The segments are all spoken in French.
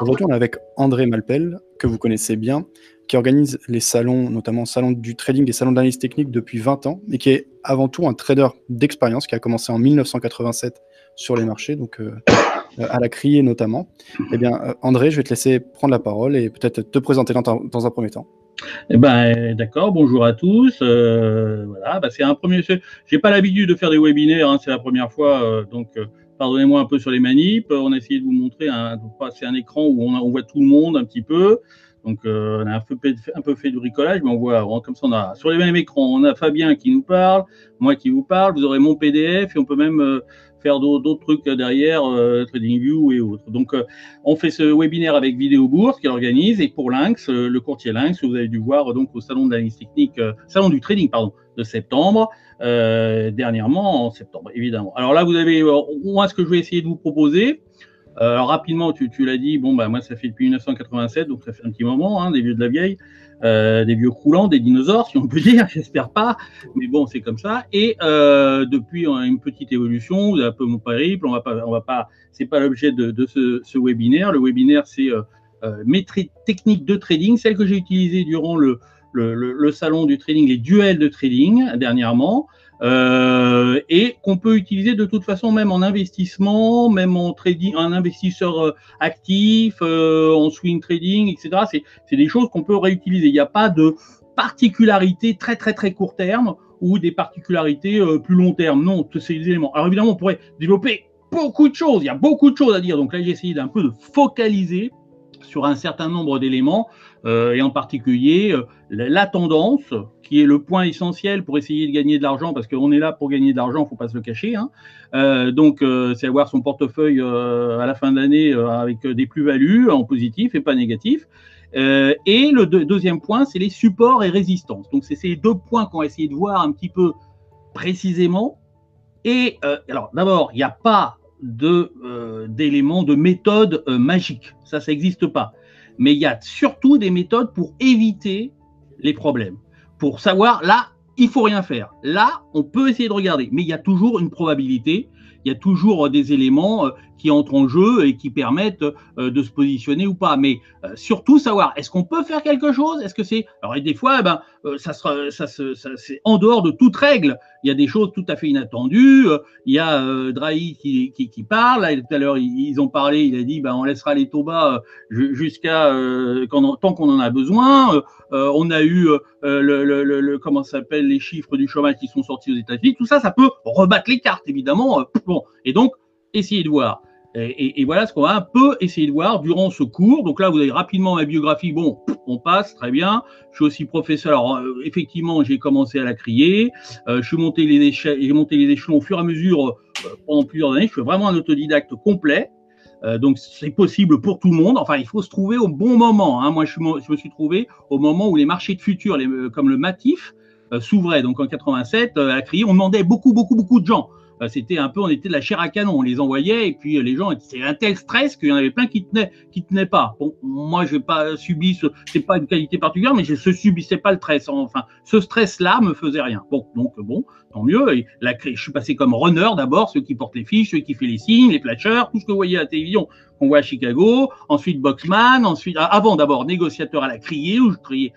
Aujourd'hui, on est avec André Malpel, que vous connaissez bien, qui organise les salons, notamment salon du trading et salon d'analyse technique depuis 20 ans, et qui est avant tout un trader d'expérience qui a commencé en 1987 sur les marchés, donc euh, à la criée notamment. Eh bien, euh, André, je vais te laisser prendre la parole et peut-être te présenter dans, un premier temps. Eh ben, d'accord. Bonjour à tous. Euh, voilà, bah, c'est un premier. J'ai pas l'habitude de faire des webinaires. Hein, c'est la première fois, euh, donc euh, pardonnez-moi un peu sur les manips. On a essayé de vous montrer un, c'est un écran où on, voit tout le monde un petit peu. Donc, on a un peu, un peu fait du bricolage, mais on voit comme ça. On a sur les mêmes écrans, on a Fabien qui nous parle, moi qui vous parle. Vous aurez mon PDF et on peut même faire d'autres trucs derrière, euh, TradingView et autres. Donc, euh, on fait ce webinaire avec Vidéo Bourse qui organise et pour Lynx, euh, le courtier Lynx, vous avez dû voir donc au salon de l'analyse technique, salon du trading pardon, de septembre, dernièrement en septembre évidemment. Alors là, vous avez moi ce que je vais essayer de vous proposer. rapidement, tu, tu l'as dit, bon bah moi ça fait depuis 1987, donc ça fait un petit moment, hein, des vieux de la vieille. Euh, des vieux croulants, des dinosaures, si on peut dire, j'espère pas, mais bon, c'est comme ça. Et euh, depuis, on a une petite évolution, vous avez un peu mon périple, on va pas, on va pas, c'est pas l'objet de, de ce, ce, webinaire. Le webinaire, c'est euh, euh mes techniques de trading, celles que j'ai utilisées durant le, le, le, le, salon du trading, les duels de trading dernièrement. Euh, et qu'on peut utiliser de toute façon même en investissement, même en trading, un investisseur euh, actif, euh, en swing trading, etc. C'est des choses qu'on peut réutiliser. Il n'y a pas de particularité très très très court terme ou des particularités plus long terme. Non, tous ces éléments. Alors évidemment, on pourrait développer beaucoup de choses. Il y a beaucoup de choses à dire. Donc là, j'ai essayé d'un peu de focaliser sur un certain nombre d'éléments et en particulier euh, la tendance, qui est le point essentiel pour essayer de gagner de l'argent, parce qu'on est là pour gagner de l'argent, il ne faut pas se le cacher. Hein. Euh, donc, c'est avoir son portefeuille à la fin d'année avec des plus-values en positif et pas négatif. et le deuxième point, c'est les supports et résistances. Donc, c'est ces deux points qu'on va essayer de voir un petit peu précisément. Et alors, d'abord, il n'y a pas d'éléments, de, de méthode magique. Ça, ça n'existe pas mais il y a surtout des méthodes pour éviter les problèmes. Pour savoir, là, il faut rien faire. Là, on peut essayer de regarder, mais il y a toujours une probabilité, il y a toujours des éléments euh, qui entrent en jeu et qui permettent euh, de se positionner ou pas. Mais euh, surtout savoir, est-ce qu'on peut faire quelque chose? Est-ce que c'est alors et des fois, eh ben, ça sera, ça, ça c'est en dehors de toute règle. Il y a des choses tout à fait inattendues. Il y a euh, Drahi qui, qui, qui, parle. Là, tout à l'heure, ils, ont parlé. Il a dit, ben, on laissera les bas jusqu'à tant qu'on en a besoin. on a eu le, le, le, comment s'appelle les chiffres du chômage qui sont sortis aux États-Unis. Tout ça, ça peut rebattre les cartes, évidemment. bon, et donc essayez de voir. Et, voilà ce qu'on va un peu essayer de voir durant ce cours. Donc là, vous avez rapidement ma biographie. Bon, on passe, très bien. Je suis aussi professeur. Alors, euh, effectivement, j'ai commencé à la crier. Euh, je suis monté les, j'ai monté les échelons au fur et à mesure euh, pendant plusieurs années. Je suis vraiment un autodidacte complet. Donc, c'est possible pour tout le monde. Enfin, il faut se trouver au bon moment. Hein. Moi, je, me suis trouvé au moment où les marchés de futur, comme le Matif, s'ouvraient. Donc, en 87, à la crier, on demandait beaucoup, beaucoup, beaucoup de gens. Euh, c'était un peu, on était de la chair à canon, on les envoyait et puis euh, les gens, c'est un tel stress qu'il y en avait plein qui tenaient, qui tenaient pas. Bon, moi, je n'ai pas subi ce, c'est pas une qualité particulière, mais je ne subissais pas le stress. Enfin, ce stress-là me faisait rien. Bon, donc bon, tant mieux. Et la, je suis passé comme runner d'abord, ceux qui portent les fiches, ceux qui font les signes, les flashers, tout ce que vous voyez à la télévision qu'on voit à Chicago. Ensuite, boxman. Ensuite, avant d'abord négociateur à la criée où je criais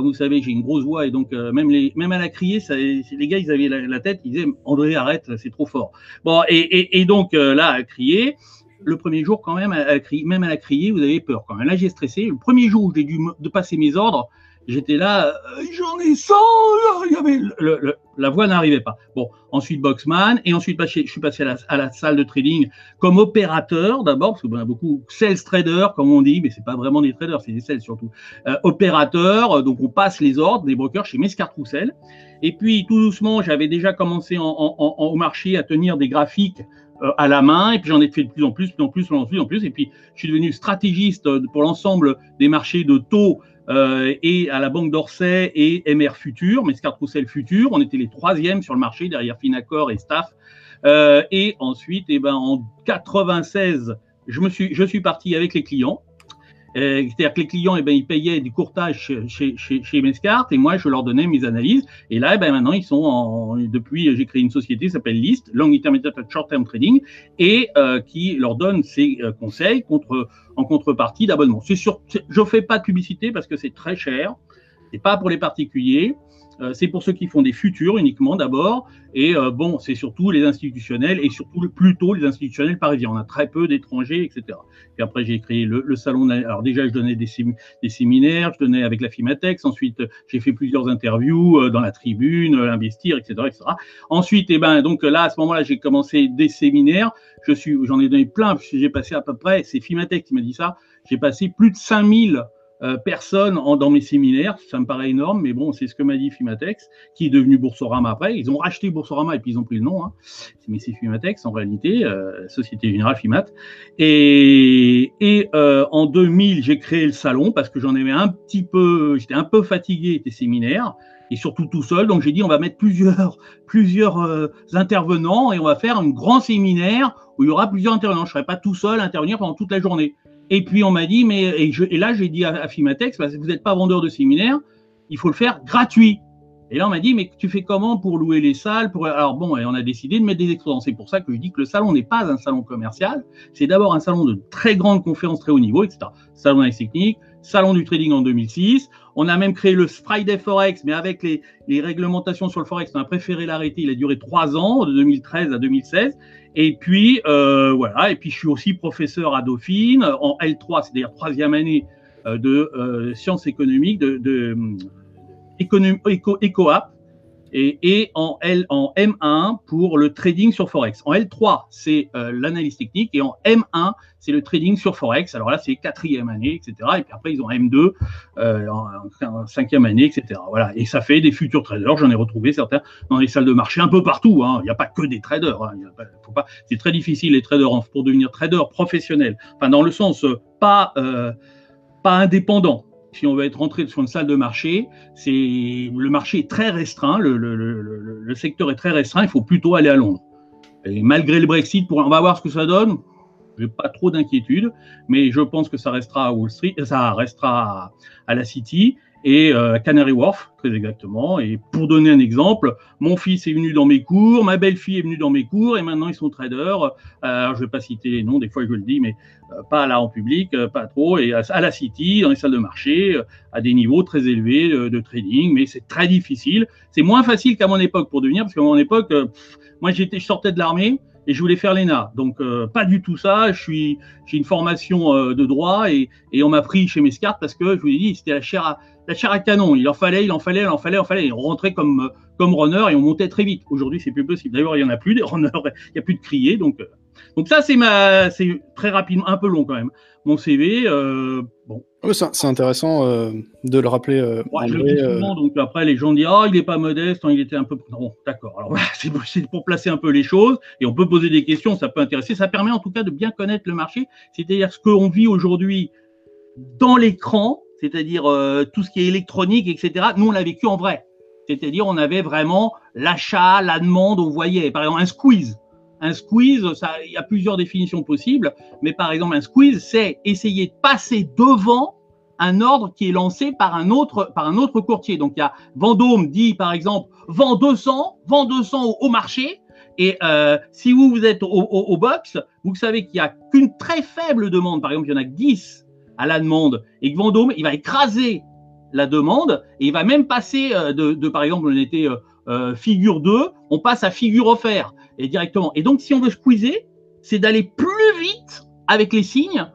vous savez, j'ai une grosse voix et donc euh, même, les, même à la crier, les gars, ils avaient la, tête, ils disaient André, arrête, c'est trop fort. Bon, et, et, et donc euh, là, à crier, le premier jour, quand même, à, crier, même à la crier, vous avez peur quand même. Là, j'ai stressé. Le premier jour où j'ai dû de passer mes ordres, j'étais là, euh, j'en ai 100, il y avait la voix n'arrivait pas. Bon, ensuite Boxman, et ensuite je suis passé à la, salle de trading comme opérateur d'abord, parce qu'on a beaucoup sales traders, comme on dit, mais c'est pas vraiment des traders, c'est des sales surtout. Euh, opérateur, euh, donc on passe les ordres des brokers chez Mescar Roussel. Et puis tout doucement, j'avais déjà commencé en, au marché à tenir des graphiques à la main, et puis j'en ai fait de plus en plus, de plus en plus, de plus en plus, et puis je suis devenu stratégiste pour l'ensemble des marchés de taux euh, et à la Banque d'Orsay et MR Futur, Mescart Roussel Futur. On était les troisièmes sur le marché derrière Finacor et Staff. Euh, et ensuite, eh ben, en 96, je, me suis, je suis parti avec les clients. Euh, c'est-à-dire que les clients, eh ben, ils payaient du courtage chez, chez, chez, Mescart et moi, je leur donnais mes analyses. Et là, eh ben, maintenant, ils sont en, depuis, j'ai créé une société qui s'appelle List, Long Intermediate Short Term Trading, et euh, qui leur donne ces euh, conseils contre, en contrepartie d'abonnement. Je fais pas de publicité parce que c'est très cher. C'est pas pour les particuliers. Euh, c'est pour ceux qui font des futurs uniquement d'abord. Et euh, bon, c'est surtout les institutionnels et surtout plutôt les institutionnels parisiens. On a très peu d'étrangers, etc. Puis après, j'ai créé le, salon. Alors déjà, je donnais des, séminaires, je donnais avec la Fimatex. Ensuite, j'ai fait plusieurs interviews euh, dans la tribune, l'investir, etc.. Ensuite, eh ben, donc là, à ce moment-là, j'ai commencé des séminaires. J'en ai donné plein, j'ai passé à peu près, c'est Fimatex qui m'a dit ça, j'ai passé plus de 5000 euh, personne en, dans mes séminaires, ça me paraît énorme, mais bon, c'est ce que m'a dit Fimatex, qui est devenu Boursorama après. Ils ont racheté Boursorama et puis ils ont pris le nom, hein. mais c'est Fimatex en réalité, euh, Société Générale Fimat. Et, et euh, en 2000, j'ai créé le salon parce que j'en avais un petit peu, j'étais un peu fatigué des séminaires et surtout tout seul. Donc j'ai dit on va mettre plusieurs, plusieurs intervenants et on va faire un grand séminaire où il y aura plusieurs intervenants. Je ne serai pas tout seul à intervenir pendant toute la journée. Et puis on m'a dit, mais et, là j'ai dit à, Fimatex, vous n'êtes pas vendeur de séminaire, il faut le faire gratuit. Et là on m'a dit, mais tu fais comment pour louer les salles. Alors bon, et on a décidé de mettre des exposants. C'est pour ça que je dis que le salon n'est pas un salon commercial, c'est d'abord un salon de très grandes conférences très haut niveau, etc. Salon d'analyse technique, salon du trading en 2006. On a même créé le Friday Forex, mais avec les, les réglementations sur le Forex, on a préféré l'arrêter. Il a duré trois ans, de 2013 à 2016. Et puis, euh, voilà, et puis je suis aussi professeur à Dauphine en L3, c'est-à-dire troisième année euh, de euh, sciences économiques, de, de, éco, éco et, en, L, en M1 pour le trading sur Forex. En L3, c'est euh, l'analyse technique et en M1, c'est le trading sur Forex. Alors là, c'est quatrième année, etc. Et puis après, ils ont M2 euh, en, cinquième année, etc. Voilà. Et ça fait des futurs traders. J'en ai retrouvé certains dans les salles de marché un peu partout. Hein. Il n'y a pas que des traders. Hein. c'est très difficile les traders pour devenir trader professionnel. Enfin, dans le sens euh, pas pas indépendant si on veut être rentré sur une salle de marché, c'est le marché est très restreint, le, le, le, le, secteur est très restreint, il faut plutôt aller à Londres. Et malgré le Brexit, pour, on va voir ce que ça donne. J'ai pas trop d'inquiétude, mais je pense que ça restera à Wall Street, ça restera à la City et euh, Canary Wharf, très exactement. Et pour donner un exemple, mon fils est venu dans mes cours, ma belle-fille est venue dans mes cours, et maintenant ils sont traders. Euh, je vais pas citer les noms, des fois je le dis, mais euh, pas là en public, euh, pas trop, et à, la City, dans les salles de marché, euh, à des niveaux très élevés de, trading, mais c'est très difficile. C'est moins facile qu'à mon époque pour devenir, parce qu'à mon époque, moi j'étais, je sortais de l'armée, et je voulais faire l'ENA. Donc, pas du tout ça. Je suis, j'ai une formation de droit et, et on m'a pris chez Mescart parce que je vous ai dit, c'était la chair à, la chair à canon. Il en fallait, il en fallait, il en fallait, il en fallait. Et on rentrait comme, comme runner et on montait très vite. Aujourd'hui, c'est plus possible. D'ailleurs, il y en a plus des runners. Il n'y a plus de crier. Donc, euh, donc ça, c'est ma, c'est très rapidement, un peu long quand même. Mon CV, euh, bon. Oui, c'est intéressant euh, de le rappeler. Ouais, André, souvent, donc après les gens disent ah oh, il n'est pas modeste, hein, il était un peu. Non, d'accord. Alors voilà, c'est pour placer un peu les choses et on peut poser des questions, ça peut intéresser. Ça permet en tout cas de bien connaître le marché, c'est-à-dire ce qu'on vit aujourd'hui dans l'écran, c'est-à-dire euh, tout ce qui est électronique, etc. Nous on l'a vécu en vrai, c'est-à-dire on avait vraiment l'achat, la demande, on voyait par exemple un squeeze un squeeze, il y a plusieurs définitions possibles, mais par exemple, un squeeze, c'est essayer de passer devant un ordre qui est lancé par un autre, par un autre courtier. Donc, il y a Vendôme dit, par exemple, vend 200, vend 200 au, marché. Et euh, si vous, vous êtes au, au, box, vous savez qu'il n'y a qu'une très faible demande. Par exemple, il y en a que 10 à la demande. Et que Vendôme, il va écraser la demande et il va même passer euh, de, par exemple, on était euh, euh figure 2, on passe à figure offert et directement. Et donc, si on veut squeezer, c'est d'aller plus vite avec les signes.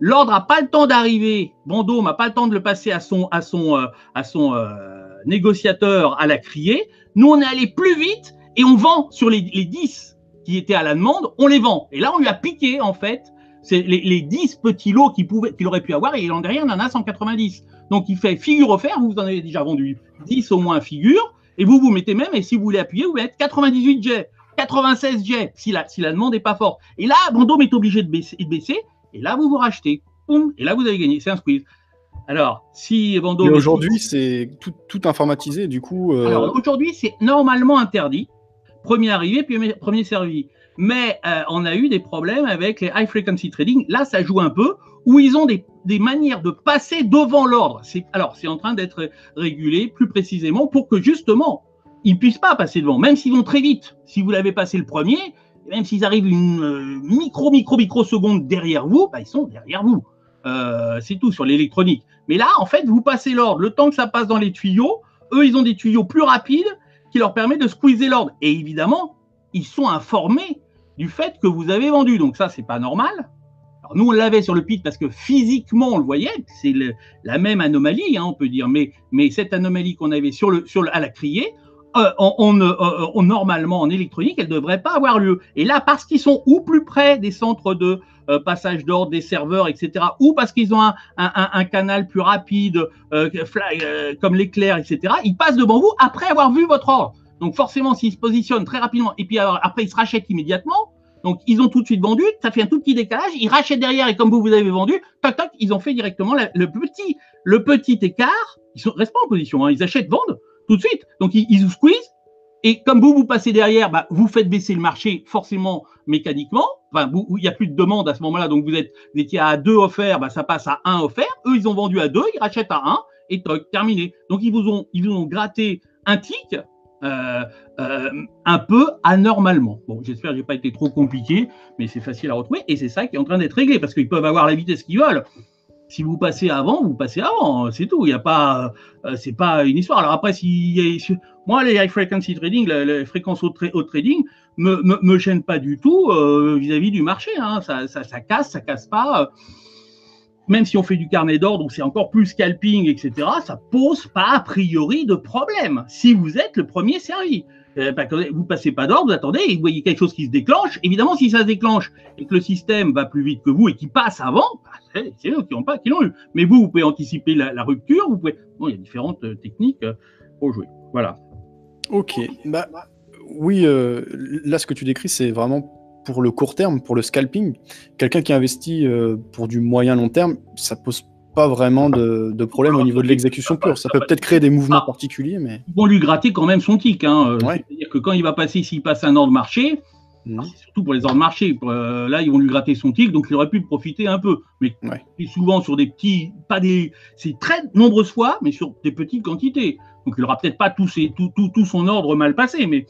L'ordre n'a pas le temps d'arriver. Vendôme n'a pas le temps de le passer à son, à son, à son négociateur à la crier. Nous, on est allé plus vite et on vend sur les, les 10 qui étaient à la demande, on les vend. Et là, on lui a piqué, en fait, c'est les, les 10 petits lots qu'il aurait pu avoir et en derrière, il en a 190. Donc, il fait figure offert, vous en avez déjà vendu 10 au moins figure, et vous vous mettez même, et si vous voulez appuyer, vous mettez 98 jets. 96 jets si la, si la demande n'est pas forte. Et là, Vendôme est obligé de baisser, de baisser et là, vous vous rachetez. et là, vous avez gagné. C'est un squeeze. Alors, si Vendôme. aujourd'hui, c'est tout, tout, informatisé, du coup. Euh... Alors, aujourd'hui, c'est normalement interdit. Premier arrivé, puis premier servi. Mais euh, on a eu des problèmes avec les high frequency trading. Là, ça joue un peu, où ils ont des. des manières de passer devant l'ordre. Alors, c'est en train d'être régulé plus précisément pour que justement, ils ne puissent pas passer devant, même s'ils vont très vite. Si vous l'avez passé le premier, même s'ils arrivent une euh, micro, micro, micro seconde derrière vous, bah, ils sont derrière vous. Euh, c'est tout sur l'électronique. Mais là, en fait, vous passez l'ordre. Le temps que ça passe dans les tuyaux, eux, ils ont des tuyaux plus rapides qui leur permettent de squeezer l'ordre. Et évidemment, ils sont informés du fait que vous avez vendu. Donc ça, c'est pas normal. Nous, on l'avait sur le pit parce que physiquement, on le voyait. C'est la même anomalie, hein, on peut dire. Mais, cette anomalie qu'on avait sur le, sur à la criée, euh, on, euh, on, normalement en électronique, elle ne devrait pas avoir lieu. Et là, parce qu'ils sont ou plus près des centres de euh, passage d'ordre, des serveurs, etc., ou parce qu'ils ont un, canal plus rapide, comme l'éclair, etc., ils passent devant vous après avoir vu votre ordre. Donc forcément, s'ils se positionnent très rapidement et puis après ils se rachètent immédiatement, donc ils ont tout de suite vendu, ça fait un tout petit décalage, ils rachètent derrière et comme vous vous avez vendu, tac tac, ils ont fait directement le petit le petit écart. Ils ne restent pas en position, hein, ils achètent, vendent tout de suite. Donc ils, vous squeeze et comme vous vous passez derrière, bah, vous faites baisser le marché forcément mécaniquement. Enfin, il n'y a plus de demande à ce moment-là, donc vous êtes vous étiez à deux offerts, bah, ça passe à un offert. Eux ils ont vendu à deux, ils rachètent à un et toc terminé. Donc ils vous ont ils vous ont gratté un tic euh, euh, un peu anormalement. Bon, j'espère que j'ai pas été trop compliqué, mais c'est facile à retrouver et c'est ça qui est en train d'être réglé parce qu'ils peuvent avoir la vitesse qu'ils veulent. Si vous passez avant, vous passez avant, c'est tout. Il n'y a pas, euh, c'est pas une histoire. Alors après, si moi les high frequency trading, les fréquences au, trading, me, me, me gênent pas du tout vis-à-vis du marché. Hein. Ça, ça, ça, casse, ça casse pas même si on fait du carnet d'ordre, donc c'est encore plus scalping, etc., ça pose pas a priori de problème si vous êtes le premier servi. Euh, vous passez pas d'ordre, vous attendez, et vous voyez quelque chose qui se déclenche. Évidemment, si ça se déclenche et que le système va plus vite que vous et qui passe avant, bah, c'est eux qui l'ont pas, qui l'ont eu. Mais vous, vous pouvez anticiper la, rupture. Vous pouvez. Bon, il y a différentes euh, techniques euh, pour jouer. Voilà. Ok. Bah, oui, là, ce que tu décris, c'est vraiment pour le court terme, pour le scalping, quelqu'un qui investit euh, pour du moyen long terme, ça pose pas vraiment de, problème au niveau de l'exécution pure. Ça peut peut-être créer des mouvements particuliers, mais. Ils vont lui gratter quand même son tic. Hein. C'est-à-dire que quand il va passer, s'il passe un ordre marché, mhm. c'est surtout pour les ordres marché, euh, là, ils vont lui gratter son tic, donc il aurait pu profiter un peu. Mais souvent sur des petits, pas des. C'est très nombreuses fois, mais sur des petites quantités. Donc il aura peut-être pas tout, tout, tout, tout son ordre mal passé, mais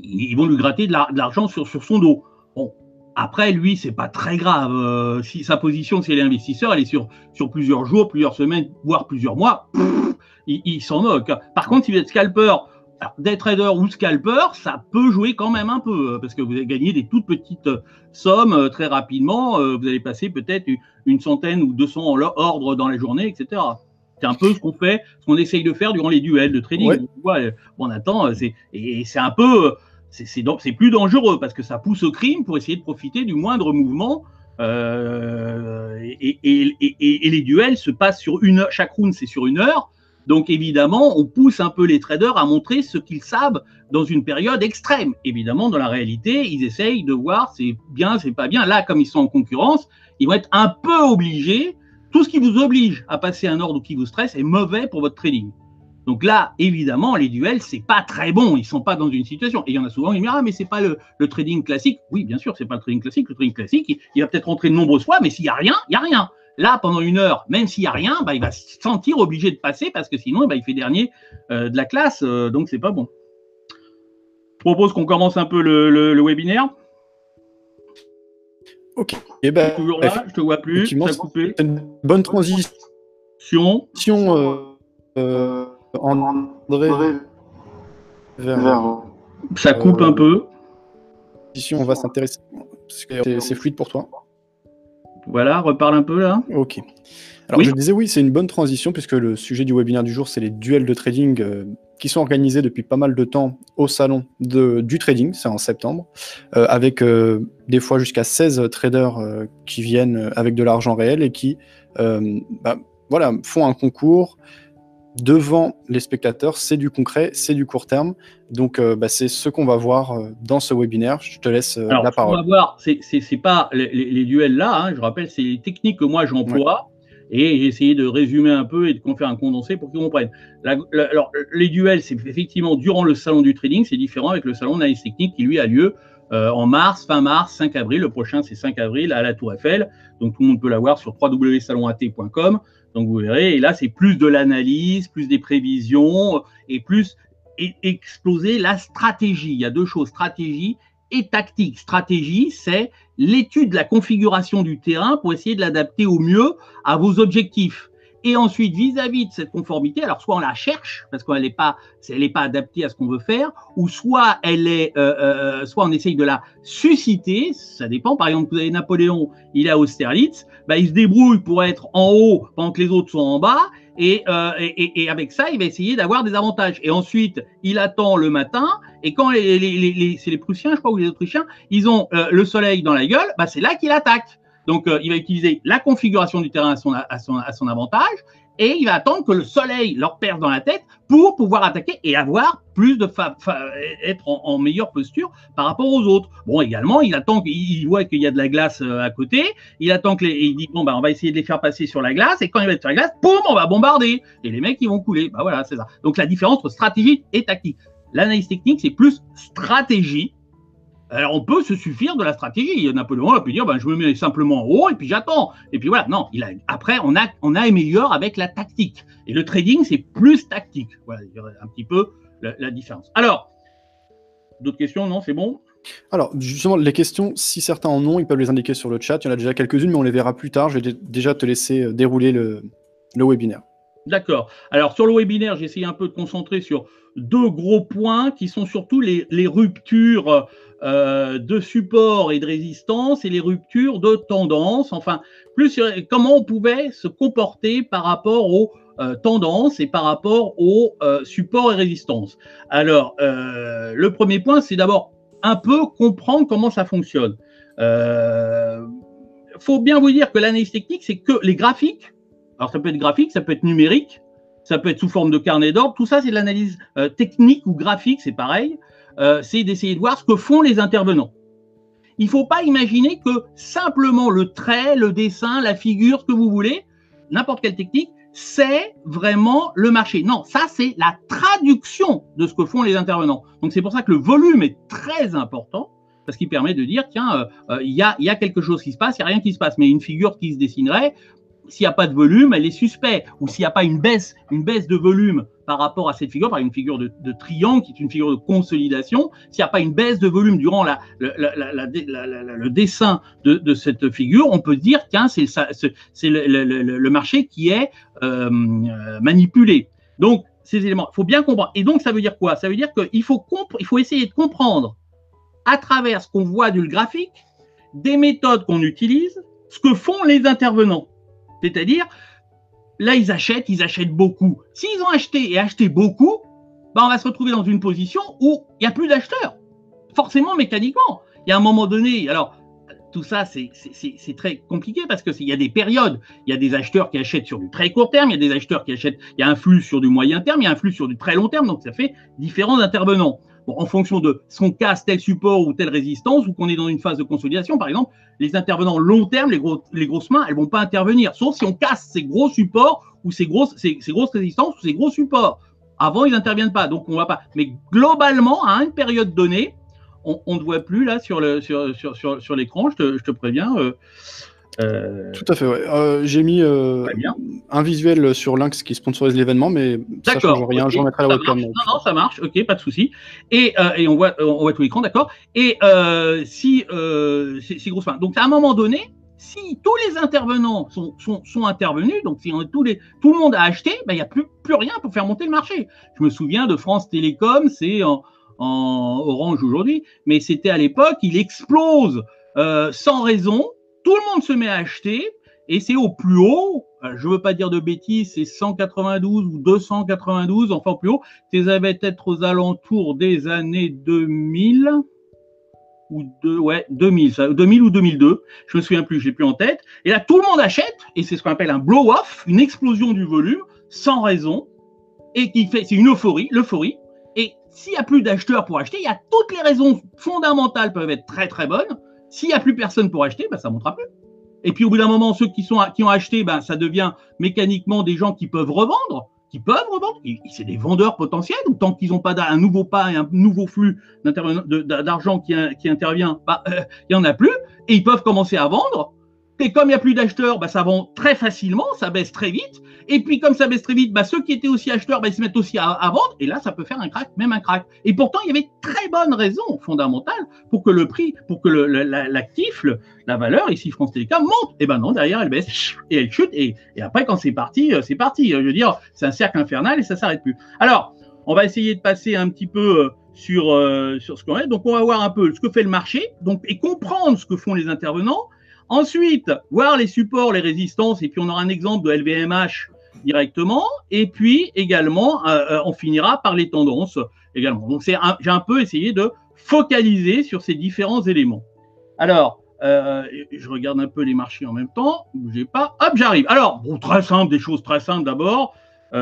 ils vont lui gratter de l'argent sur, son dos. Bon, après, lui, c'est pas très grave. Euh, si sa position, si elle est investisseur, elle est sur, plusieurs jours, plusieurs semaines, voire plusieurs mois, il, s'en moque. Par contre, si vous êtes scalper, des traders ou scalper, ça peut jouer quand même un peu, euh, parce que vous allez gagner des toutes petites sommes euh, très rapidement. vous allez passer peut-être une centaine ou 200 ordres dans la journée, etc. C'est un peu ce qu'on fait, ce qu'on essaye de faire durant les duels de trading. on attend, c'est, et c'est un peu, c'est plus dangereux parce que ça pousse au crime pour essayer de profiter du moindre mouvement. Euh, et, les duels se passent sur une heure, chaque round c'est sur une heure. Donc évidemment, on pousse un peu les traders à montrer ce qu'ils savent dans une période extrême. Évidemment, dans la réalité, ils essayent de voir c'est bien, c'est pas bien. Là, comme ils sont en concurrence, ils vont être un peu obligés tout ce qui vous oblige à passer un ordre ou qui vous stresse est mauvais pour votre trading. Donc là, évidemment, les duels, c'est pas très bon. Ils sont pas dans une situation. Et il y en a souvent qui me disent Ah, mais c'est pas le, trading classique. Oui, bien sûr, c'est pas le trading classique. Le trading classique, il, va peut-être rentrer de nombreuses fois, mais s'il y a rien, il y a rien. Là, pendant une heure, même s'il y a rien, bah, il va se sentir obligé de passer parce que sinon, bah, il fait dernier euh, de la classe. Euh, donc, c'est pas bon. Je propose qu'on commence un peu le webinaire. Ok. Et eh ben, toujours là, je te vois plus. Ça coupé. Une bonne transition. Euh, euh, André. Vers, ça coupe un peu. On va s'intéresser. C'est fluide pour toi. Voilà, reparle un peu là. Ok. Alors je disais oui, c'est une bonne transition puisque le sujet du webinaire du jour, c'est les duels de trading euh, qui sont organisés depuis pas mal de temps au salon de, du trading, c'est en septembre, euh, avec euh, des fois jusqu'à 16 traders qui viennent avec de l'argent réel et qui bah, voilà, font un concours devant les spectateurs. C'est du concret, c'est du court terme. Donc bah, c'est ce qu'on va voir dans ce webinaire. Je te laisse la parole. On va voir, c'est pas les, duels là, hein, je rappelle, c'est les techniques que moi j'emploie. Et j'ai essayé de résumer un peu et de faire un condensé pour qu'ils comprennent. alors, les duels, c'est effectivement durant le salon du trading, c'est différent avec le salon d'analyse technique qui lui a lieu en mars, fin mars, 5 avril. Le prochain, c'est 5 avril à la Tour Eiffel. Donc tout le monde peut l'avoir sur www.salonat.com. Donc vous verrez, et là, c'est plus de l'analyse, plus des prévisions et plus exploser la stratégie. Il y a deux choses, stratégie et tactique. Stratégie, c'est l'étude de la configuration du terrain pour essayer de l'adapter au mieux à vos objectifs. Et ensuite, vis-à-vis de cette conformité, alors soit on la cherche parce qu'elle n'est pas, elle n'est pas adaptée à ce qu'on veut faire, ou soit elle est, euh, euh, soit on essaye de la susciter. Ça dépend. Par exemple, vous avez Napoléon, il est à Austerlitz, bah, il se débrouille pour être en haut pendant que les autres sont en bas, euh, et, et, avec ça, il va essayer d'avoir des avantages. Et ensuite, il attend le matin, et quand les, c'est les Prussiens, je crois, ou les Autrichiens, ils ont le soleil dans la gueule, bah, c'est là qu'il attaque. Donc, euh, il va utiliser la configuration du terrain à son, à, son, à son, avantage et il va attendre que le soleil leur perce dans la tête pour pouvoir attaquer et avoir plus de être en, meilleure posture par rapport aux autres. Bon, également, il attend qu'il voit qu'il y a de la glace euh, à côté, il attend que les, il dit bon bah on va essayer de les faire passer sur la glace et quand il va être sur la glace, boum, on va bombarder et les mecs ils vont couler. Bah voilà, c'est ça. Donc la différence entre stratégie et tactique. L'analyse technique, c'est plus stratégie alors on peut se suffire de la stratégie. Napoléon a pu dire ben, je me mets simplement en haut et puis j'attends. Et puis voilà, non, après on a, on a amélioré avec la tactique. Et le trading, c'est plus tactique. Voilà, un petit peu la, différence. Alors, d'autres questions? Non, c'est bon? Alors, justement, les questions, si certains en ont, ils peuvent les indiquer sur le chat. Il y en a déjà quelques-unes, mais on les verra plus tard. Je vais déjà te laisser euh, dérouler le, le webinaire. D'accord. Alors, sur le webinaire, j'ai essayé un peu de concentrer sur deux gros points qui sont surtout les, ruptures euh, de support et de résistance et les ruptures de tendance. Enfin, plus comment on pouvait se comporter par rapport aux euh, tendances et par rapport aux euh, supports et résistances. Alors, le premier point, c'est d'abord un peu comprendre comment ça fonctionne. Il faut bien vous dire que l'analyse technique, c'est que les graphiques. Alors, ça peut être graphique, ça peut être numérique, ça peut être sous forme de carnet d'ordre. Tout ça, c'est de l'analyse technique ou graphique, c'est pareil. Euh, c'est d'essayer de voir ce que font les intervenants. Il ne faut pas imaginer que simplement le trait, le dessin, la figure, ce que vous voulez, n'importe quelle technique, c'est vraiment le marché. Non, ça c'est la traduction de ce que font les intervenants. Donc c'est pour ça que le volume est très important parce qu'il permet de dire tiens, euh, euh, il y, a, quelque chose qui se passe, il n'y a rien qui se passe, mais une figure qui se dessinerait, s'il n'y a pas de volume, elle est suspecte. Ou s'il n'y a pas une baisse, une baisse de volume par rapport à cette figure, par une figure de, triangle qui est une figure de consolidation, s'il n'y a pas une baisse de volume durant la, le dessin de, cette figure, on peut dire que c'est le, marché qui est euh, manipulé. Donc, ces éléments, il faut bien comprendre. Et donc, ça veut dire quoi? Ça veut dire qu'il faut, il faut essayer de comprendre à travers ce qu'on voit du graphique, des méthodes qu'on utilise, ce que font les intervenants. C'est-à-dire, là, ils achètent, ils achètent beaucoup. S'ils ont acheté et acheté beaucoup, bah, on va se retrouver dans une position où il n'y a plus d'acheteurs. Forcément, mécaniquement. Il y a un moment donné, alors, tout ça, c'est très compliqué parce qu'il y a des périodes. Il y a des acheteurs qui achètent sur du très court terme, il y a des acheteurs qui achètent, il y a un flux sur du moyen terme, il y a un flux sur du très long terme, donc ça fait différents intervenants en fonction de ce qu'on casse tel support ou telle résistance, ou qu'on est dans une phase de consolidation, par exemple, les intervenants long terme, les, gros, les grosses mains, elles vont pas intervenir, sauf si on casse ces gros supports ou ces grosses, ces, grosses résistances ou ces gros supports. Avant, ils n'interviennent pas, donc on va pas. Mais globalement, à une période donnée, on ne voit plus là sur l'écran, je, te, préviens. Euh, euh, Tout à fait, ouais. Euh, j'ai mis euh, un visuel sur Lynx qui sponsorise l'événement, mais ça change rien. Je remettrai la webcam. Non, non, ça marche. Ok, pas de souci. Et, et, on voit, on voit tout l'écran, d'accord. Et si c'est grosse Donc à un moment donné, si tous les intervenants sont, sont, sont intervenus, donc si on, tous les, tout le monde a acheté, ben, il n'y a plus, plus rien pour faire monter le marché. Je me souviens de France Télécom, c'est en, en, Orange aujourd'hui, mais c'était à l'époque, il explose sans raison tout le monde se met à acheter et c'est au plus haut. Euh, je ne veux pas dire de bêtises, c'est 192 ou 292, enfin au plus haut. Ça devait être aux alentours des années 2000 ou de, ouais, 2000, 2000 ou 2002. Je me souviens plus, je l'ai plus en tête. Et là, tout le monde achète et c'est ce qu'on appelle un blow-off, une explosion du volume sans raison et qui fait, c'est une euphorie, l'euphorie. Et s'il n'y a plus d'acheteurs pour acheter, il y a toutes les raisons fondamentales peuvent être très très bonnes s'il n'y a plus personne pour acheter, ben, ça ne montera plus. Et puis au bout d'un moment, ceux qui, ont acheté, ben, ça devient mécaniquement des gens qui peuvent revendre, qui peuvent revendre. C'est des vendeurs potentiels, ou tant qu'ils n'ont pas un nouveau pas et un nouveau flux d'argent qui, intervient, bah, euh, il n'y en a plus, et ils peuvent commencer à vendre. Et comme il n'y a plus d'acheteurs, bah, ça vend très facilement, ça baisse très vite. Et puis comme ça baisse très vite, bah, ceux qui étaient aussi acheteurs, bah, ils se mettent aussi à, vendre. Et là, ça peut faire un crack, même un crack. Et pourtant, il y avait très bonnes raisons fondamentales pour que le prix, pour que l'actif, la valeur, ici France Télécom, monte. Et ben non, derrière, elle baisse et elle chute. Et, après, quand c'est parti, euh, c'est parti. Je veux dire, c'est un cercle infernal et ça s'arrête plus. Alors, on va essayer de passer un petit peu euh, sur, euh, sur ce qu'on est. Donc, on va voir un peu ce que fait le marché donc, et comprendre ce que font les intervenants. Ensuite, voir les supports, les résistances, et puis on aura un exemple de LVMH directement. Et puis également, euh, euh, on finira par les tendances également. Donc j'ai un peu essayé de focaliser sur ces différents éléments. Alors, euh, je regarde un peu les marchés en même temps. Bougez pas. Hop, j'arrive. Alors, très simple, des choses très simples d'abord. là,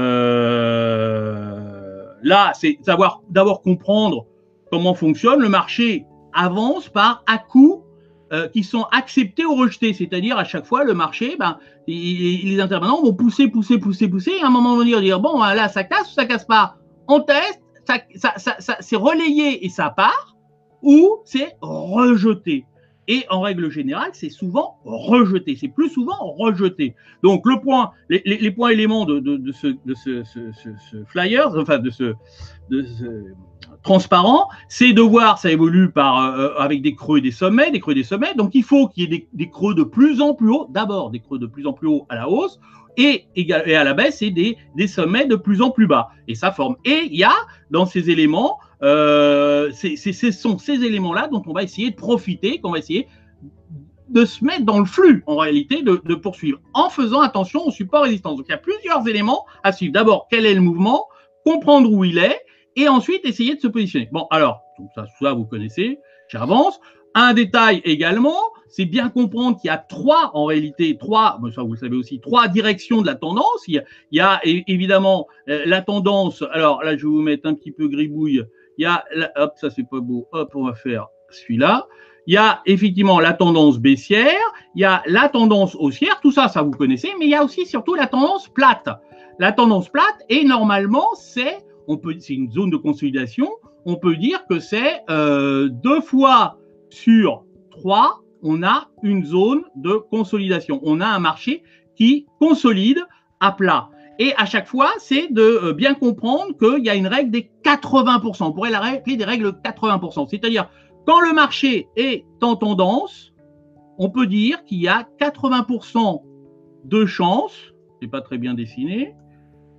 c'est savoir d'abord comprendre comment fonctionne le marché avance par à coup euh, qui sont acceptés ou rejetés. C'est-à-dire, à chaque fois, le marché, ben, les intervenants vont pousser, pousser, pousser, pousser, et à un moment donné, dire bon, ben, là, ça casse ou ça casse pas? On teste, ça, c'est relayé et ça part, ou c'est rejeté. Et en règle générale, c'est souvent rejeté. C'est plus souvent rejeté. Donc, le point, les, points éléments de, ce, de enfin, de ce transparent, c'est de voir, ça évolue par, euh, avec des creux et des sommets, des creux et des sommets. Donc, il faut qu'il y ait des, creux de plus en plus haut. D'abord, des creux de plus en plus haut à la hausse et, à la baisse, et des, des sommets de plus en plus bas. Et ça forme. Et il y a dans ces éléments, euh, ce sont ces éléments-là dont on va essayer de profiter, qu'on va essayer de se mettre dans le flux, en réalité, de, de, poursuivre, en faisant attention au support résistance. Donc, il y a plusieurs éléments à suivre. D'abord, quel est le mouvement, comprendre où il est, et ensuite essayer de se positionner. Bon, alors, ça, ça vous connaissez, j'avance. Un détail également, c'est bien comprendre qu'il y a trois, en réalité, trois, ça vous le savez aussi, trois directions de la tendance. Il y a, évidemment euh, la tendance, alors là, je vais vous mettre un petit peu gribouille. Il y a, hop, ça c'est pas beau, hop, on va faire celui-là. Il y a effectivement la tendance baissière, il y a la tendance haussière, tout ça, ça vous connaissez, mais il y a aussi surtout la tendance plate. La tendance plate, et normalement, c'est on peut, c'est une zone de consolidation. On peut dire que c'est euh, deux fois sur trois, on a une zone de consolidation. On a un marché qui consolide à plat. Et à chaque fois, c'est de euh, bien comprendre qu'il y a une règle des 80%. On pourrait la rappeler des règles 80%. C'est-à-dire, quand le marché est en tendance, on peut dire qu'il y a 80% de chances, c'est pas très bien dessiné,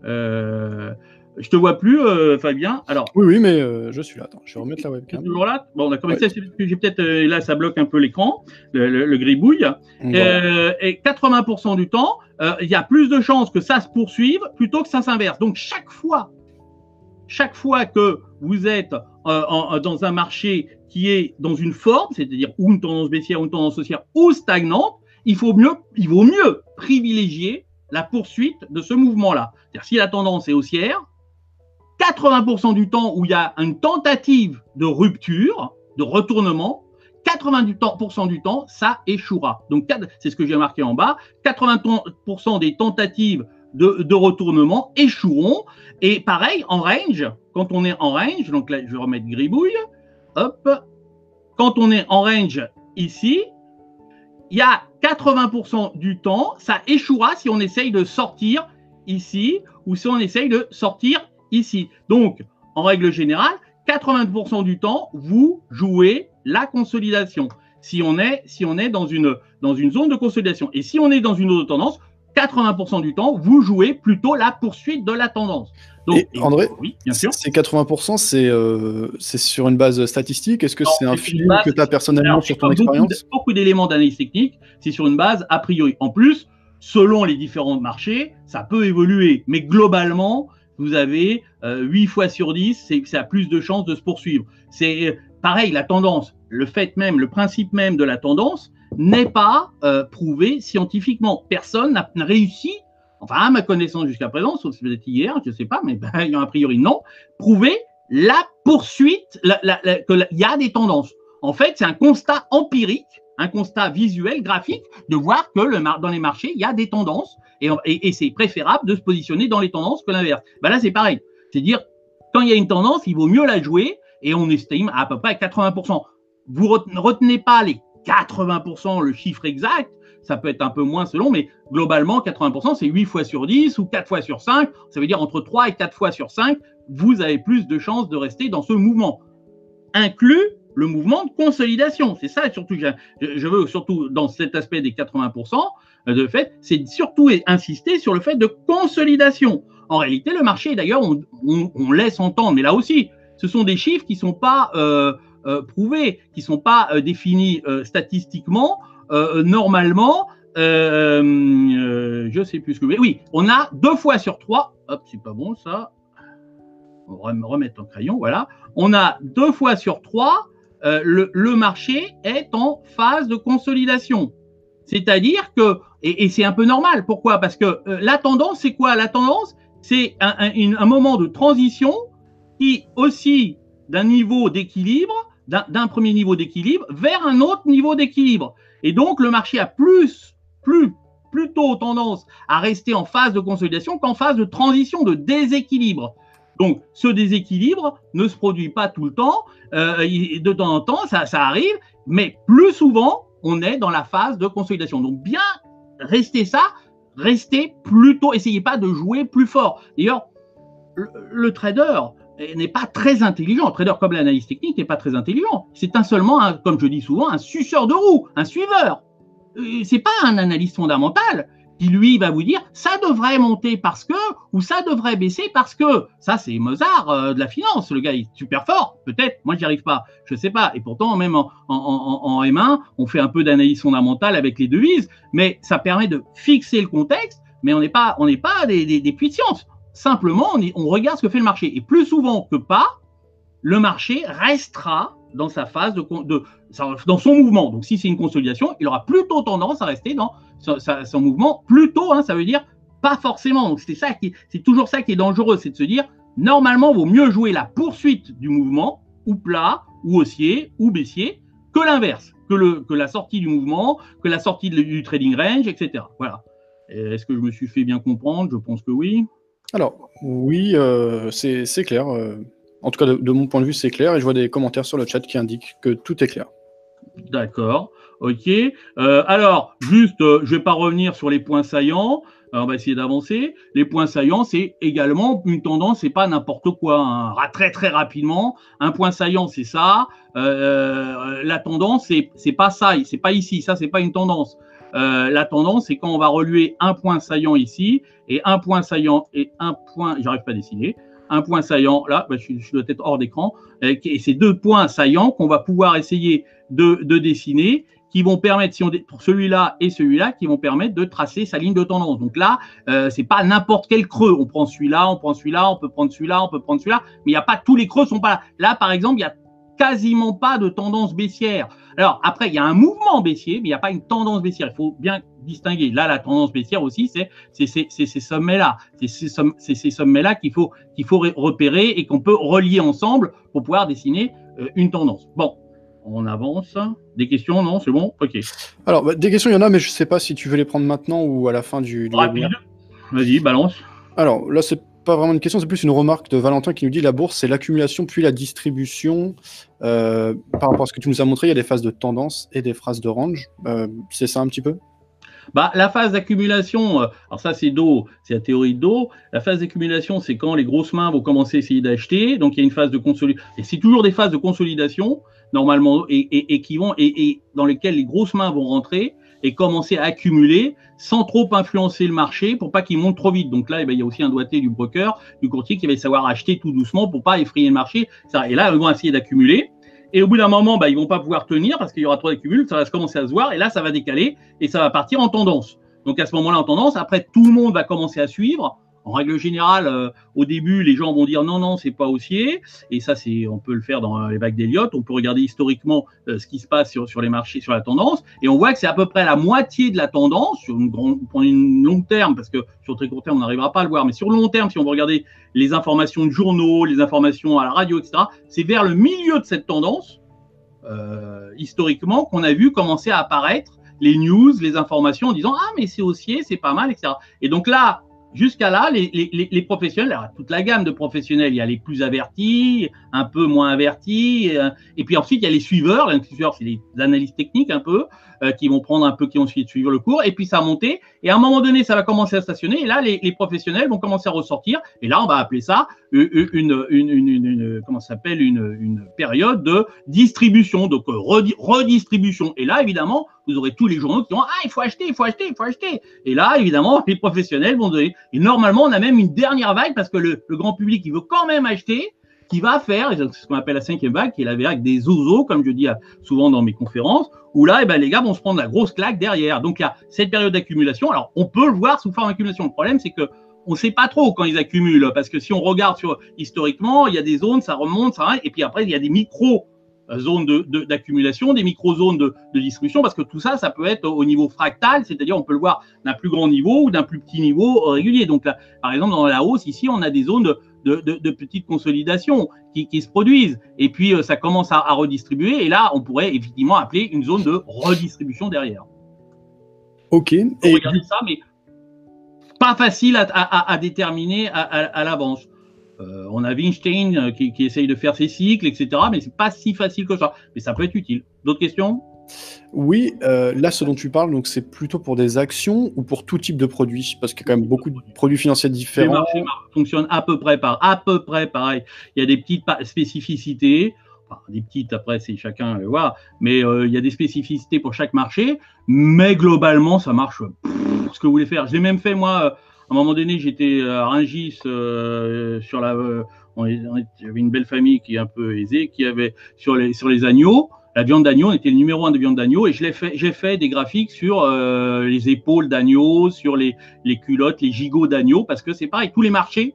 euh, je te vois plus, euh, Fabien. Alors. Oui, oui, mais euh, je suis là. Attends, je vais remettre la webcam. Toujours là? Bon, on a commencé. J'ai peut-être euh, là, ça bloque un peu l'écran, le, gribouille. et 80% du temps, il y a plus de chances que ça se poursuive plutôt que ça s'inverse. Donc chaque fois, chaque fois que vous êtes dans un marché qui est dans une forme, c'est-à-dire ou une tendance baissière, ou une tendance haussière, ou stagnante, il faut mieux, il vaut mieux privilégier la poursuite de ce mouvement-là. C'est-à-dire si la tendance est haussière, 80% du temps où il y a une tentative de rupture, de retournement, 80% du temps, ça échouera. Donc, c'est ce que j'ai marqué en bas. 80% des tentatives de, retournement échoueront. Et pareil, en range, quand on est en range, donc là, je vais remettre gribouille, hop, quand on est en range ici, il y a 80% du temps, ça échouera si on essaye de sortir ici ou si on essaye de sortir ici. Donc, en règle générale, 80% du temps, vous jouez la consolidation. Si on est, si on est dans, une, dans une zone de consolidation. Et si on est dans une autre tendance, 80% du temps, vous jouez plutôt la poursuite de la tendance. Donc, André, oui, bien sûr. Ces 80%, euh, c'est sur une base statistique? Est-ce que c'est un feeling que tu as personnellement sur ton expérience? Beaucoup d'éléments d'analyse technique, c'est sur une base a priori. En plus, selon les différents marchés, ça peut évoluer. Mais globalement, vous avez euh, 8 fois sur 10, c'est a plus de chances de se poursuivre. C'est euh, pareil, la tendance, le fait même, le principe même de la tendance n'est pas euh, prouvé scientifiquement. Personne n'a réussi, enfin à ma connaissance jusqu'à présent, sauf peut-être hier, je ne sais pas, mais ben, a priori non, prouver la poursuite, qu'il y a des tendances. En fait, c'est un constat empirique un constat visuel, graphique, de voir que dans les marchés, il y a des tendances et, c'est préférable de se positionner dans les tendances que l'inverse. Ben là, c'est pareil. C'est-à-dire, quand il y a une tendance, il vaut mieux la jouer et on estime à peu près à 80%. Vous ne retenez pas les 80%, le chiffre exact, ça peut être un peu moins selon, mais globalement, 80%, c'est 8 fois sur 10 ou 4 fois sur 5. Ça veut dire entre 3 et 4 fois sur 5, vous avez plus de chances de rester dans ce mouvement. Inclus le mouvement de consolidation. C'est ça surtout je, veux surtout dans cet aspect des 80% de fait, c'est surtout insister sur le fait de consolidation. En réalité, le marché, d'ailleurs, on, laisse entendre, mais là aussi, ce sont des chiffres qui ne sont pas euh, euh, prouvés, qui ne sont pas euh, définis statistiquement. normalement, je ne sais plus ce que. Mais oui, on a deux fois sur trois. Hop, c'est pas bon ça. On va me remettre en crayon, voilà. On a deux fois sur trois euh, le, marché est en phase de consolidation. C'est-à-dire que, et, c'est un peu normal, pourquoi? Parce que euh, la tendance, c'est quoi? La tendance, c'est un, moment de transition qui aussi d'un niveau d'équilibre, d'un premier niveau d'équilibre, vers un autre niveau d'équilibre. Et donc, le marché a plus, plus, plutôt tendance à rester en phase de consolidation qu'en phase de transition, de déséquilibre. Donc, ce déséquilibre ne se produit pas tout le temps. Euh, de temps en temps, ça, arrive, mais plus souvent, on est dans la phase de consolidation. Donc, bien rester ça, restez plutôt, essayez pas de jouer plus fort. D'ailleurs, le, trader n'est pas très intelligent. Le trader, comme l'analyse technique, n'est pas très intelligent. C'est un seulement, comme je dis souvent, un suceur de roue, un suiveur. Euh, c'est pas un analyste fondamental lui va vous dire ça devrait monter parce que ou ça devrait baisser parce que. Ça c'est Mozart euh, de la finance le gars est super fort peut-être. Moi j'y arrive pas. Je sais pas. Et pourtant même en, en, M1 on fait un peu d'analyse fondamentale avec les devises mais ça permet de fixer le contexte mais on n'est pas on n'est pas des, des, science. Simplement on regarde ce que fait le marché. Et plus souvent que pas le marché restera dans sa phase de, de dans son mouvement. Donc, si c'est une consolidation, il aura plutôt tendance à rester dans son, mouvement. Plutôt, hein, ça veut dire pas forcément. Donc, c'est ça qui, c'est toujours ça qui est dangereux, c'est de se dire normalement, il vaut mieux jouer la poursuite du mouvement, ou plat, ou haussier, ou baissier, que l'inverse, que, le, que la sortie du mouvement, que la sortie du trading range, etc. Voilà. Est-ce que je me suis fait bien comprendre? Je pense que oui. Alors, oui, euh, c'est clair. Euh, en tout cas, de, mon point de vue, c'est clair. Et je vois des commentaires sur le chat qui indiquent que tout est clair. D'accord. Ok. Euh, alors, juste, euh, je ne vais pas revenir sur les points saillants. on va essayer d'avancer. Les points saillants, c'est également une tendance, c'est pas n'importe quoi. Hein. Très très rapidement, un point saillant, c'est ça. Euh, la tendance, c'est c'est pas ça, c'est pas ici. Ça, c'est pas une tendance. la tendance, c'est quand on va reluer un point saillant ici et un point saillant et un point. J'arrive pas à dessiner un point saillant, là, bah, je, dois être hors d'écran, et ces deux points saillants qu'on va pouvoir essayer de, dessiner, qui vont permettre, si on pour celui-là et celui-là, qui vont permettre de tracer sa ligne de tendance. Donc là, euh, c'est pas n'importe quel creux. On prend celui-là, on prend celui-là, on peut prendre celui-là, on peut prendre celui-là, mais il n'y a pas tous les creux sont pas là. Là, par exemple, il y a quasiment pas de tendance baissière. Alors après, il y a un mouvement baissier, mais il n'y a pas une tendance baissière. Il faut bien distinguer. Là, la tendance baissière aussi, c'est ces sommets-là. C'est ces, sommets-là qu'il faut, qu'il faut repérer et qu'on peut relier ensemble pour pouvoir dessiner euh, une tendance. Bon, on avance. Des questions? Non, c'est bon? Ok. Alors, bah, des questions, il y en a, mais je ne sais pas si tu veux les prendre maintenant ou à la fin du, du Rapide. Vas-y, balance. Alors, là, c'est pas vraiment une question, c'est plus une remarque de Valentin qui nous dit la bourse, c'est l'accumulation puis la distribution. Euh, par rapport à ce que tu nous as montré, il y a des phases de tendance et des phases de range. Euh, c'est ça un petit peu? Bah, la phase d'accumulation, euh, alors ça c'est d'eau, c'est la théorie d'eau. La phase d'accumulation, c'est quand les grosses mains vont commencer à essayer d'acheter. Donc il y a une phase de consolidation. Et c'est toujours des phases de consolidation, normalement, et, qui vont, et, dans lesquelles les grosses mains vont rentrer et commencer à accumuler sans trop influencer le marché pour pas qu'il monte trop vite. Donc là, eh ben, il y a aussi un doigté du broker, du courtier qui va savoir acheter tout doucement pour pas effrayer le marché. Et là, ils vont essayer d'accumuler. Et au bout d'un moment, bah, ils vont pas pouvoir tenir parce qu'il y aura trop d'accumul, ça va commencer à se voir, et là, ça va décaler et ça va partir en tendance. Donc à ce moment-là, en tendance, après, tout le monde va commencer à suivre. En règle générale, euh, au début, les gens vont dire non, non, c'est pas haussier. Et ça, c'est, on peut le faire dans les vagues d'Eliott. On peut regarder historiquement euh, ce qui se passe sur, les marchés, sur la tendance. Et on voit que c'est à peu près la moitié de la tendance sur une, grande, une longue terme, parce que sur très court terme, on n'arrivera pas à le voir. Mais sur le long terme, si on veut regarder les informations de journaux, les informations à la radio, etc., c'est vers le milieu de cette tendance historiquement qu'on a vu commencer à apparaître les news, les informations en disant ah mais c'est haussier, c'est pas mal, etc. Et donc là, jusqu'à là, les, professionnels, toute la gamme de professionnels, il y a les plus avertis, un peu moins avertis, et puis ensuite il y a les suiveurs, les suiveurs c'est les analystes techniques un peu, euh, qui vont prendre un peu, qui vont suivre le cours, et puis ça va monter, et à un moment donné, ça va commencer à stationner, et là, les, professionnels vont commencer à ressortir, et là, on va appeler ça une, une, une, comment s'appelle, une, période de distribution, donc euh, redistribution. Et là, évidemment, vous aurez tous les journaux qui vont ah il faut acheter, il faut acheter, il faut acheter. Et là, évidemment, les professionnels vont donner. Et normalement, on a même une dernière vague parce que le, le grand public, il veut quand même acheter qui va faire, c'est ce qu'on appelle la cinquième vague, qui est la vague des oiseaux, comme je dis souvent dans mes conférences, où là, eh ben, les gars vont se prendre la grosse claque derrière. Donc, il y a cette période d'accumulation. Alors, on peut le voir sous forme d'accumulation. Le problème, c'est que on ne sait pas trop quand ils accumulent, parce que si on regarde sur, historiquement, il y a des zones, ça remonte, ça et puis après, il y a des micro euh, zones d'accumulation, des micro-zones de, de, distribution, parce que tout ça, ça peut être au niveau fractal, c'est-à-dire on peut le voir d'un plus grand niveau ou d'un plus petit niveau régulier. Donc, là, par exemple, dans la hausse, ici, on a des zones de, de, de, de petites consolidations qui, qui, se produisent. Et puis, euh, ça commence à, à, redistribuer. Et là, on pourrait effectivement appeler une zone de redistribution derrière. OK. et regardez ça, mais pas facile à, à, à déterminer à, l'avance. Euh, on a Weinstein euh, qui, qui, essaye de faire ses cycles, etc. Mais c'est pas si facile que ça. Mais ça peut être utile. D'autres questions? Oui, euh, là, ce dont tu parles, donc c'est plutôt pour des actions ou pour tout type de produits? Parce qu'il y a quand même beaucoup de produits financiers différents. Le marché fonctionne à peu près par, à peu près pareil. Il y a des petites spécificités. Enfin, des petites, après, c'est chacun le voir. Mais euh, il y a des spécificités pour chaque marché. Mais globalement, ça marche ce que vous voulez faire. Je l'ai même fait, moi, à un moment donné, j'étais à Rungis euh, sur la. on avait une belle famille qui est un peu aisée, qui avait sur les, sur les agneaux la viande d'agneau, on était le numéro un de viande d'agneau et je l'ai fait, j'ai fait des graphiques sur euh, les épaules d'agneau, sur les, les culottes, les gigots d'agneau, parce que c'est pareil, tous les marchés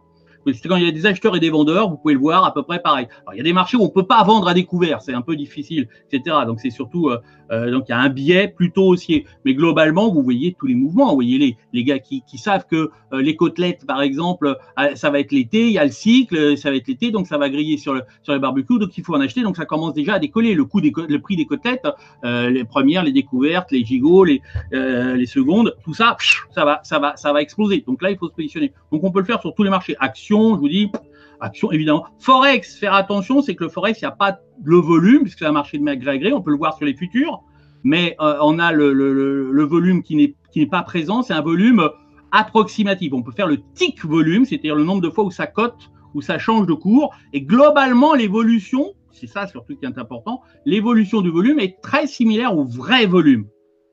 quand il y a des acheteurs et des vendeurs, vous pouvez le voir à peu près pareil. Alors, il y a des marchés où on peut pas vendre à découvert, c'est un peu difficile, etc. Donc c'est surtout euh, euh, donc il y a un biais plutôt haussier. Mais globalement, vous voyez tous les mouvements. Vous voyez les, les gars qui, qui savent que euh, les côtelettes, par exemple, ça va être l'été, il y a le cycle, ça va être l'été, donc ça va griller sur le sur les barbecues, donc il faut en acheter. Donc ça commence déjà à décoller. Le coût des le prix des côtelettes, les premières, les découvertes, les gigots, les les secondes, tout ça, ça va ça va ça va exploser. Donc là, il faut se positionner. Donc on peut le faire sur tous les marchés. Actions je vous dis, action évidemment. Forex, faire attention, c'est que le Forex, il n'y a pas le volume, puisque c'est un marché de gré à gré, on peut le voir sur les futurs, mais euh, on a le, le, volume qui n'est pas présent, c'est un volume approximatif. On peut faire le tick volume, c'est-à-dire le nombre de fois où ça cote, où ça change de cours, et globalement, l'évolution, c'est ça surtout qui est important, l'évolution du volume est très similaire au vrai volume.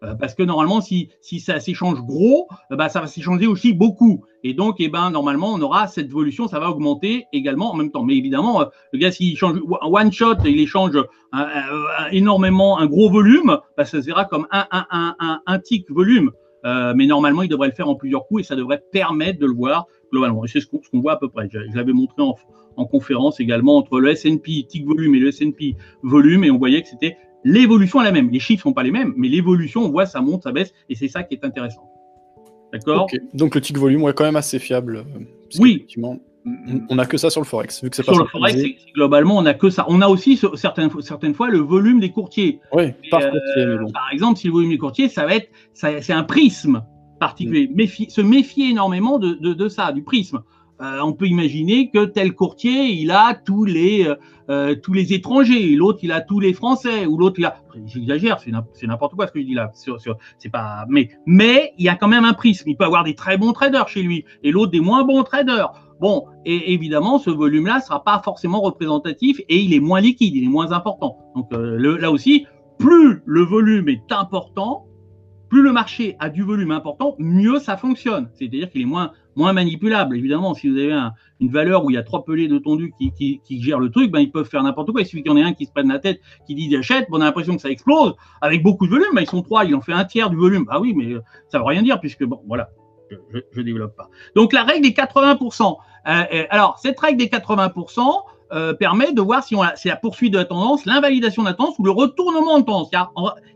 Euh, parce que normalement, si, si ça s'échange gros, euh, bah, ça va s'échanger aussi beaucoup. Et donc, eh ben, normalement, on aura cette évolution, ça va augmenter également en même temps. Mais évidemment, euh, le gars, s'il change one shot, il échange énormément un gros volume, bah, ça se verra comme un, un, un, un, un tic volume. mais normalement, il devrait le faire en plusieurs coups et ça devrait permettre de le voir globalement. Et c'est ce qu'on voit à peu près. Je, je l'avais montré en, en conférence également entre le S&P tic volume et le S&P volume et on voyait que c'était L'évolution est la même. Les chiffres sont pas les mêmes, mais l'évolution, on voit, ça monte, ça baisse, et c'est ça qui est intéressant. D'accord? Donc le tick volume est quand même assez fiable. Euh, oui. On n'a que ça sur le forex. Vu que sur pas le forex, globalement, on n'a que ça. On a aussi certaines, certaines fois le volume des courtiers. Oui, par euh, Par exemple, si le volume des courtiers, ça va être, c'est un prisme particulier. Mm. se méfier énormément de, de, de ça, du prisme. Euh, on peut imaginer que tel courtier, il a tous les euh, euh, tous les étrangers, l'autre il a tous les Français, ou l'autre il a. J'exagère, c'est n'importe quoi ce que je dis là. Pas. Mais mais il y a quand même un prisme. Il peut avoir des très bons traders chez lui et l'autre des moins bons traders. Bon, et évidemment, ce volume-là sera pas forcément représentatif et il est moins liquide, il est moins important. Donc là aussi, plus le volume est important, plus le marché a du volume important, mieux ça fonctionne. C'est-à-dire qu'il est moins moins manipulable. Évidemment, si vous avez une valeur où il y a trois pelés de tondu qui, gèrent le truc, ben, ils peuvent faire n'importe quoi. Il suffit qu'il y en ait un qui se prenne la tête, qui dit j'achète, on a l'impression que ça explose. Avec beaucoup de volume, ben, ils sont trois, ils ont fait un tiers du volume. Ah oui, mais euh, ça veut rien dire puisque, bon, voilà, je, je, développe pas. Donc la règle des 80%. Euh, euh, alors, cette règle des 80%, euh, permet de voir si c'est la poursuite de la tendance, l'invalidation de la tendance ou le retournement de tendance. Il y a,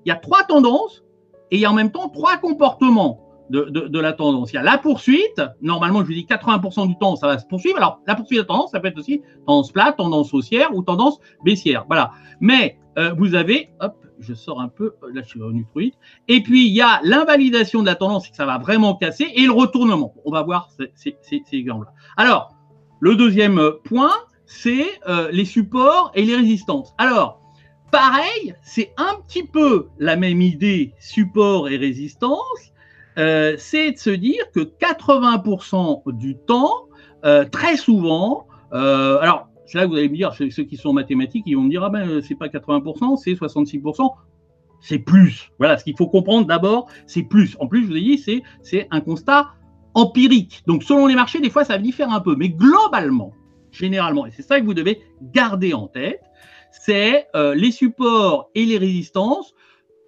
il y a trois tendances et il y a en même temps trois comportements. De, la tendance. Il y a la poursuite. Normalement, je vous dis 80% du temps, ça va se poursuivre. Alors, la poursuite de la tendance, ça peut être aussi tendance plate, tendance haussière ou tendance baissière. Voilà. Mais euh, vous avez, hop, je sors un peu, là je suis revenu trop vite. Et puis, il y a l'invalidation de la tendance, c'est que ça va vraiment casser, et le retournement. On va voir ces, exemples-là. Alors, le deuxième point, c'est euh, les supports et les résistances. Alors, pareil, c'est un petit peu la même idée, support et résistance, euh, c'est de se dire que 80% du temps, euh, très souvent, euh, alors c'est là que vous allez me dire, ceux, qui sont mathématiques, ils vont me dire, ah ben c'est pas 80%, c'est 66%. C'est plus. Voilà, ce qu'il faut comprendre d'abord, c'est plus. En plus, je vous ai dit, c'est, un constat empirique. Donc, selon les marchés, des fois, ça diffère un peu. Mais globalement, généralement, et c'est ça que vous devez garder en tête, c'est les supports et les résistances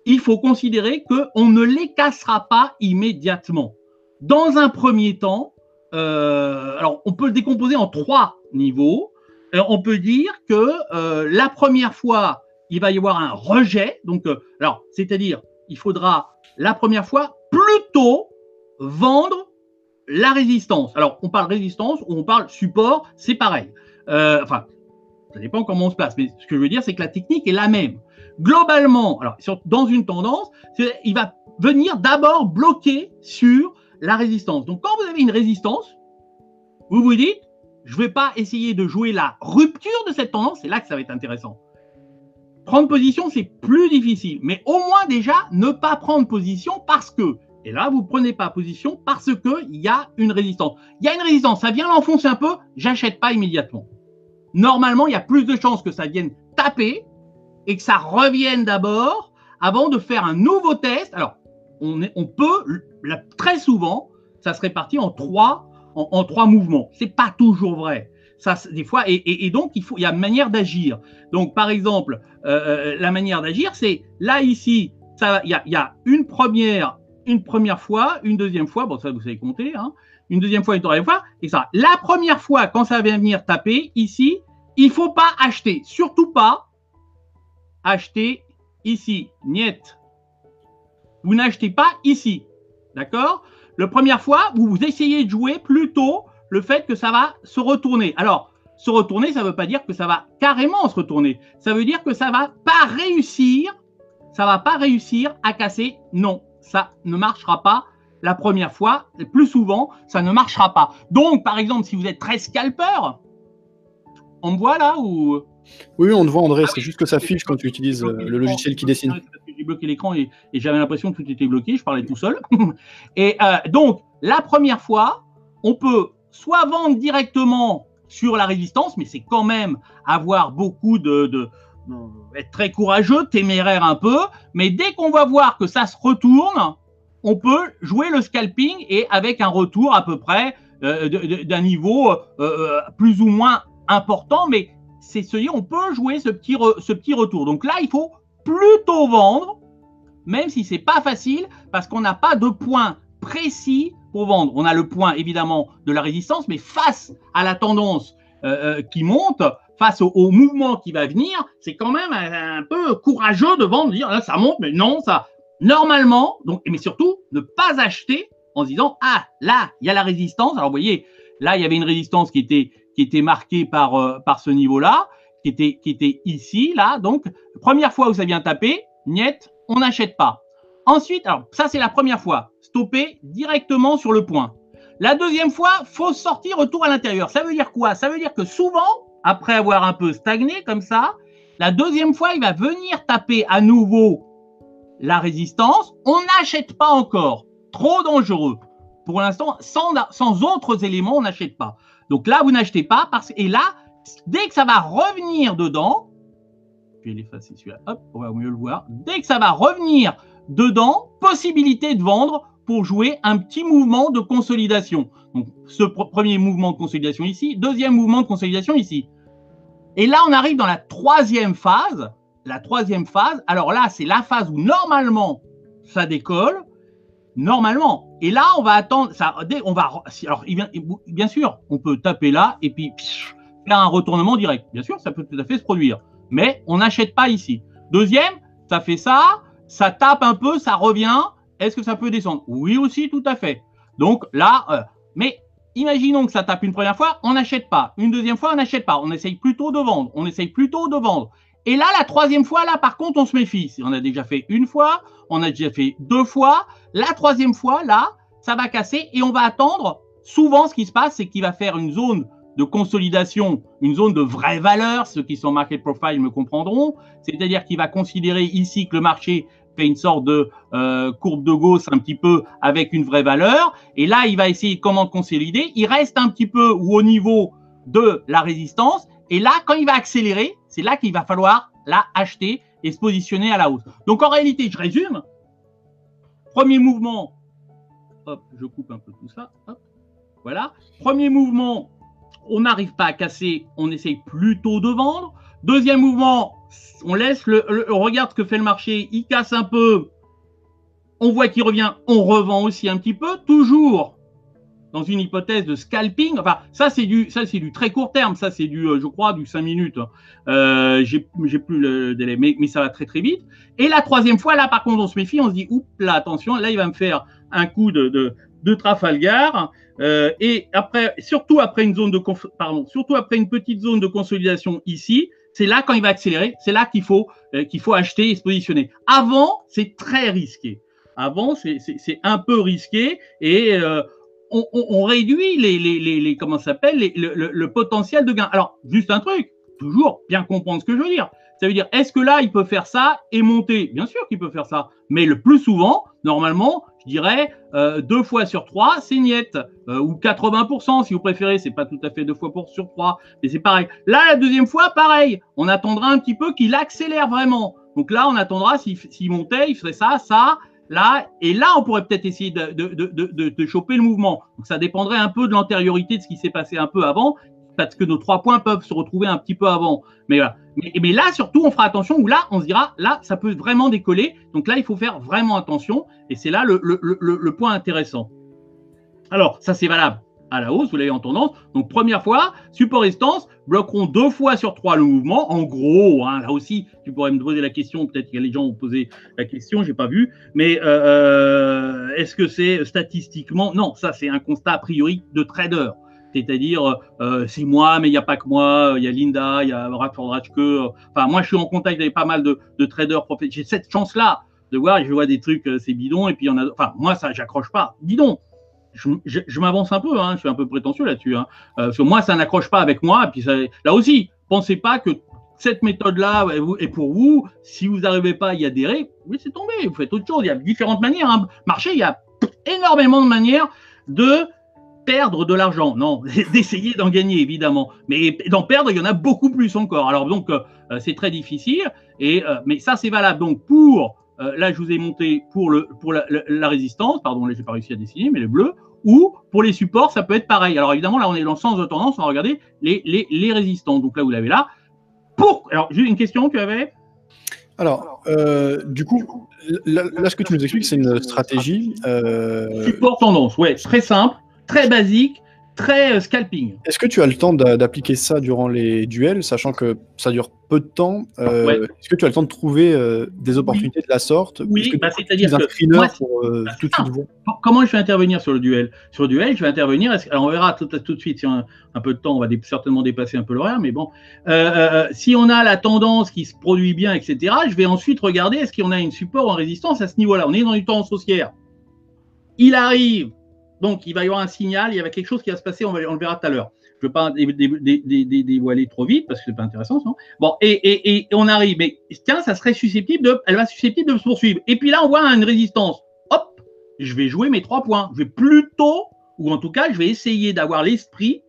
il faut considérer qu'on ne les cassera pas immédiatement. Dans un premier temps, euh, on peut le décomposer en trois niveaux. Euh, on peut dire que euh, la première fois, il va y avoir un rejet. C'est-à-dire, il faudra la première fois plutôt vendre la résistance. Alors, on parle résistance ou on parle support, c'est pareil. enfin, ça dépend comment on se place. Mais ce que je veux dire, c'est que la technique est la même globalement, alors dans une tendance, il va venir d'abord bloquer sur la résistance. Donc quand vous avez une résistance, vous vous dites, je ne vais pas essayer de jouer la rupture de cette tendance, c'est là que ça va être intéressant. Prendre position, c'est plus difficile, mais au moins déjà ne pas prendre position parce que, et là vous ne prenez pas position parce qu'il y a une résistance. Il y a une résistance, ça vient l'enfoncer un peu, j'achète pas immédiatement. Normalement, il y a plus de chances que ça vienne taper et que ça revienne d'abord avant de faire un nouveau test. Alors, on, peut, très souvent, ça se répartit en trois, en, trois mouvements. C'est pas toujours vrai. Ça, des fois, et, donc il y a une manière d'agir. Donc, par exemple, euh, euh, la manière d'agir, c'est là ici, il y, a, une première, une première fois, une deuxième fois. Bon, ça vous savez compter. Hein, une deuxième fois, une troisième fois, et ça. La première fois, quand ça vient venir taper ici, il faut pas acheter, surtout pas acheter ici. Niet. Vous n'achetez pas ici. D'accord? La première fois, vous essayez de jouer plutôt le fait que ça va se retourner. Alors, se retourner, ça ne veut pas dire que ça va carrément se retourner. Ça veut dire que ça va pas réussir. Ça va pas réussir à casser. Non, ça ne marchera pas la première fois. Et plus souvent, ça ne marchera pas. Donc, par exemple, si vous êtes très scalper, on me voit là ou oui, on te voit, André. c'est juste que ça fiche quand tu utilises euh, le logiciel qui dessine. J'ai bloqué l'écran et, j'avais l'impression que tout était bloqué. Je parlais tout seul. et euh, donc, la première fois, on peut soit vendre directement sur la résistance, mais c'est quand même avoir beaucoup de, être très courageux, téméraire un peu. Mais dès qu'on va voir que ça se retourne, on peut jouer le scalping et avec un retour à peu près euh, d'un niveau plus ou moins important, mais c'est ce on peut jouer ce petit, ce petit retour. Donc là, il faut plutôt vendre, même si c'est pas facile, parce qu'on n'a pas de point précis pour vendre. On a le point évidemment de la résistance, mais face à la tendance euh, euh, qui monte, face au, mouvement qui va venir, c'est quand même un, peu courageux de vendre, de dire là ça monte, mais non, ça. Normalement, donc, mais surtout, ne pas acheter en se disant ah là, il y a la résistance. Alors vous voyez, là, il y avait une résistance qui était qui était marqué par, euh, ce niveau-là, qui était, qui était ici, là. Donc, première fois où ça vient taper, niet, on n'achète pas. Ensuite, alors ça c'est la première fois, stopper directement sur le point. La deuxième fois, faut sortir retour à l'intérieur. Ça veut dire quoi? Ça veut dire que souvent, après avoir un peu stagné comme ça, la deuxième fois, il va venir taper à nouveau la résistance. On n'achète pas encore. Trop dangereux. Pour l'instant, sans autres éléments, on n'achète pas. Donc là, vous n'achetez pas parce et là, dès que ça va revenir dedans, je vais l'effacer celui-là, hop, on va mieux le voir. Dès que ça va revenir dedans, possibilité de vendre pour jouer un petit mouvement de consolidation. Donc ce premier mouvement de consolidation ici, deuxième mouvement de consolidation ici. Et là, on arrive dans la troisième phase. La troisième phase, alors là, c'est la phase où normalement ça décolle. Normalement, et là, on va attendre. On va, alors, bien sûr, on peut taper là et puis faire un retournement direct. Bien sûr, ça peut tout à fait se produire. Mais on n'achète pas ici. Deuxième, ça fait ça, ça tape un peu, ça revient. Est-ce que ça peut descendre? Oui aussi, tout à fait. Donc là, euh, mais imaginons que ça tape une première fois, on n'achète pas. Une deuxième fois, on n'achète pas. On essaye plutôt de vendre. On essaye plutôt de vendre. Et là, la troisième fois, là, par contre, on se méfie. On a déjà fait une fois, on a déjà fait deux fois. La troisième fois, là, ça va casser et on va attendre. Souvent, ce qui se passe, c'est qu'il va faire une zone de consolidation, une zone de vraie valeur. Ceux qui sont market profile me comprendront. C'est-à-dire qu'il va considérer ici que le marché fait une sorte de euh, courbe de Gauss un petit peu avec une vraie valeur. Et là, il va essayer comment consolider. Il reste un petit peu ou au niveau de la résistance. Et là, quand il va accélérer, c'est là qu'il va falloir la acheter et se positionner à la hausse. Donc en réalité, je résume. Premier mouvement, hop, je coupe un peu tout ça, voilà. Premier mouvement, on n'arrive pas à casser, on essaye plutôt de vendre. Deuxième mouvement, on laisse le, on regarde ce que fait le marché, il casse un peu, on voit qu'il revient, on revend aussi un petit peu, toujours dans une hypothèse de scalping. Enfin, ça c'est du, très court terme, ça c'est du, euh, je crois, du 5 minutes. Euh, j'ai, plus le délai, mais, mais ça va très très vite. Et la troisième fois, là par contre, on se méfie, on se dit, oups, là attention, là il va me faire un coup de, de, de Trafalgar. Euh, et après, surtout après une zone de, pardon, surtout après une petite zone de consolidation ici, c'est là quand il va accélérer, c'est là qu'il faut, euh, qu'il faut acheter et se positionner. Avant, c'est très risqué. Avant, c'est un peu risqué et euh, on, réduit les, les, les, comment s'appelle le, le, le, potentiel de gain. Alors, juste un truc, toujours bien comprendre ce que je veux dire. Ça veut dire, est-ce que là, il peut faire ça et monter? Bien sûr qu'il peut faire ça, mais le plus souvent, normalement, je dirais euh, deux fois sur trois, c'est niette. Euh, ou 80% si vous préférez, c'est pas tout à fait deux fois pour, sur trois, mais c'est pareil. Là, la deuxième fois, pareil. On attendra un petit peu qu'il accélère vraiment. Donc là, on attendra s'il montait, il ferait ça, ça, là, et là, on pourrait peut-être essayer de, choper le mouvement. Donc ça dépendrait un peu de l'antériorité de ce qui s'est passé un peu avant, parce que nos trois points peuvent se retrouver un petit peu avant. Mais, là, surtout, on fera attention, ou là, on se dira, là, ça peut vraiment décoller. Donc là, il faut faire vraiment attention. Et c'est là le, point intéressant. Alors, ça, c'est valable à la hausse, vous l'avez en tendance. Donc, première fois, support résistance, bloqueront deux fois sur trois le mouvement. En gros, hein, là aussi, tu pourrais me poser la question, peut-être que les gens ont posé la question, j'ai pas vu. Mais euh, euh est-ce que c'est statistiquement? Non, ça, c'est un constat a priori de trader. C'est-à-dire, euh, c'est moi, mais il n'y a pas que moi. Il y a Linda, il y a Radford Ratchke. Enfin, moi, je suis en contact avec pas mal de, de traders professionnels. J'ai cette chance-là de voir, je vois des trucs, c'est bidon, et puis on a. Enfin, moi, ça, j'accroche pas. Bidon. Je, m'avance un peu, hein, je suis un peu prétentieux là-dessus. Hein. Euh, parce que moi, ça n'accroche pas avec moi. Puis là aussi, pensez pas que cette méthode-là est pour vous. Si vous n'arrivez pas à y adhérer, oui, c'est tombé. Vous faites autre chose. Il y a différentes manières. Hein. Marché, il y a énormément de manières de perdre de l'argent. Non, d'essayer d'en gagner, évidemment. Mais d'en perdre, il y en a beaucoup plus encore. Alors donc, euh, c'est très difficile. Et, euh, mais ça, c'est valable donc pour, euh, là, je vous ai monté pour, le, pour la, la, résistance, pardon, là, j'ai pas réussi à dessiner, mais le bleu, ou pour les supports, ça peut être pareil. Alors évidemment, là, on est dans le sens de tendance, on va regarder les, les, les résistants. Donc là, vous l'avez là. Pour, alors, j'ai une question, tu avais? Alors, euh, du coup, là, là, ce que tu nous expliques, c'est une stratégie. Euh... Support tendance, ouais, très simple très basique, très euh, scalping. Est-ce que tu as le temps d'appliquer ça durant les duels, sachant que ça dure peu de temps euh, ouais. Est-ce que tu as le temps de trouver euh, des opportunités oui. de la sorte? Oui, bah, c'est-à-dire que moi, pour, euh, tout de suite Comment je vais intervenir sur le duel? Sur le duel, je vais intervenir. Alors on verra tout, tout de suite si on a un peu de temps, on va dé certainement dépasser un peu l'horaire, mais bon, si on a la tendance qui se produit bien, etc. Je vais ensuite regarder est-ce qu'on a une support en résistance à ce niveau-là. On est dans une tendance haussière. Il arrive donc, il va y avoir un signal, il y avait quelque chose qui va se passer, on, le verra tout à l'heure. Je ne veux pas dé, dé, dé, dévoiler trop vite parce que c'est pas intéressant, sinon. Bon, et, on arrive, mais tiens, ça serait susceptible de, elle va susceptible de se poursuivre. Et puis là, on voit une résistance. Hop, je vais jouer mes trois points. Je vais plutôt, ou en tout cas, je vais essayer d'avoir l'esprit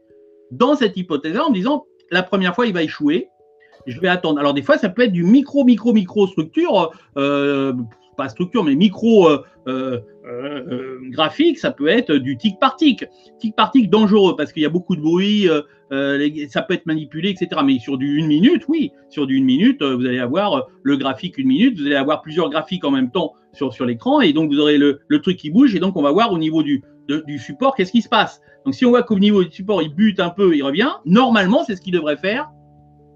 dans cette hypothèse-là en me disant, la première fois, il va échouer. Je vais attendre. Alors, des fois, ça peut être du micro, micro, micro structure. Euh, pas structure, mais micro euh, euh, euh, graphique, ça peut être du tic par tic. Tic par dangereux parce qu'il y a beaucoup de bruit, ça peut être manipulé, etc. Mais sur du une minute, oui, sur du une minute, vous allez avoir le graphique une minute, vous allez avoir plusieurs graphiques en même temps sur, sur l'écran et donc vous aurez le, le, truc qui bouge et donc on va voir au niveau du, du support qu'est-ce qui se passe. Donc si on voit qu'au niveau du support il bute un peu, il revient, normalement c'est ce qu'il devrait faire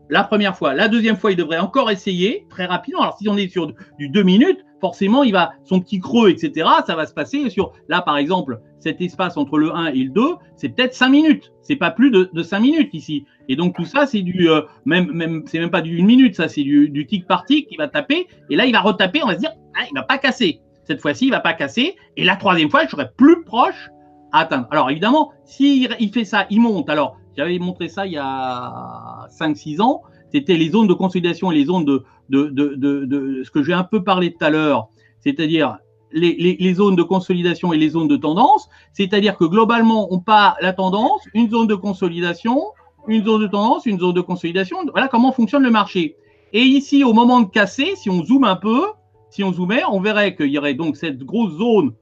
la première fois. La deuxième fois, il devrait encore essayer très rapidement. Alors, si on est sur du deux minutes, forcément, il va, son petit creux, etc., ça va se passer sur, là, par exemple, cet espace entre le 1 et le 2, c'est peut-être 5 minutes. C'est pas plus de, de 5 minutes ici. Et donc, tout ça, c'est du, euh, même, même, c'est même pas du 1 minute, ça, c'est du, du tic par tic qui va taper. Et là, il va retaper, on va se dire, ah, il va pas casser. Cette fois-ci, il va pas casser. Et la troisième fois, je serai plus proche à atteindre. Alors, évidemment, s'il il fait ça, il monte. Alors, j'avais montré ça il y a 5-6 ans. C'était les zones de consolidation et les zones de, ce que j'ai un peu parlé tout à l'heure, c'est-à-dire les, zones de consolidation et les zones de tendance. C'est-à-dire que globalement, on part la tendance, une zone de consolidation, une zone de tendance, une zone de consolidation. Voilà comment fonctionne le marché. Et ici, au moment de casser, si on zoome un peu, si on zoomait, on verrait qu'il y aurait donc cette grosse zone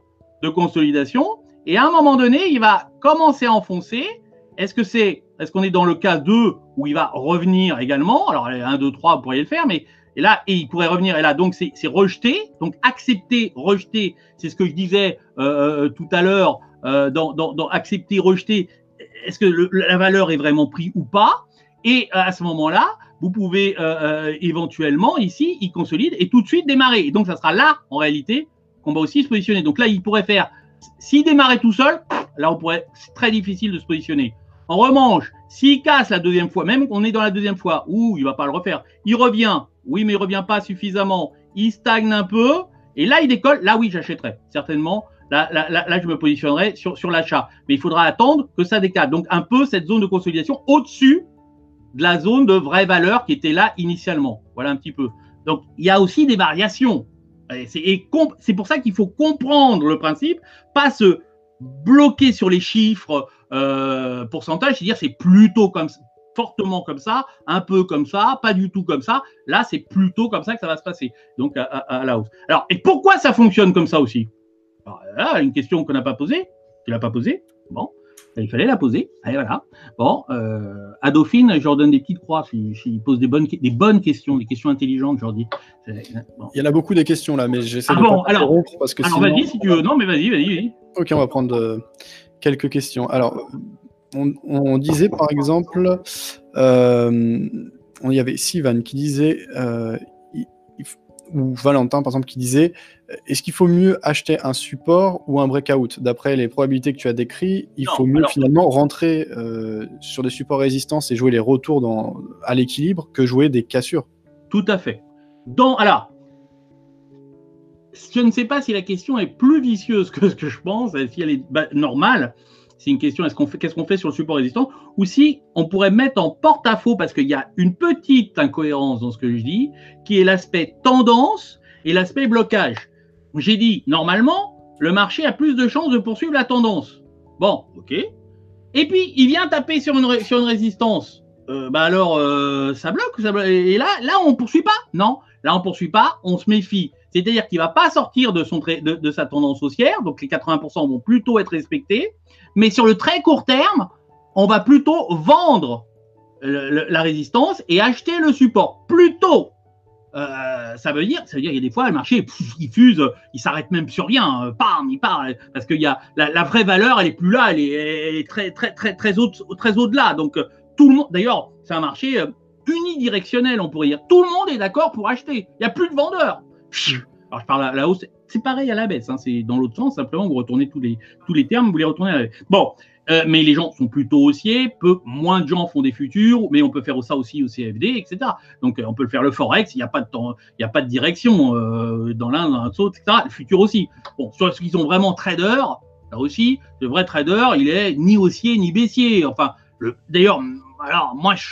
de consolidation. Et à un moment donné, il va commencer à enfoncer. Est-ce que c'est, est-ce qu'on est dans le cas 2 où il va revenir également? Alors, 1, 2, 3, vous pourriez le faire, mais et là, et il pourrait revenir. Et là, donc, c'est rejeter. Donc, accepter, rejeter, c'est ce que je disais euh, euh tout à l'heure euh, dans, dans, dans, accepter, rejeter. Est-ce que la valeur est vraiment prise ou pas? Et à ce moment-là, vous pouvez éventuellement ici, il consolide et tout de suite démarrer. Et donc, ça sera là, en réalité, qu'on va aussi se positionner. Donc là, il pourrait faire, s'il démarrait tout seul, là, on pourrait, c'est très difficile de se positionner. En revanche, s'il casse la deuxième fois, même qu'on est dans la deuxième fois, ou il va pas le refaire, il revient, oui, mais il revient pas suffisamment, il stagne un peu, et là, il décolle, là, oui, j'achèterai, certainement. Là, là, là, je me positionnerai sur, sur l'achat. Mais il faudra attendre que ça décale. Donc, un peu cette zone de consolidation au-dessus de la zone de vraie valeur qui était là initialement. Voilà un petit peu. Donc, il y a aussi des variations. C'est pour ça qu'il faut comprendre le principe, pas se bloquer sur les chiffres euh, pourcentage, c'est dire c'est plutôt comme fortement comme ça, un peu comme ça, pas du tout comme ça. Là, c'est plutôt comme ça que ça va se passer. Donc à, à, la hausse. Alors, et pourquoi ça fonctionne comme ça aussi? Alors, là, une question qu'on n'a pas posée. Tu l'as pas posée? Bon. Il fallait la poser. Allez, voilà. Bon, euh, à Dauphine, je leur donne des petites croix. S'ils posent des bonnes, des bonnes questions, des questions intelligentes, je leur dis. Bon. Il y en a beaucoup des questions là, mais j'essaie ah de bon, alors, parce que alors vas-y si tu veux. Non, mais vas-y, vas-y. Vas ok, on va prendre euh, quelques questions. Alors, on, on disait par exemple, euh, on y avait Sivan qui disait, euh, ou Valentin par exemple qui disait est-ce qu'il faut mieux acheter un support ou un breakout? D'après les probabilités que tu as décrites, il non, faut mieux alors... finalement rentrer euh, sur des supports résistance et jouer les retours dans, à l'équilibre que jouer des cassures. Tout à fait. Dans, alors, je ne sais pas si la question est plus vicieuse que ce que je pense, si elle est bah, normale. C'est une question, est-ce qu'on fait, qu'est-ce qu'on fait sur le support résistant Ou si on pourrait mettre en porte-à-faux, parce qu'il y a une petite incohérence dans ce que je dis, qui est l'aspect tendance et l'aspect blocage. J'ai dit, normalement, le marché a plus de chances de poursuivre la tendance. Bon, ok. Et puis, il vient taper sur une, sur une résistance. Euh, bah alors, euh, ça bloque, ça bloque. Et là, là, on poursuit pas? Non, là, on poursuit pas, on se méfie. C'est-à-dire qu'il va pas sortir de, son de, de sa tendance haussière, donc les 80% vont plutôt être respectés. Mais sur le très court terme, on va plutôt vendre le, le, la résistance et acheter le support. Plutôt euh, ça veut dire, ça veut dire qu'il y a des fois le marché pff, il fuse, il s'arrête même sur rien, euh, pam, il part parce qu'il y a la, la, vraie valeur, elle est plus là, elle est, elle est très très très très haut, très au-delà. Donc euh, tout le monde, d'ailleurs, c'est un marché euh, unidirectionnel, on pourrait dire. Tout le monde est d'accord pour acheter. Il n'y a plus de vendeurs. Alors je parle à la hausse, c'est pareil à la baisse. Hein, c'est dans l'autre sens. Simplement, vous retournez tous les tous les termes, vous les retournez. À la baisse. Bon, euh, mais les gens sont plutôt haussiers, peu, moins de gens font des futurs, mais on peut faire ça aussi au CFD, etc. Donc euh, on peut le faire le forex, il n'y a pas de temps, il a pas de direction euh, dans l'un, dans l'autre, etc. Le futur aussi. Bon, sur ceux qui sont vraiment traders, là aussi, le vrai trader, il est ni haussier ni baissier. Enfin, d'ailleurs, alors moi je,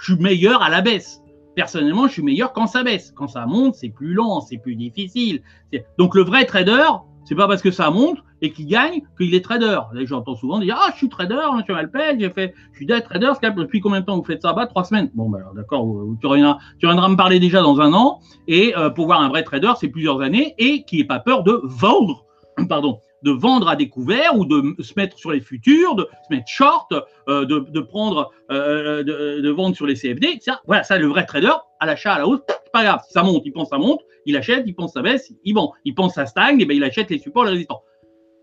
je suis meilleur à la baisse personnellement, je suis meilleur quand ça baisse. Quand ça monte, c'est plus lent, c'est plus difficile. Donc le vrai trader, c'est pas parce que ça monte et qu'il gagne qu'il est trader. J'entends souvent dire Ah, je suis trader, je m'appelle, j'ai fait, je suis dead trader. Depuis combien de temps vous faites ça? Bah, trois semaines. Bon, bah, d'accord, tu reviendras, tu reviendras me parler déjà dans un an. Et euh, pour voir un vrai trader, c'est plusieurs années et qui n'ait pas peur de vendre, pardon, de vendre à découvert ou de se mettre sur les futurs, de se mettre short, euh, de, de, prendre, euh, de, de, vendre sur les CFD, etc. Voilà, ça, le vrai trader, à l'achat, à la hausse, c'est pas grave. Ça monte, il pense ça monte, il achète, il pense ça baisse, il vend. Il pense ça stagne, et ben il achète les supports, les résistants.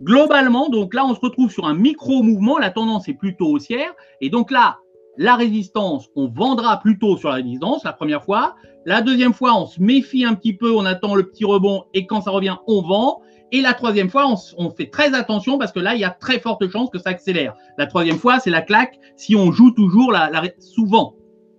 Globalement, donc là, on se retrouve sur un micro-mouvement, la tendance est plutôt haussière, et donc là, la résistance, on vendra plutôt sur la résistance la première fois. La deuxième fois, on se méfie un petit peu, on attend le petit rebond et quand ça revient, on vend. Et la troisième fois, on, fait très attention parce que là, il y a très forte chance que ça accélère. La troisième fois, c'est la claque si on joue toujours souvent.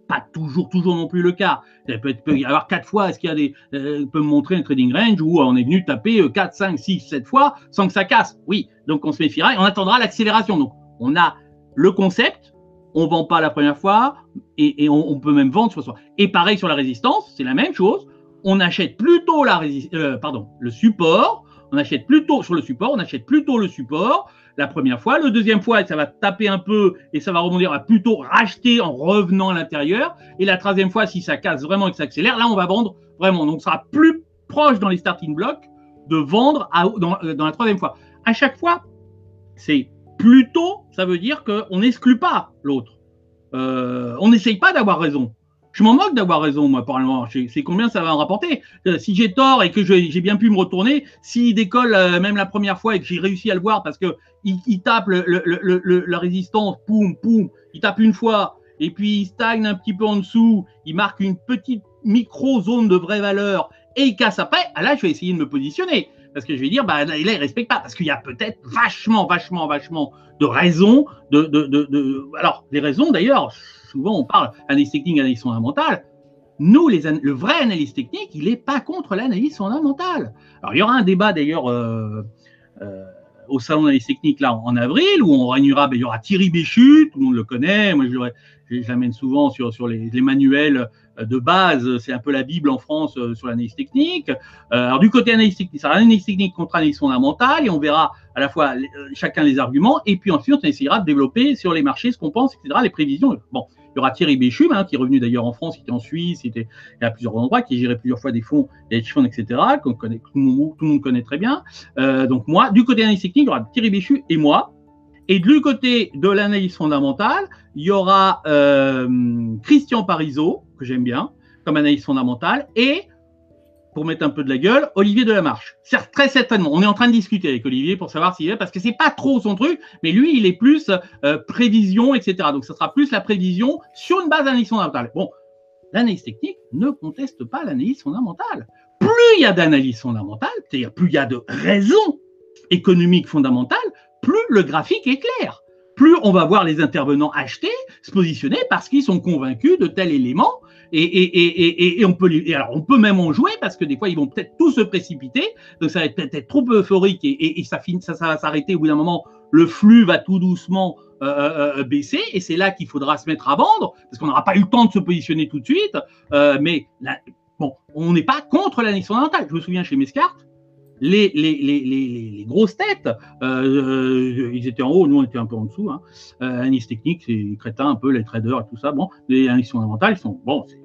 Pas toujours, toujours non plus le cas. Il peut, y avoir quatre fois, est-ce qu'il y a des, euh, peut me montrer un trading range où on est venu taper 4, 5, 6, 7 fois sans que ça casse. Oui, donc on se méfiera et on attendra l'accélération. Donc on a le concept, on vend pas la première fois et, on, peut même vendre sur soi. Et pareil sur la résistance, c'est la même chose. On achète plutôt la euh, pardon, le support. On achète plutôt sur le support, on achète plutôt le support la première fois. Le deuxième fois, ça va taper un peu et ça va rebondir, on va plutôt racheter en revenant à l'intérieur. Et la troisième fois, si ça casse vraiment et que ça accélère, là, on va vendre vraiment. Donc, ça sera plus proche dans les starting blocks de vendre dans, euh, dans la troisième fois. À chaque fois, c'est Plutôt, ça veut dire qu'on n'exclut pas l'autre. Euh, on n'essaye pas d'avoir raison. Je m'en moque d'avoir raison, moi, probablement. C'est combien ça va en rapporter. Euh, si j'ai tort et que j'ai bien pu me retourner, s'il décolle euh, même la première fois et que j'ai réussi à le voir parce que il, tape la résistance, poum, poum, il tape une fois et puis il stagne un petit peu en dessous, il marque une petite micro-zone de vraie valeur et il casse après, ah là, je vais essayer de me positionner parce que je vais dire, bah, là, il ne respecte pas, parce qu'il y a peut-être vachement, vachement, vachement de raisons. De, de, de, Alors, les raisons, d'ailleurs, souvent on parle analyse technique, analyse fondamentale. Nous, les, le vrai analyse technique, il n'est pas contre l'analyse fondamentale. Alors, il y aura un débat d'ailleurs euh, euh, au salon d'analyse technique là en avril où on réunira, ben, il y aura Thierry Béchu, tout le monde le connaît. Moi, je, l'amène souvent sur, les, manuels de base, c'est un peu la Bible en France euh, sur l'analyse technique. Euh, alors du côté analyse technique, ça l'analyse technique contre analyse fondamentale et on verra à la fois euh, chacun les arguments et puis ensuite on essayera de développer sur les marchés ce qu'on pense, etc., les prévisions. Bon, il y aura Thierry Béchum, hein, qui est revenu d'ailleurs en France, qui était en Suisse, qui était à plusieurs endroits, qui gérait plusieurs fois des fonds, des funds, etc., qu'on tout, le monde, connaît très bien. donc moi, du côté analyse technique, il y aura Thierry Béchu et moi. Et du côté de l'analyse fondamentale, il y aura Christian Parizeau, que j'aime bien, comme analyse fondamentale, et, pour mettre un peu de la gueule, Olivier Delamarche. C'est très certainement. On est en train de discuter avec Olivier pour savoir s'il est, parce que c'est pas trop son truc, mais lui, il est plus euh, prévision, etc. Donc, ça sera plus la prévision sur une base d'analyse fondamentale. Bon, l'analyse technique ne conteste pas l'analyse fondamentale. Plus il y a d'analyse fondamentale, c'est-à-dire plus il y a de raisons économiques fondamentales, plus le graphique est clair plus on va voir les intervenants acheter, se positionner parce qu'ils sont convaincus de tel élément et, et, et, et, on peut alors on peut même en jouer parce que des fois ils vont peut-être tous se précipiter, donc ça va être peut-être trop euphorique et, ça, finit, ça, va s'arrêter au bout d'un moment. Le flux va tout doucement euh, euh, euh, baisser et c'est là qu'il faudra se mettre à vendre parce qu'on n'aura pas eu le temps de se positionner tout de suite. Mais bon, on n'est pas contre l'analyse fondamentale. Je me souviens chez Mescart, les, les, les, les, grosses têtes, euh, ils étaient en haut, nous on était un peu en dessous. Hein. Euh, analyse technique, c'est les crétins un peu, les traders et tout ça. Bon, les analyses fondamentales, ils sont bon, c'est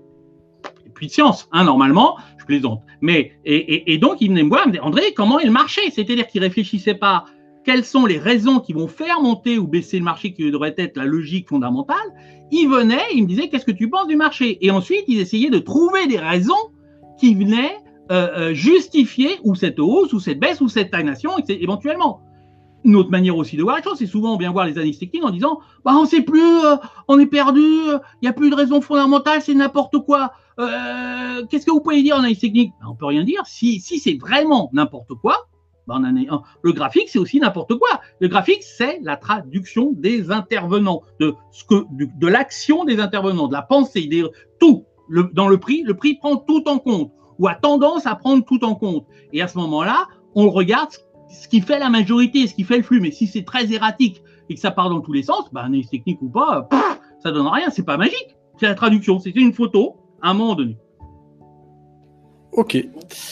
puis de science, hein, normalement, je plaisante. Mais et, et, donc il venait me voir, me André, comment est le marché? C'est-à-dire qu'il réfléchissait pas quelles sont les raisons qui vont faire monter ou baisser le marché, qui devrait être la logique fondamentale? Il venait, il me disait, qu'est-ce que tu penses du marché? Et ensuite, il essayait de trouver des raisons qui venaient euh, euh, justifier ou cette hausse, ou cette baisse, ou cette stagnation, éventuellement. Une autre manière aussi de voir les choses, c'est souvent on vient voir les analystes techniques en disant bah, on ne sait plus, euh, on est perdu, il n'y a plus de raison fondamentale, c'est n'importe quoi. Qu'est-ce que vous pouvez dire en analyse technique bah, On peut rien dire. Si, si c'est vraiment n'importe quoi, bah, le graphique, c'est aussi n'importe quoi. Le graphique, c'est la traduction des intervenants, de, que, de, l'action des intervenants, de la pensée, des, tout. Dans le prix, le prix prend tout en compte ou a tendance à prendre tout en compte. Et à ce moment-là, on regarde ce qui fait la majorité, ce qui fait le flux. Mais si c'est très erratique et que ça part dans tous les sens, bah, analyse technique ou pas, ça donne rien. C'est pas magique. C'est la traduction. C'était une photo à un moment donné. Ok.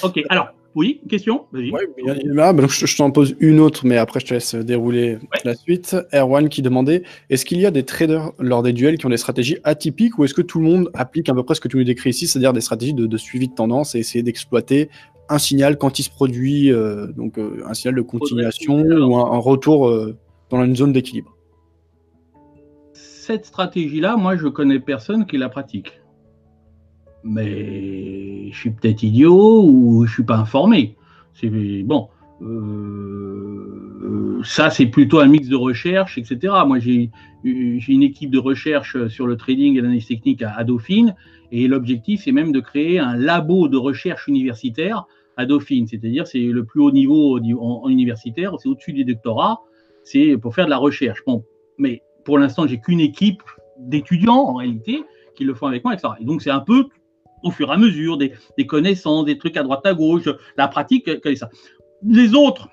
Ok. Alors, oui, question Vas-y. Bah, je, t'en pose une autre, mais après je te laisse dérouler la suite. Erwan qui demandait est-ce qu'il y a des traders lors des duels qui ont des stratégies atypiques ou est-ce que tout le monde applique à peu près ce que tu nous décris ici, c'est-à-dire des stratégies de, suivi de tendance et essayer d'exploiter un signal quand il se produit, euh, donc euh, un signal de continuation ou un, retour euh, dans une zone d'équilibre? Cette stratégie-là, moi je connais personne qui la pratique mais je suis peut-être idiot ou je suis pas informé. C'est bon. ça, c'est plutôt un mix de recherche, etc. Moi, j'ai une équipe de recherche sur le trading et l'analyse technique à, Dauphine, et l'objectif, c'est même de créer un labo de recherche universitaire à Dauphine, c'est-à-dire c'est le plus haut niveau en, universitaire, c'est au-dessus des doctorats, c'est pour faire de la recherche. Bon, mais pour l'instant, j'ai qu'une équipe d'étudiants en réalité qui le font avec moi, etc. Et donc, c'est un peu au fur et à mesure des, connaissances, des trucs à droite à gauche, la pratique, ça. Les autres,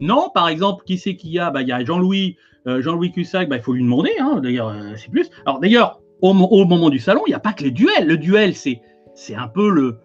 non, par exemple, qui c'est qu'il y a? Bah, Il y a Jean-Louis euh, Jean-Louis Cussac, bah, il faut lui demander, hein, d'ailleurs, euh, c'est plus. Alors d'ailleurs, au, moment du salon, il n'y a pas que les duels. Le duel, c'est, c'est un peu le,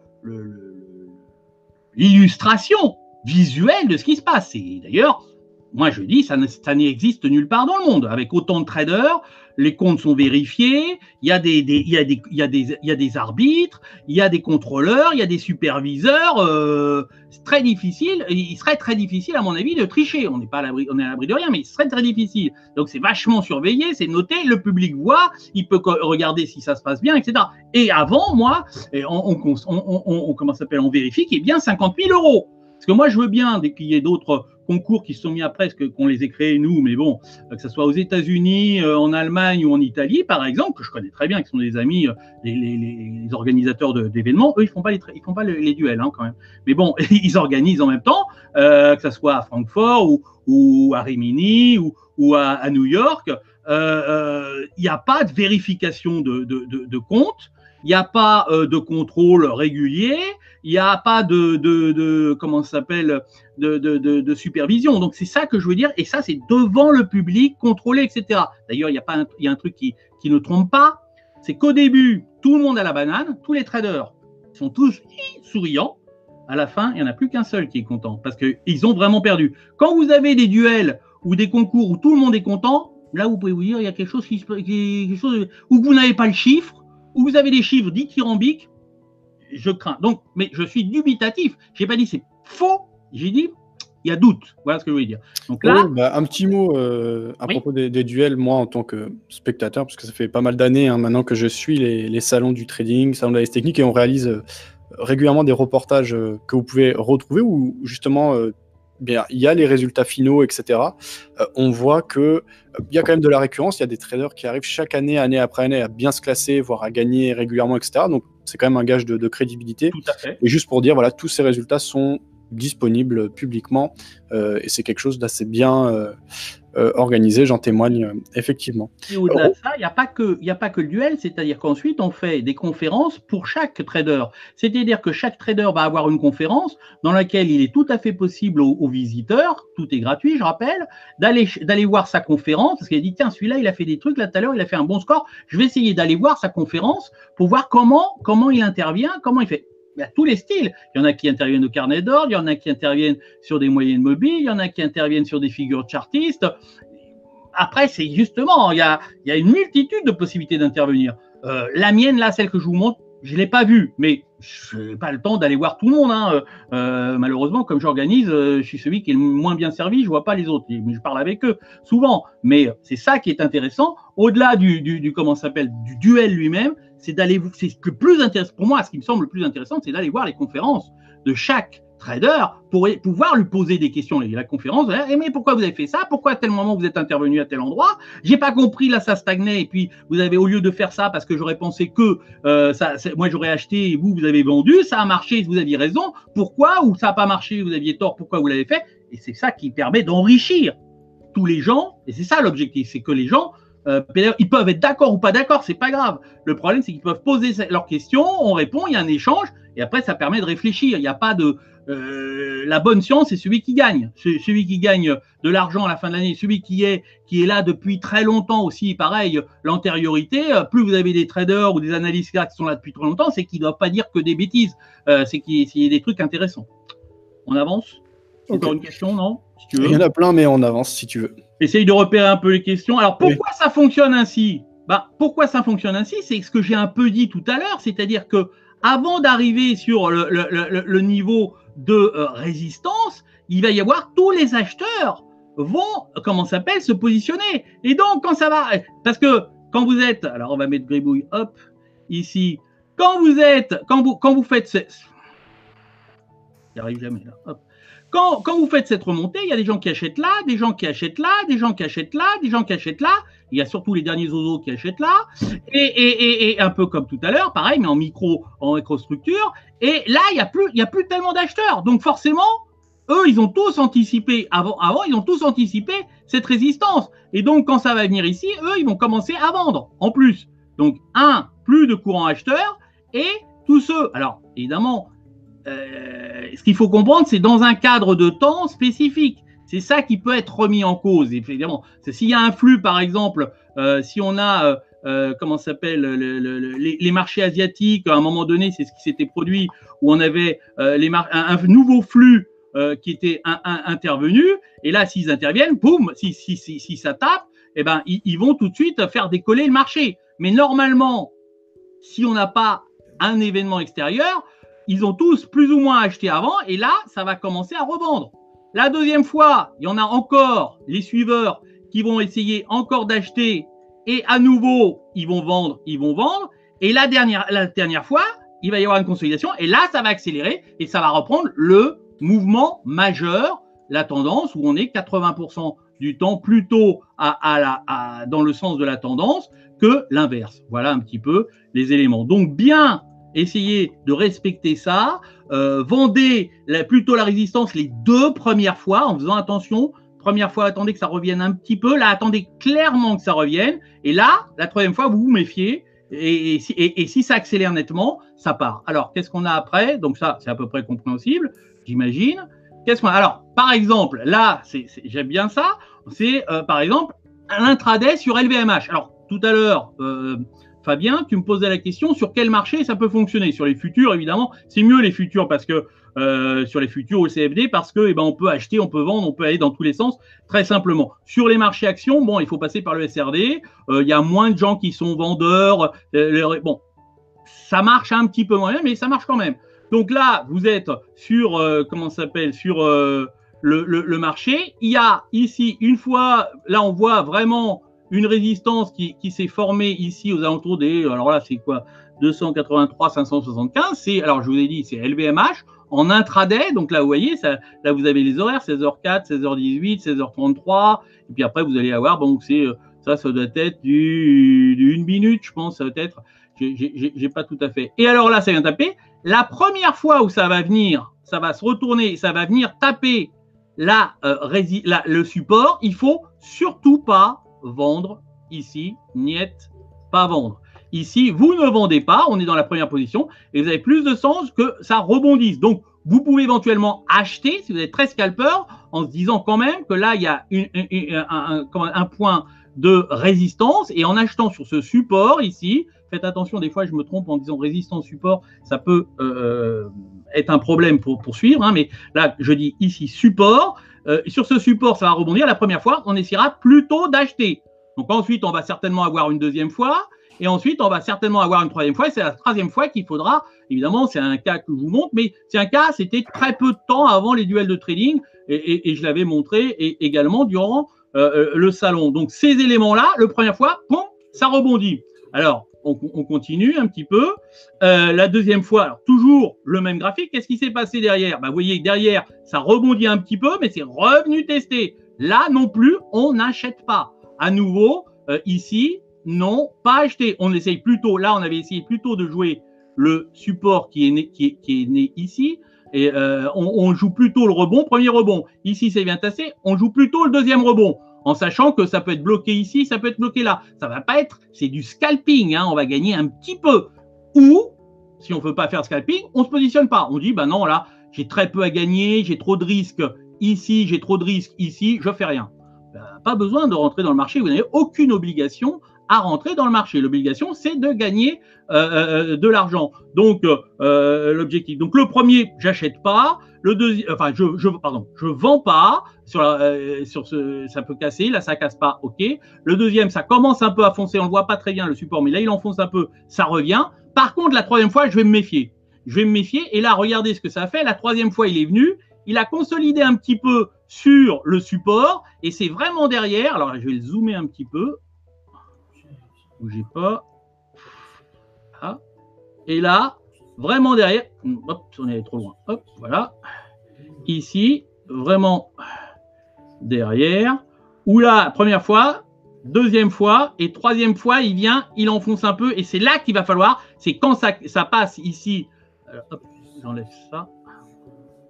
l'illustration visuelle de ce qui se passe. Et d'ailleurs, moi je dis, ça, n'existe nulle part dans le monde. Avec autant de traders, les comptes sont vérifiés, il y, a des, il, il, il arbitres, il y a des contrôleurs, il y a des superviseurs. Euh, c'est très difficile, il serait très difficile à mon avis de tricher. On n'est pas à l'abri, de rien, mais ce serait très difficile. Donc c'est vachement surveillé, c'est noté, le public voit, il peut regarder si ça se passe bien, etc. Et avant, moi, on, comment on vérifie qu'il y ait bien 50 000 euros. Parce que moi, je veux bien qu'il y ait d'autres concours qui se sont mis après, qu'on les ait créés nous, mais bon, euh, que ce soit aux États-Unis, euh, en Allemagne ou en Italie, par exemple, que je connais très bien, qui sont des amis, euh, les, organisateurs d'événements, eux, ils font pas les, ils font pas les, duels hein, quand même. Mais bon, ils organisent en même temps, que ce soit à Francfort ou, à Rimini ou, à, New York. Il n'y a pas de vérification de, de, de, de compte il n'y a pas de contrôle régulier, il n'y a pas de, de, comment s'appelle de, de, supervision. Donc c'est ça que je veux dire, et ça c'est devant le public, contrôlé, etc. D'ailleurs, il y a pas, il y a un truc qui, qui ne trompe pas, c'est qu'au début, tout le monde a la banane, tous les traders sont tous souriants. À la fin, il n'y en a plus qu'un seul qui est content parce qu'ils ont vraiment perdu. Quand vous avez des duels ou des concours où tout le monde est content, là vous pouvez vous dire il y a quelque chose qui, quelque chose où vous n'avez pas le chiffre, où vous avez des chiffres dithyrambiques, je crains. Donc, mais je suis dubitatif. J'ai pas dit c'est faux. J'ai dit il y a doute. Voilà ce que je voulais dire. Donc là, bah, un petit mot euh, à propos des, duels, moi en tant que spectateur, parce que ça fait pas mal d'années hein, maintenant que je suis les, salons du trading, salons de la technique, et on réalise euh, régulièrement des reportages euh, que vous pouvez retrouver où justement bien, il y a les résultats finaux, etc. on voit que il y a quand même de la récurrence. Il y a des traders qui arrivent chaque année, année après année, à bien se classer, voire à gagner régulièrement, etc. Donc c'est quand même un gage de, crédibilité. Et juste pour dire, voilà, tous ces résultats sont disponibles publiquement euh, et c'est quelque chose d'assez bien euh, euh, organisé, j'en témoigne effectivement. Et au-delà de ça, il n'y a, pas que, a pas que le duel, c'est-à-dire qu'ensuite on fait des conférences pour chaque trader. C'est-à-dire que chaque trader va avoir une conférence dans laquelle il est tout à fait possible aux, visiteurs, tout est gratuit, je rappelle, d'aller voir sa conférence, parce qu'il a dit, tiens, celui-là, il a fait des trucs, là tout à l'heure, il a fait un bon score, je vais essayer d'aller voir sa conférence pour voir comment, comment il intervient, comment il fait y a tous les styles. Il y en a qui interviennent au carnet d'ordre, il y en a qui interviennent sur des moyennes mobiles, il y en a qui interviennent sur des figures chartistes. Après, c'est justement, il y, a, il y a, une multitude de possibilités d'intervenir. Euh, la mienne, là, celle que je vous montre, je ne l'ai pas vue, mais je n'ai pas le temps d'aller voir tout le monde. Hein. Euh, euh, malheureusement, comme j'organise, je suis celui qui est le moins bien servi, je ne vois pas les autres. Je parle avec eux souvent. Mais c'est ça qui est intéressant. Au-delà du, du, comment s'appelle, du duel lui-même, c'est d'aller, c'est le plus pour moi, ce qui me semble le plus intéressant, c'est d'aller voir les conférences de chaque trader pour pouvoir lui poser des questions. La conférence, eh, mais pourquoi vous avez fait ça? Pourquoi à tel moment vous êtes intervenu à tel endroit? J'ai pas compris, là ça stagnait et puis vous avez au lieu de faire ça parce que j'aurais pensé que euh, ça, moi j'aurais acheté et vous vous avez vendu, ça a marché, vous aviez raison. Pourquoi? Ou ça n'a pas marché, vous aviez tort, pourquoi vous l'avez fait? Et c'est ça qui permet d'enrichir tous les gens. Et c'est ça l'objectif, c'est que les gens euh, ils peuvent être d'accord ou pas d'accord, c'est pas grave. Le problème, c'est qu'ils peuvent poser leurs questions, on répond, il y a un échange, et après, ça permet de réfléchir. Il n'y a pas de. Euh, la bonne science, c'est celui qui gagne. Celui qui gagne de l'argent à la fin de l'année, celui qui est, qui est là depuis très longtemps aussi, pareil, l'antériorité. Euh, plus vous avez des traders ou des analystes qui sont là depuis très longtemps, c'est qu'ils ne doivent pas dire que des bêtises. c'est qu'il y a des trucs intéressants. On avance? Encore une question, non? Il y en a plein, mais on avance si tu veux. Essaye de repérer un peu les questions. Alors pourquoi ça fonctionne ainsi? Bah, Pourquoi ça fonctionne ainsi? C'est ce que j'ai un peu dit tout à l'heure, c'est-à-dire que avant d'arriver sur le, niveau de euh, résistance, il va y avoir tous les acheteurs vont, comment s'appelle, se positionner. Et donc, quand ça va, parce que quand vous êtes, alors on va mettre Gribouille, hop, ici, quand vous êtes, quand vous, quand vous faites il arrive jamais là. Quand, vous faites cette remontée, il y a des gens qui achètent là, des gens qui achètent là, des gens qui achètent là, des gens qui achètent là. Il y a surtout les derniers oiseaux qui achètent là. Et, un peu comme tout à l'heure, pareil, mais en micro, en microstructure. Et là, il n'y a, plus, il y a plus tellement d'acheteurs. Donc forcément, eux, ils ont tous anticipé, avant, avant, ils ont tous anticipé cette résistance. Et donc, quand ça va venir ici, eux, ils vont commencer à vendre en plus. Donc, un, plus de courant acheteur et tous ceux. Alors, évidemment, euh, ce qu'il faut comprendre, c'est dans un cadre de temps spécifique. C'est ça qui peut être remis en cause, évidemment. S'il y a un flux, par exemple, euh, si on a, euh, euh comment s'appelle, les, marchés asiatiques, à un moment donné, c'est ce qui s'était produit, où on avait un, nouveau flux qui était intervenu, et là, s'ils interviennent, boum, si, ça tape, eh ben, ils vont tout de suite faire décoller le marché. Mais normalement, si on n'a pas un événement extérieur, ils ont tous plus ou moins acheté avant et là, ça va commencer à revendre. La deuxième fois, il y en a encore les suiveurs qui vont essayer encore d'acheter et à nouveau, ils vont vendre, ils vont vendre. Et la dernière, la dernière fois, il va y avoir une consolidation et là, ça va accélérer et ça va reprendre le mouvement majeur, la tendance où on est 80% du temps plutôt dans le sens de la tendance que l'inverse. Voilà un petit peu les éléments. Donc bien essayez de respecter ça. Euh, vendez plutôt la résistance les deux premières fois en faisant attention. Première fois, attendez que ça revienne un petit peu. Là, attendez clairement que ça revienne. Et là, la troisième fois, vous vous méfiez. Et, si ça accélère nettement, ça part. Alors, qu'est-ce qu'on a après? Donc ça, c'est à peu près compréhensible, j'imagine. Qu'est-ce qu'on a? Alors, par exemple, là, j'aime bien ça. C'est euh, par exemple un intraday sur LVMH. Alors, tout à l'heure, euh, Fabien, tu me posais la question sur quel marché ça peut fonctionner. Sur les futurs, évidemment, c'est mieux les futurs parce que euh, sur les futurs au CFD parce que eh ben, on peut acheter, on peut vendre, on peut aller dans tous les sens très simplement. Sur les marchés actions, bon, il faut passer par le SRD. Euh, il y a moins de gens qui sont vendeurs. Euh, bon, ça marche un petit peu moins mais ça marche quand même. Donc là, vous êtes sur comment s'appelle sur le, le marché. Il y a ici une fois, là, on voit vraiment une résistance qui, s'est formée ici aux alentours des, alors là c'est quoi, 283, 575, c'est, alors je vous ai dit, c'est LVMH en intraday, donc là vous voyez, ça, là vous avez les horaires, 16h04, 16h18, 16h33, et puis après vous allez avoir, bon c'est, ça, ça doit être du, du une minute, je pense, ça doit être, j'ai pas tout à fait. Et alors là, ça vient taper. La première fois où ça va venir, ça va se retourner, ça va venir taper la, euh, la, le support, il faut surtout pas vendre ici, niet, pas vendre. Ici, vous ne vendez pas, on est dans la première position, et vous avez plus de sens que ça rebondisse. Donc, vous pouvez éventuellement acheter, si vous êtes très scalper, en se disant quand même que là, il y a un, point de résistance, et en achetant sur ce support ici, faites attention, des fois je me trompe en disant résistance support, ça peut euh, être un problème pour, pour suivre, hein, mais là, je dis ici support, euh, sur ce support, ça va rebondir. La première fois, on essaiera plutôt d'acheter. Donc ensuite, on va certainement avoir une deuxième fois. Et ensuite, on va certainement avoir une troisième fois. C'est la troisième fois qu'il faudra, évidemment, c'est un cas que je vous montre, mais c'est un cas, c'était très peu de temps avant les duels de trading. Et, je l'avais montré et également durant euh, le salon. Donc ces éléments-là, la première fois, bon, ça rebondit. Alors, on, on, continue un petit peu. Euh, la deuxième fois, toujours le même graphique. Qu'est-ce qui s'est passé derrière? Bah, Vous voyez derrière, ça rebondit un petit peu, mais c'est revenu tester. Là non plus, on n'achète pas. À nouveau, euh, ici, non, pas acheter. On essaye plutôt, là, on avait essayé plutôt de jouer le support qui est né, qui est, qui est né ici. Et euh, on, on, joue plutôt le rebond, premier rebond. Ici, c'est bien tassé. On joue plutôt le deuxième rebond en sachant que ça peut être bloqué ici, ça peut être bloqué là. Ça va pas être, c'est du scalping, hein, on va gagner un petit peu. Ou, si on veut pas faire scalping, on se positionne pas. On dit, bah non, là, j'ai très peu à gagner, j'ai trop de risques ici, j'ai trop de risques ici, je fais rien. Ben, pas besoin de rentrer dans le marché, vous n'avez aucune obligation à rentrer dans le marché. L'obligation, c'est de gagner euh, de l'argent. Donc, euh, l'objectif. Donc, le premier, j'achète pas. Le deuxième, enfin, je, pardon, je vends pas. Sur, la, euh, sur ce, ça peut casser. Là, ça casse pas. OK. Le deuxième, ça commence un peu à foncer. On le voit pas très bien le support, mais là, il enfonce un peu. Ça revient. Par contre, la troisième fois, je vais me méfier. Je vais me méfier. Et là, regardez ce que ça fait. La troisième fois, il est venu. Il a consolidé un petit peu sur le support et c'est vraiment derrière. Alors, je vais le zoomer un petit peu bougez pas. Ah. Et là, vraiment derrière, hop, on est trop loin. Hop, voilà. ici, vraiment derrière, où là, première fois, deuxième fois et troisième fois, il vient, il enfonce un peu et c'est là qu'il va falloir, c'est quand ça, passe ici, j'enlève ça,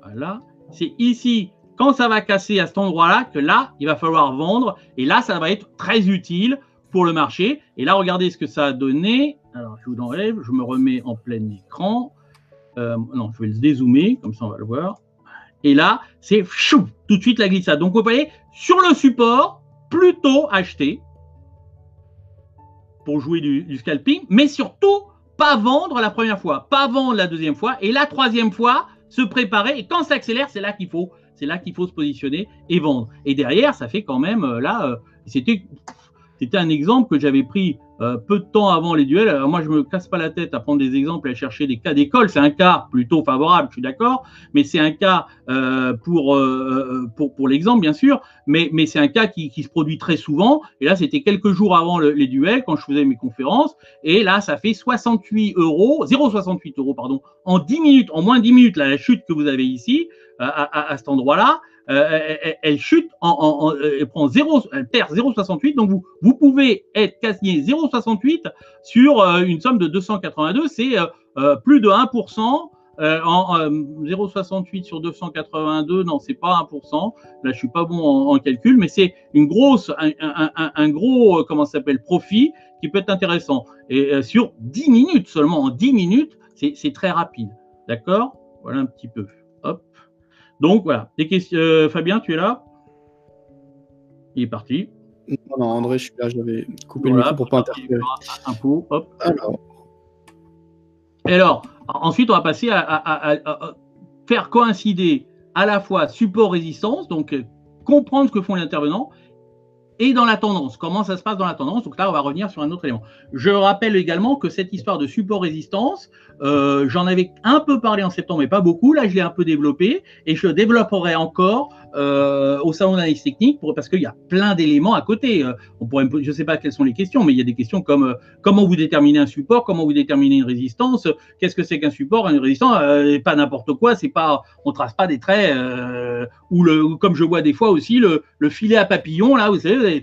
voilà, c'est ici, quand ça va casser à cet endroit-là, que là, il va falloir vendre et là, ça va être très utile pour le marché. Et là, regardez ce que ça a donné. Alors, je vous l'enlève, je me remets en plein écran. Euh, non, je vais le dézoomer, comme ça on va le voir. Et là, c'est tout de suite la glissade. Donc, vous voyez, sur le support, plutôt acheter pour jouer du, scalping, mais surtout pas vendre la première fois, pas vendre la deuxième fois, et la troisième fois, se préparer. Et quand ça accélère, c'est là qu'il faut, c'est là qu'il faut se positionner et vendre. Et derrière, ça fait quand même euh, là, euh, c'était c'était un exemple que j'avais pris euh, peu de temps avant les duels. Alors moi, je me casse pas la tête à prendre des exemples et à chercher des cas d'école. C'est un cas plutôt favorable, je suis d'accord, mais c'est un cas euh, pour, euh, pour, pour l'exemple, bien sûr, mais, mais c'est un cas qui, se produit très souvent. Et là, c'était quelques jours avant les duels, quand je faisais mes conférences. Et là, ça fait 68 euros, 0,68 euros, pardon, en 10 minutes, en moins de 10 minutes, la chute que vous avez ici, à, à cet endroit-là. Euh, elle, chute, en, elle prend 0, elle perd 0,68. Donc vous, vous pouvez être quasi 0,68 sur euh, une somme de 282, c'est euh, plus de 1%. en 0,68 sur 282, non, c'est pas 1%. Là, je suis pas bon en, calcul, mais c'est une grosse, un, gros, profit qui peut être intéressant. Et sur 10 minutes seulement, en 10 minutes, c'est très rapide. D'accord? Voilà un petit peu. Donc voilà, des questions. Euh, Fabien, tu es là? Il est parti. Non, non, André, je suis là, j'avais coupé le micro pour pas interférer. Un pot, hop. Alors. Et alors, ensuite, on va passer à, faire coïncider à la fois support-résistance, donc euh, comprendre ce que font les intervenants, et dans la tendance. Comment ça se passe dans la tendance? Donc là, on va revenir sur un autre élément. Je rappelle également que cette histoire de support-résistance, euh, j'en avais un peu parlé en septembre, mais pas beaucoup. Là, je l'ai un peu développé et je développerai encore euh, au salon d'analyse technique pour, parce qu'il y a plein d'éléments à côté. Euh, on pourrait, je ne sais pas quelles sont les questions, mais il y a des questions comme comment vous déterminez un support, comment vous déterminez une résistance, qu'est-ce que c'est qu'un support, une résistance, pas n'importe quoi. C'est pas, on trace pas des traits ou le, comme je vois des fois aussi le, le filet à papillon là, vous savez,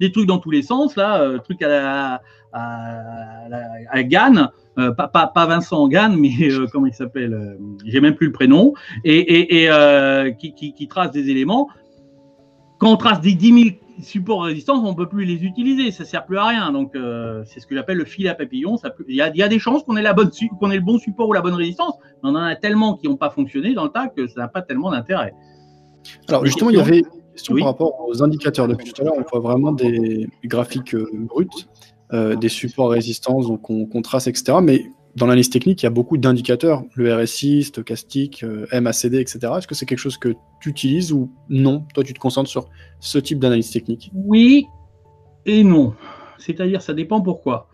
des trucs dans tous les sens là, trucs à la, à, à, Gann. Euh, pas, pas, pas, Vincent Gann, mais euh, comment il s'appelle euh, J'ai même plus le prénom, et, et, et qui, qui, qui, trace des éléments. Quand on trace des 10 000 supports résistance, on ne peut plus les utiliser, ça ne sert plus à rien. Donc, c'est ce que j'appelle le fil à papillon. Il y, a, y a des chances qu'on ait, la bonne, qu'on ait le bon support ou la bonne résistance, mais on en a tellement qui n'ont pas fonctionné dans le tas que ça n'a pas tellement d'intérêt. Alors, justement, il y avait une question par rapport aux indicateurs. Depuis tout à l'heure, on voit vraiment des graphiques bruts. Euh, des supports résistance, donc on, trace, etc. Mais dans l'analyse technique, il y a beaucoup d'indicateurs, le RSI, stochastique, euh, MACD, etc. Est-ce que c'est quelque chose que tu utilises ou non? Toi, tu te concentres sur ce type d'analyse technique Oui et non. C'est-à-dire, ça dépend pourquoi.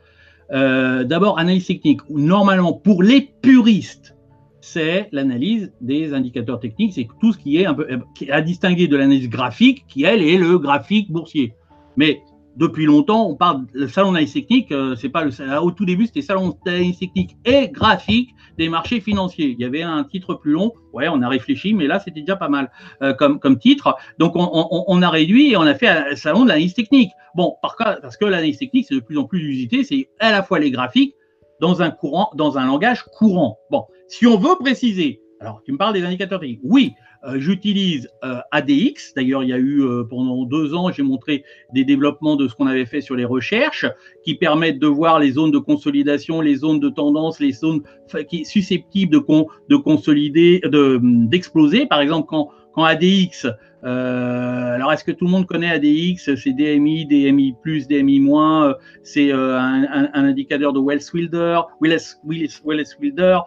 Euh, d'abord, analyse technique. Normalement, pour les puristes, c'est l'analyse des indicateurs techniques, c'est tout ce qui est un peu à distinguer de l'analyse graphique, qui elle est le graphique boursier. Mais depuis longtemps, on parle le salon d'analyse technique, euh, c'est pas le au tout début, c'était salon d'analyse technique et graphique des marchés financiers. Il y avait un titre plus long, ouais, on a réfléchi, mais là c'était déjà pas mal euh, comme, comme titre. Donc on, on, a réduit et on a fait un salon de l'analyse technique. Bon, par parce que l'analyse technique c'est de plus en plus usité, c'est à la fois les graphiques dans un courant, dans un langage courant. Bon, si on veut préciser, alors tu me parles des indicateurs oui, j'utilise euh, ADX. D'ailleurs, il y a eu euh, pendant deux ans, j'ai montré des développements de ce qu'on avait fait sur les recherches qui permettent de voir les zones de consolidation, les zones de tendance, les zones qui susceptibles de, de consolider, d'exploser. Par exemple, quand, ADX alors, est-ce que tout le monde connaît ADX C'est DMI, DMI+, DMI-, c'est un, indicateur de Wells-Wilder, Willis-Wilder,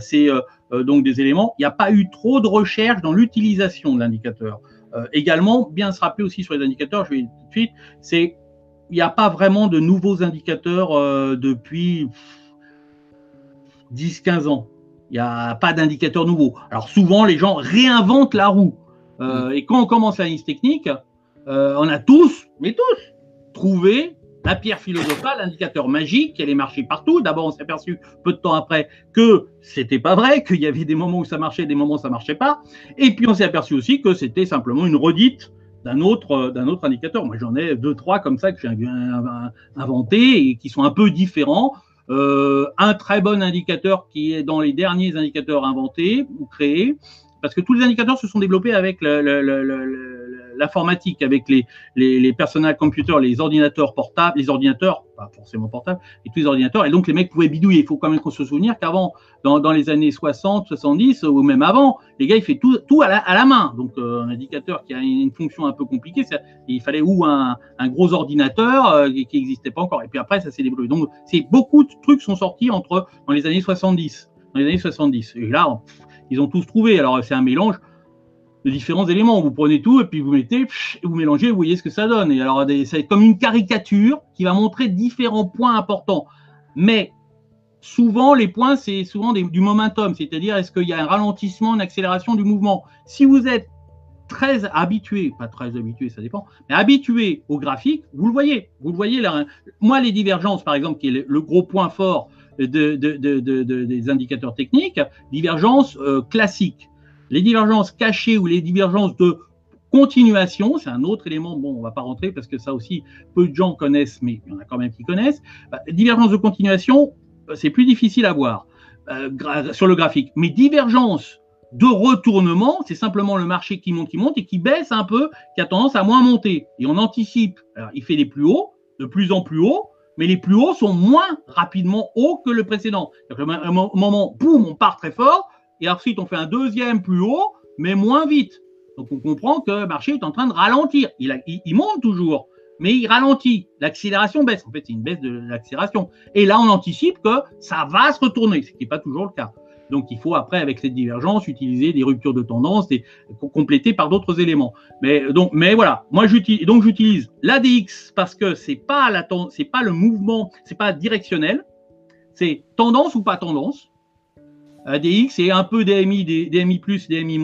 c'est euh, donc des éléments. Il n'y a pas eu trop de recherche dans l'utilisation de l'indicateur. Euh, également, bien se rappeler aussi sur les indicateurs, je vais tout de suite, c'est il n'y a pas vraiment de nouveaux indicateurs euh, depuis 10-15 ans. Il n'y a pas d'indicateurs nouveaux. Alors souvent, les gens réinventent la roue. Mm. Et quand on commence l'analyse technique, on a tous, mais tous, trouvé la pierre philosophale, l'indicateur magique qui allait marcher partout. D'abord, on s'est aperçu peu de temps après que c'était pas vrai, qu'il y avait des moments où ça marchait, des moments où ça marchait pas. Et puis, on s'est aperçu aussi que c'était simplement une redite d'un autre, d'un autre indicateur. Moi, j'en ai deux, trois comme ça que j'ai inventés et qui sont un peu différents. Euh, un très bon indicateur qui est dans les derniers indicateurs inventés ou créés, parce que tous les indicateurs se sont développés avec l'informatique, avec les, les, personal computers, les ordinateurs portables, les ordinateurs, pas forcément portables, et tous les ordinateurs. Et donc, les mecs pouvaient bidouiller. Il faut quand même qu'on se souvenir qu'avant, dans, dans, les années 60, 70, ou même avant, les gars, ils faisaient tout, tout à, la, à la main. Donc, euh, un indicateur qui a une fonction un peu compliquée, il fallait ou un, un gros ordinateur euh, qui n'existait pas encore. Et puis après, ça s'est développé. Donc, c'est beaucoup de trucs sont sortis entre dans les années 70. Dans les années 70. Et là, ils ont tous trouvé. Alors, c'est un mélange différents éléments. Vous prenez tout et puis vous mettez, vous mélangez, vous voyez ce que ça donne. Et alors, c'est comme une caricature qui va montrer différents points importants. Mais souvent, les points, c'est souvent du momentum, c'est-à-dire est-ce qu'il y a un ralentissement, une accélération du mouvement? Si vous êtes très habitué, pas très habitué, ça dépend, mais habitué au graphique, vous le voyez. Vous le voyez. Là, moi, les divergences, par exemple, qui est le gros point fort de, des indicateurs techniques, divergences euh, classiques. Les divergences cachées ou les divergences de continuation, c'est un autre élément, bon, on va pas rentrer parce que ça aussi, peu de gens connaissent, mais il y en a quand même qui connaissent. Bah, divergence de continuation, c'est plus difficile à voir euh, sur le graphique. Mais divergence de retournement, c'est simplement le marché qui monte, qui monte et qui baisse un peu, qui a tendance à moins monter. Et on anticipe. Alors, il fait des plus hauts, de plus en plus hauts, mais les plus hauts sont moins rapidement hauts que le précédent. À un moment, boum, on part très fort, et ensuite on fait un deuxième plus haut, mais moins vite. Donc on comprend que le marché est en train de ralentir. Il, monte toujours, mais il ralentit. L'accélération baisse. En fait, c'est une baisse de l'accélération. Et là, on anticipe que ça va se retourner, ce qui n'est pas toujours le cas. Donc il faut après, avec cette divergence, utiliser des ruptures de tendance, des, compléter par d'autres éléments. Mais donc, mais voilà, moi j'utilise l'ADX parce que c'est pas pas le mouvement, c'est pas directionnel, c'est tendance ou pas tendance. ADX c'est un peu DMI, DMI DMI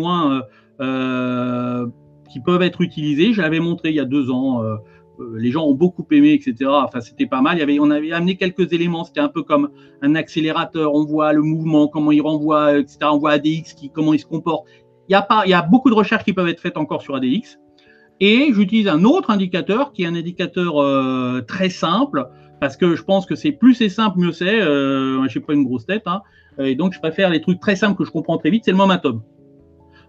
qui peuvent être utilisés. Je l'avais montré il y a deux ans. Euh, euh, les gens ont beaucoup aimé, etc. Enfin, c'était pas mal. On avait amené quelques éléments. C'était un peu comme un accélérateur. On voit le mouvement, comment il renvoie, etc. On voit ADX, qui, comment il se comporte. Il y a pas, il y a beaucoup de recherches qui peuvent être faites encore sur ADX. Et j'utilise un autre indicateur qui est un indicateur euh, très simple parce que je pense que c'est plus c'est simple, mieux c'est. Euh, je n'ai pas une grosse tête, hein. et donc je préfère les trucs très simples que je comprends très vite. C'est le momentum.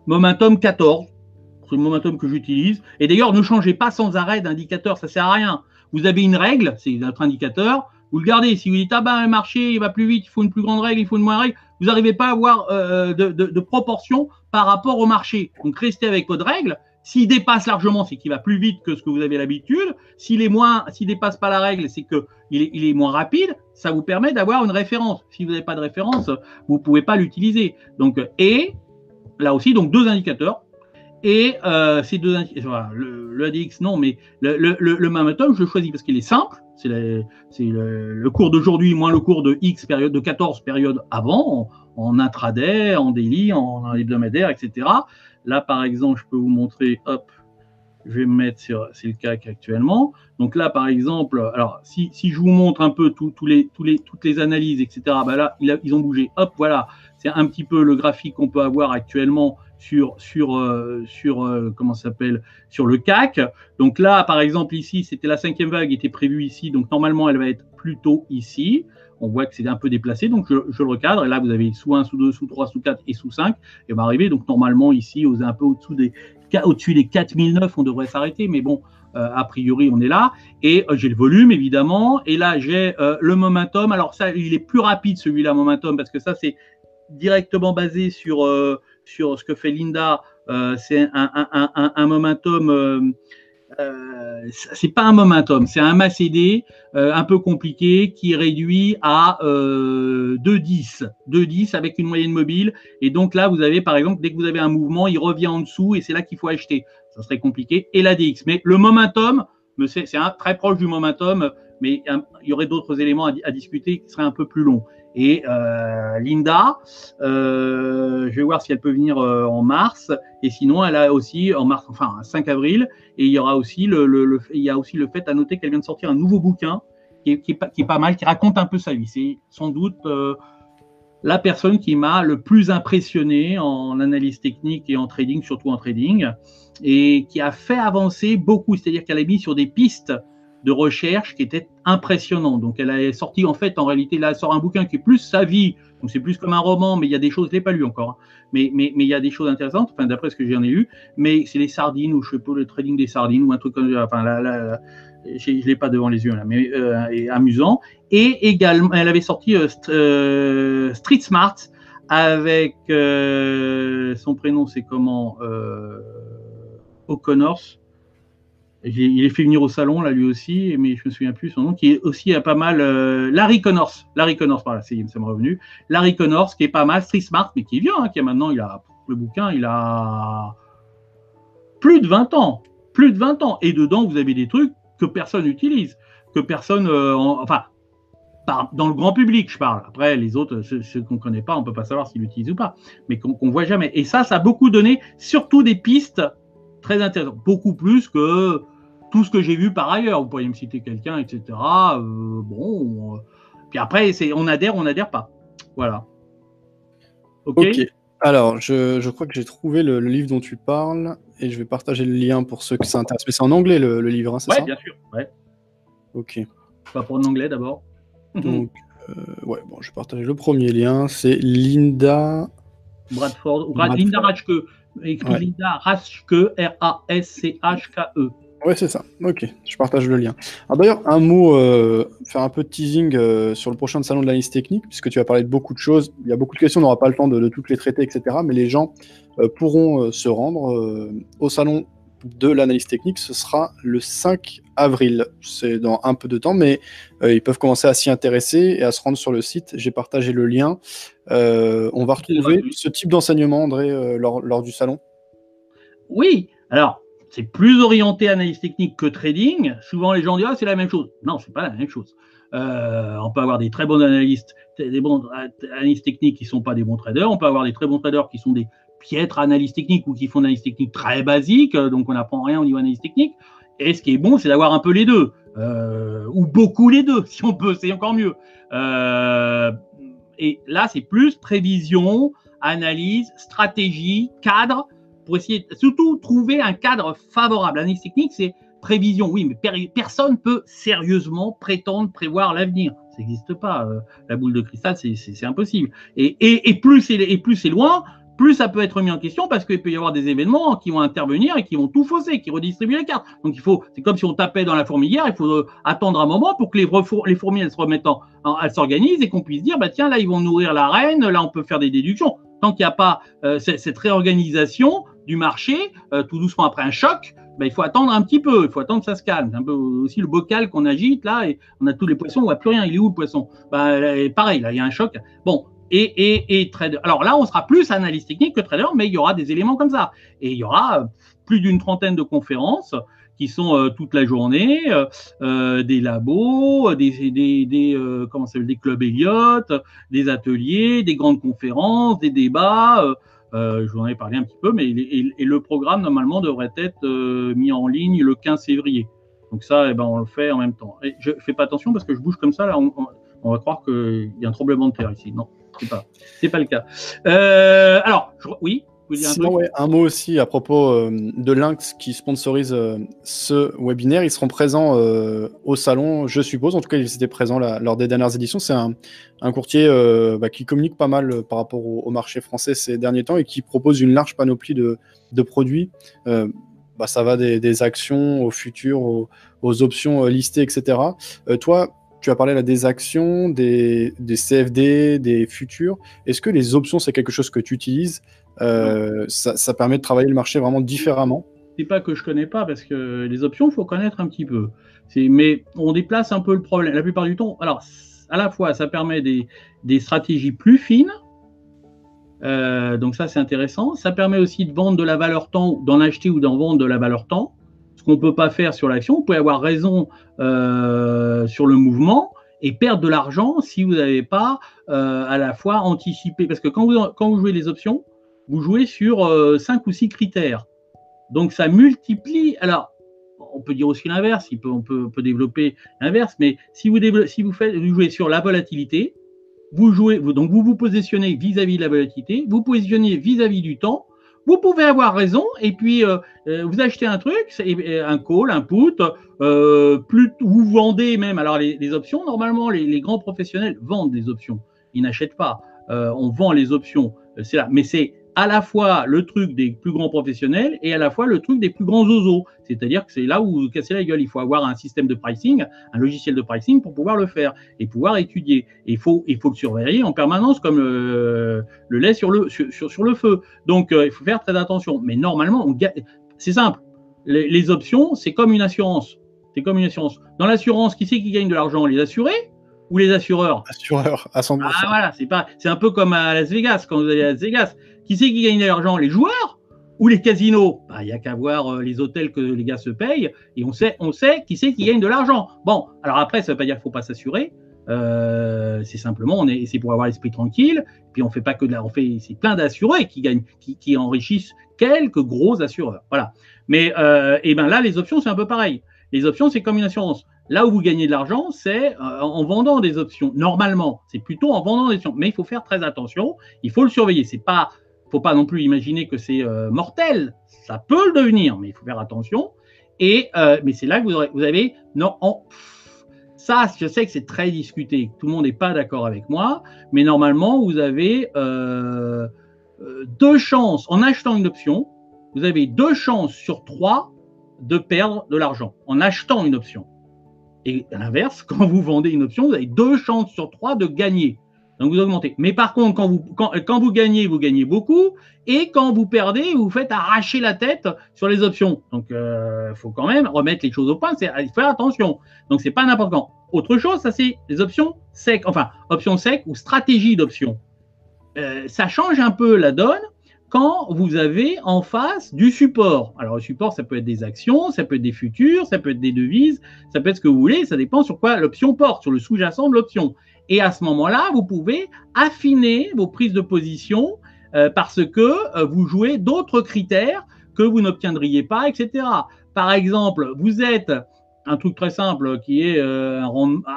Momentum 14 c'est le momentum que j'utilise. Et d'ailleurs, ne changez pas sans arrêt d'indicateur, ça sert à rien. Vous avez une règle, c'est notre indicateur, vous le gardez. Si vous dites, ah ben, le marché, il va plus vite, il faut une plus grande règle, il faut une moins règle, vous n'arrivez pas à avoir euh, de, de, proportion par rapport au marché. Donc, restez avec votre règle. S'il dépasse largement, c'est qu'il va plus vite que ce que vous avez l'habitude. S'il est moins, dépasse pas la règle, c'est est, il est moins rapide. Ça vous permet d'avoir une référence. Si vous n'avez pas de référence, vous pouvez pas l'utiliser. Donc, et là aussi, donc deux indicateurs. Et euh, ces deux le, le, non, mais le, je le choisis parce qu'il est simple. C'est le, cours d'aujourd'hui moins le cours de X période, de 14 périodes avant, en, en intraday, en daily, en, hebdomadaire, etc. Là, par exemple, je peux vous montrer, hop, je vais me mettre sur, le CAC actuellement. Donc là, par exemple, si, je vous montre un peu tous les, toutes les analyses, etc., bah là, ils ont bougé. Hop, voilà, c'est un petit peu le graphique qu'on peut avoir actuellement sur sur euh, euh, le CAC. Donc là, par exemple ici, c'était la cinquième vague qui était prévue ici, donc normalement elle va être plutôt ici. On voit que c'est un peu déplacé, donc je, le recadre. Et là, vous avez sous 1, sous 2, sous 3, sous 4 et sous 5. Et on va arriver donc normalement ici, aux, un peu au-dessous des au-dessus des 4009, on devrait s'arrêter, mais bon, euh, a priori, on est là. Et j'ai le volume, évidemment. Et là, j'ai le momentum. Alors ça, il est plus rapide celui-là, momentum, parce que ça, c'est directement basé sur sur ce que fait Linda, euh, c'est un, momentum. Euh, euh, c'est pas un momentum, c'est un MACD un peu compliqué qui réduit à 2,10, 2,10 avec une moyenne mobile. Et donc là, vous avez par exemple, dès que vous avez un mouvement, il revient en dessous et c'est là qu'il faut acheter. Ça serait compliqué. Et la DX. Mais le momentum, c'est très proche du momentum, mais il y aurait d'autres éléments à, à, discuter qui seraient un peu plus longs. Et Linda, je vais voir si elle peut venir en mars. Et sinon, elle a aussi en mars, enfin 5 avril. Et il y aura aussi le, il y a aussi le fait à noter qu'elle vient de sortir un nouveau bouquin qui est, qui est, pas, mal, qui raconte un peu sa vie. C'est sans doute la personne qui m'a le plus impressionné en analyse technique et en trading, surtout en trading, et qui a fait avancer beaucoup, c'est-à-dire qu'elle a mis sur des pistes de recherche qui étaient impressionnantes. Donc elle a sorti en fait, en réalité, là, elle sort un bouquin qui est plus sa vie, donc c'est plus comme un roman, mais il y a des choses, je l'ai pas lu encore, hein. mais, mais, mais il y a des choses intéressantes, enfin d'après ce que j'en ai eu, mais c'est les sardines, ou je sais pas, le trading des sardines, ou un truc comme ça, enfin là, là, je ne l'ai pas devant les yeux là, mais euh, amusant. Et également, elle avait sorti euh, euh, Street Smart avec son prénom, c'est comment O'Connors. Il est fait venir au salon là lui aussi, mais je me souviens plus son nom, qui est aussi pas mal. Larry Connors, Larry Connors, voilà, c'est ça m'est revenu. Larry Connors, qui est pas mal, Street Smart, mais qui est vieux, hein, qui a maintenant, a le bouquin, il a plus de 20 ans, plus de 20 ans, et dedans vous avez des trucs que personne n'utilise, que personne, euh, enfin, dans le grand public, je parle. Après, les autres, ceux, qu'on ne connaît pas, on ne peut pas savoir s'ils l'utilisent ou pas, mais qu'on ne voit jamais. Et ça, ça a beaucoup donné, surtout des pistes très intéressantes, beaucoup plus que tout ce que j'ai vu par ailleurs. Vous pourriez me citer quelqu'un, etc. Euh, bon, euh, puis après, c'est on adhère, on n'adhère pas. Voilà. Ok. Alors, je, crois que j'ai trouvé le, livre dont tu parles et je vais partager le lien pour ceux qui s'intéressent. Mais c'est en anglais le, livre, hein, c'est ça Oui, bien sûr. Ouais. Ok. Pas pour en anglais d'abord. Donc, euh, ouais, bon, je vais partager le premier lien. C'est Linda. Bradford. Linda Ratchke. Linda Ratchke, R-A-S-C-H-K-E. Ouais, c'est ça. Ok, je partage le lien. D'ailleurs, un mot, euh, faire un peu de teasing euh, sur le prochain salon de l'analyse technique, puisque tu vas parler de beaucoup de choses. Il y a beaucoup de questions, on n'aura pas le temps de, toutes les traiter, etc. Mais les gens euh, pourront se rendre au salon de l'analyse technique. Ce sera le 5 avril. C'est dans un peu de temps, mais ils peuvent commencer à s'y intéresser et à se rendre sur le site. J'ai partagé le lien. on va retrouver ce type d'enseignement, André, lors, lors du salon. Oui, alors c'est plus orienté analyse technique que trading. Souvent, les gens disent ah, c'est la même chose. Non, c'est pas la même chose. Euh, on peut avoir des très bons analystes, des bons analystes techniques qui sont pas des bons traders. On peut avoir des très bons traders qui sont des piètres analystes techniques ou qui font analyse technique très basique, donc on n'apprend rien au niveau analyse technique. Et ce qui est bon, c'est d'avoir un peu les deux, euh, ou beaucoup les deux, si on peut, c'est encore mieux. Euh, et là, c'est plus prévision, analyse, stratégie, cadre pour essayer surtout trouver un cadre favorable. L'analyse technique, c'est prévision, oui, mais personne peut sérieusement prétendre prévoir l'avenir. Ça n'existe pas. Euh, la boule de cristal, c'est impossible. Et, plus c'est loin, plus ça peut être mis en question parce qu'il peut y avoir des événements qui vont intervenir et qui vont tout fausser, qui redistribuent les cartes. Donc il faut, c'est comme si on tapait dans la fourmilière, il faut euh, attendre un moment pour que les, les fourmis elles se remettent en, elles s'organisent et qu'on puisse dire bah tiens là ils vont nourrir la reine, là on peut faire des déductions. Tant qu'il n'y a pas euh, cette réorganisation, du marché, euh, tout doucement après un choc, ben, il faut attendre un petit peu, il faut attendre que ça se calme. C'est un peu aussi le bocal qu'on agite là, et on a tous les poissons, on voit plus rien. Il est où le poisson? Ben, Pareil, là, il y a un choc. Bon, et, et, et trader. Alors là, on sera plus analyste technique que trader, mais il y aura des éléments comme ça. Et il y aura plus d'une trentaine de conférences qui sont euh, toute la journée, euh, des labos, des, des, des comment ça des clubs Elliott, des ateliers, des grandes conférences, des débats. Euh, je vous en ai parlé un petit peu, mais le programme normalement devrait être euh, mis en ligne le 15 février. Donc ça, eh ben, on le fait en même temps. Et je fais pas attention parce que je bouge comme ça, là, on, va croire qu'il y a un tremblement de terre ici. Non, c'est pas, c'est pas le cas. Euh, alors, oui? Sinon, un, mot aussi à propos euh, de Lynx qui sponsorise euh, ce webinaire. Ils seront présents euh, au salon, je suppose. En tout cas, ils étaient présents lors des dernières éditions. C'est un, courtier bah, qui communique pas mal par rapport au, marché français ces derniers temps et qui propose une large panoplie de, produits. Bah, ça va des, actions aux futurs, aux, aux options listées, etc. toi, tu as parlé là des actions, des, des CFD, des futurs. Est-ce que les options, c'est quelque chose que tu utilises? Euh, ça, permet de travailler le marché vraiment différemment. C'est pas que je connais pas parce que les options, il faut connaître un petit peu. Mais on déplace un peu le problème. La plupart du temps, alors à la fois, ça permet des, stratégies plus fines. Euh, donc ça, c'est intéressant. Ça permet aussi de vendre de la valeur temps, d'en acheter ou d'en vendre de la valeur temps. Ce qu'on ne peut pas faire sur l'action. Vous pouvez avoir raison euh, sur le mouvement et perdre de l'argent si vous n'avez pas à la fois anticipé. Parce que quand vous jouez les options, vous jouez sur euh, cinq ou six critères. Donc ça multiplie. Alors, on peut dire aussi l'inverse, on peut, développer l'inverse, mais si vous, vous, vous jouez sur la volatilité, vous jouez, donc vous vous positionnez vis-à-vis de la volatilité, vous positionnez vis-à-vis du temps, vous pouvez avoir raison, et puis euh, euh, vous achetez un truc, un call, un put, euh, vous vendez même. Alors les, options, normalement, les, grands professionnels vendent des options, ils n'achètent pas. on vend les options, c'est là, mais c'est à la fois le truc des plus grands professionnels et à la fois le truc des plus grands oiseaux. C'est-à-dire que c'est là où vous cassez la gueule. Il faut avoir un système de pricing, un logiciel de pricing pour pouvoir le faire et pouvoir étudier. Et il faut, le surveiller en permanence comme le, lait sur le, sur, sur, le feu. Donc, euh, il faut faire très attention. Mais normalement, c'est simple. Les, les options, c'est comme une assurance. C'est comme une assurance. Dans l'assurance, qui c'est qui gagne de l'argent? Les assurés? Ou les assureurs Assureurs, à 100%. Ah voilà, c'est pas, c'est un peu comme à Las Vegas quand vous allez à Las Vegas. Qui c'est qui gagne de l'argent? Les joueurs ou les casinos? Bah, Il n'y a qu'à voir euh, les hôtels que les gars se payent et on sait, on sait qui c'est qui gagne de l'argent. Bon, alors après, ça ne veut pas dire qu'il ne faut pas s'assurer. Euh, c'est simplement, on est, c'est pour avoir l'esprit tranquille. Puis on fait pas que de la, on fait, c'est plein d'assurés qui gagnent, qui, enrichissent quelques gros assureurs. Voilà. Mais euh, et ben là, les options c'est un peu pareil. Les options c'est comme une assurance. Là où vous gagnez de l'argent, c'est en vendant des options. Normalement, c'est plutôt en vendant des options. Mais il faut faire très attention. Il faut le surveiller. C'est pas faut pas non plus imaginer que c'est euh, mortel. Ça peut le devenir, mais il faut faire attention. Et euh, mais c'est là que vous, avez non ça, je sais que c'est très discuté, tout le monde n'est pas d'accord avec moi, mais normalement vous avez euh, deux chances en achetant une option, vous avez deux chances sur trois de perdre de l'argent en achetant une option. Et à l'inverse, quand vous vendez une option, vous avez deux chances sur trois de gagner. Donc vous augmentez. Mais par contre, quand vous, quand, vous gagnez, vous gagnez beaucoup. Et quand vous perdez, vous faites arracher la tête sur les options. Donc il euh, faut quand même remettre les choses au point. Il faut faire attention. Donc c'est pas n'importe quand. Autre chose, ça c'est les options sec. Enfin, options sec ou stratégie d'options. Euh, ça change un peu la donne quand vous avez en face du support. Alors le support, ça peut être des actions, ça peut être des futurs, ça peut être des devises, ça peut être ce que vous voulez, ça dépend sur quoi l'option porte, sur le sous-jacent de l'option. Et à ce moment-là, vous pouvez affiner vos prises de position euh, parce que euh, vous jouez d'autres critères que vous n'obtiendriez pas, etc. Par exemple, vous êtes un truc très simple qui est euh,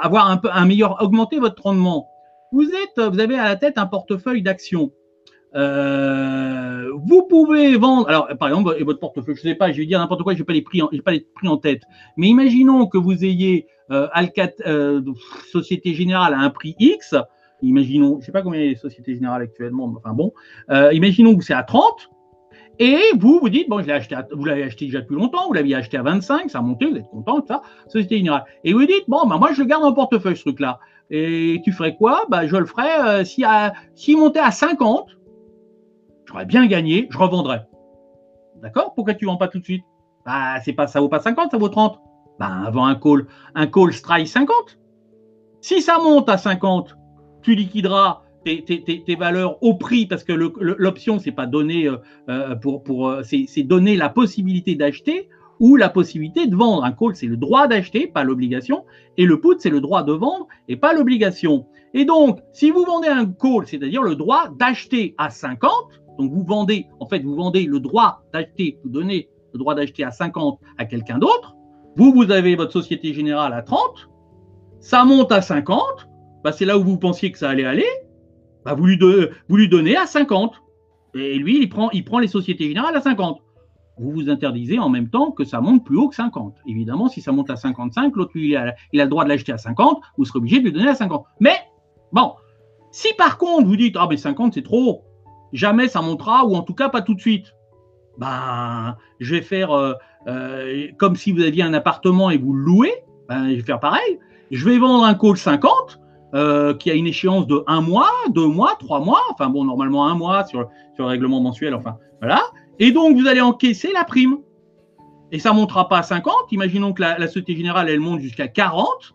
avoir un un meilleur augmenter votre rendement. Vous êtes, vous avez à la tête un portefeuille d'actions. Vous pouvez vendre, alors par exemple, votre portefeuille, je ne sais pas, je vais dire n'importe quoi, je n'ai pas les prix, pas les prix en tête, mais imaginons que vous ayez euh, Alcat, euh, Société Générale à un prix X, imaginons, je ne sais pas combien est Société Générale actuellement, mais enfin bon, euh, imaginons que c'est à 30, et vous vous dites, bon, je acheté vous l'avez acheté déjà depuis longtemps, vous l'aviez acheté à 25, ça a monté, vous êtes content, ça, Société Générale. Et vous dites, bon, bah, moi, je le garde en portefeuille, ce truc-là. Et tu ferais quoi? Bah, Je le ferais, s'il si montait à 50, bien gagné, je revendrais. D'accord? Pourquoi tu ne vends pas tout de suite? Bah, c'est pas, ça vaut pas 50, ça vaut 30. Ben, avant un call, un call strike 50. Si ça monte à 50, tu liquideras tes, tes, valeurs au prix parce que l'option, c'est pas donner euh, euh, pour, pour euh, c'est donner la possibilité d'acheter ou la possibilité de vendre. Un call, c'est le droit d'acheter, pas l'obligation, et le put, c'est le droit de vendre et pas l'obligation. Et donc, si vous vendez un call, c'est-à-dire le droit d'acheter à 50, donc vous vendez, en fait, vous vendez le droit d'acheter, vous donnez le droit d'acheter à 50 à quelqu'un d'autre, vous, vous avez votre Société Générale à 30, ça monte à 50, bah c'est là où vous pensiez que ça allait aller, bah vous, lui donnez à 50. Et lui, il prend, il prend les Sociétés Générales à 50. Vous vous interdisez en même temps que ça monte plus haut que 50. Évidemment, si ça monte à 55, l'autre, il il a le droit de l'acheter à 50, vous serez obligé de lui donner à 50. Mais, bon, si par contre vous dites, ah ben 50 c'est trop jamais ça montera, ou en tout cas pas tout de suite, ben, je vais faire euh, euh, comme si vous aviez un appartement et vous le louez, ben, je vais faire pareil. Je vais vendre un call 50 euh, qui a une échéance de un mois, deux mois, trois mois, enfin bon, normalement un mois sur, sur le règlement mensuel, enfin voilà. Et donc vous allez encaisser la prime. Et ça ne montera pas à 50. Imaginons que la, Société Générale, elle monte jusqu'à 40.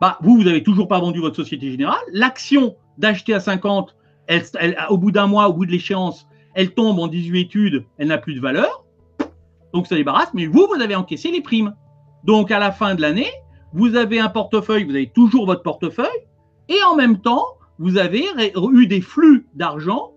Bah, vous, vous n'avez toujours pas vendu votre Société Générale. L'action d'acheter à 50, elle, au bout d'un mois, au bout de l'échéance, elle tombe en 18 études, elle n'a plus de valeur donc ça débarrasse, mais vous, vous avez encaissé les primes. Donc à la fin de l'année, vous avez un portefeuille, vous avez toujours votre portefeuille, et en même temps, vous avez eu des flux d'argent,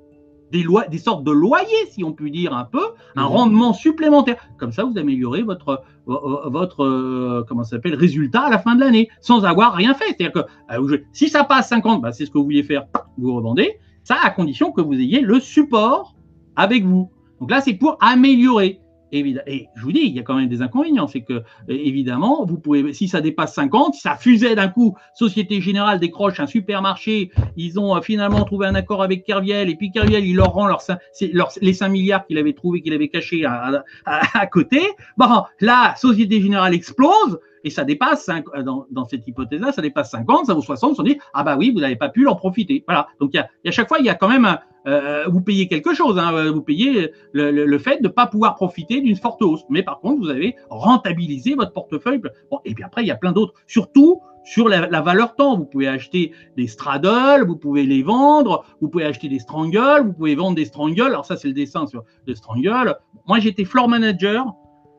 des, des sortes de loyers, si on peut dire un peu, un mhm. rendement supplémentaire. Comme ça, vous améliorez votre, votre euh, comment s'appelle, résultat à la fin de l'année, sans avoir rien fait. C'est-à-dire que euh, si ça passe 50, bah, c'est ce que vous vouliez faire, vous revendez. Ça, à condition que vous ayez le support avec vous. Donc là, c'est pour améliorer. Et je vous dis, il y a quand même des inconvénients. C'est que, euh, évidemment, vous pouvez, si ça dépasse 50, si ça fusait d'un coup, Société Générale décroche un supermarché, ils ont euh, finalement trouvé un accord avec Kerviel, et puis Kerviel, il leur rend les 5 milliards qu'il avait trouvé, qu'il avait cachés à, à, côté. Bon, la Société Générale explose, et ça dépasse, euh, dans, cette hypothèse-là, ça dépasse 50, ça vaut 60, on dit, ah bah oui, vous n'avez pas pu en profiter. Voilà. Donc, il y a, a chaque fois, il y a quand même un, euh, vous payez quelque chose, hein, euh, vous payez le, fait de ne pas pouvoir profiter d'une forte hausse. Mais par contre, vous avez rentabilisé votre portefeuille. Bon, et puis après, il y a plein d'autres. Surtout sur la, valeur temps. Vous pouvez acheter des straddles, vous pouvez les vendre, vous pouvez acheter des strangles, vous pouvez vendre des strangles. Alors ça, c'est le dessin sur le strangle. Moi, j'étais floor manager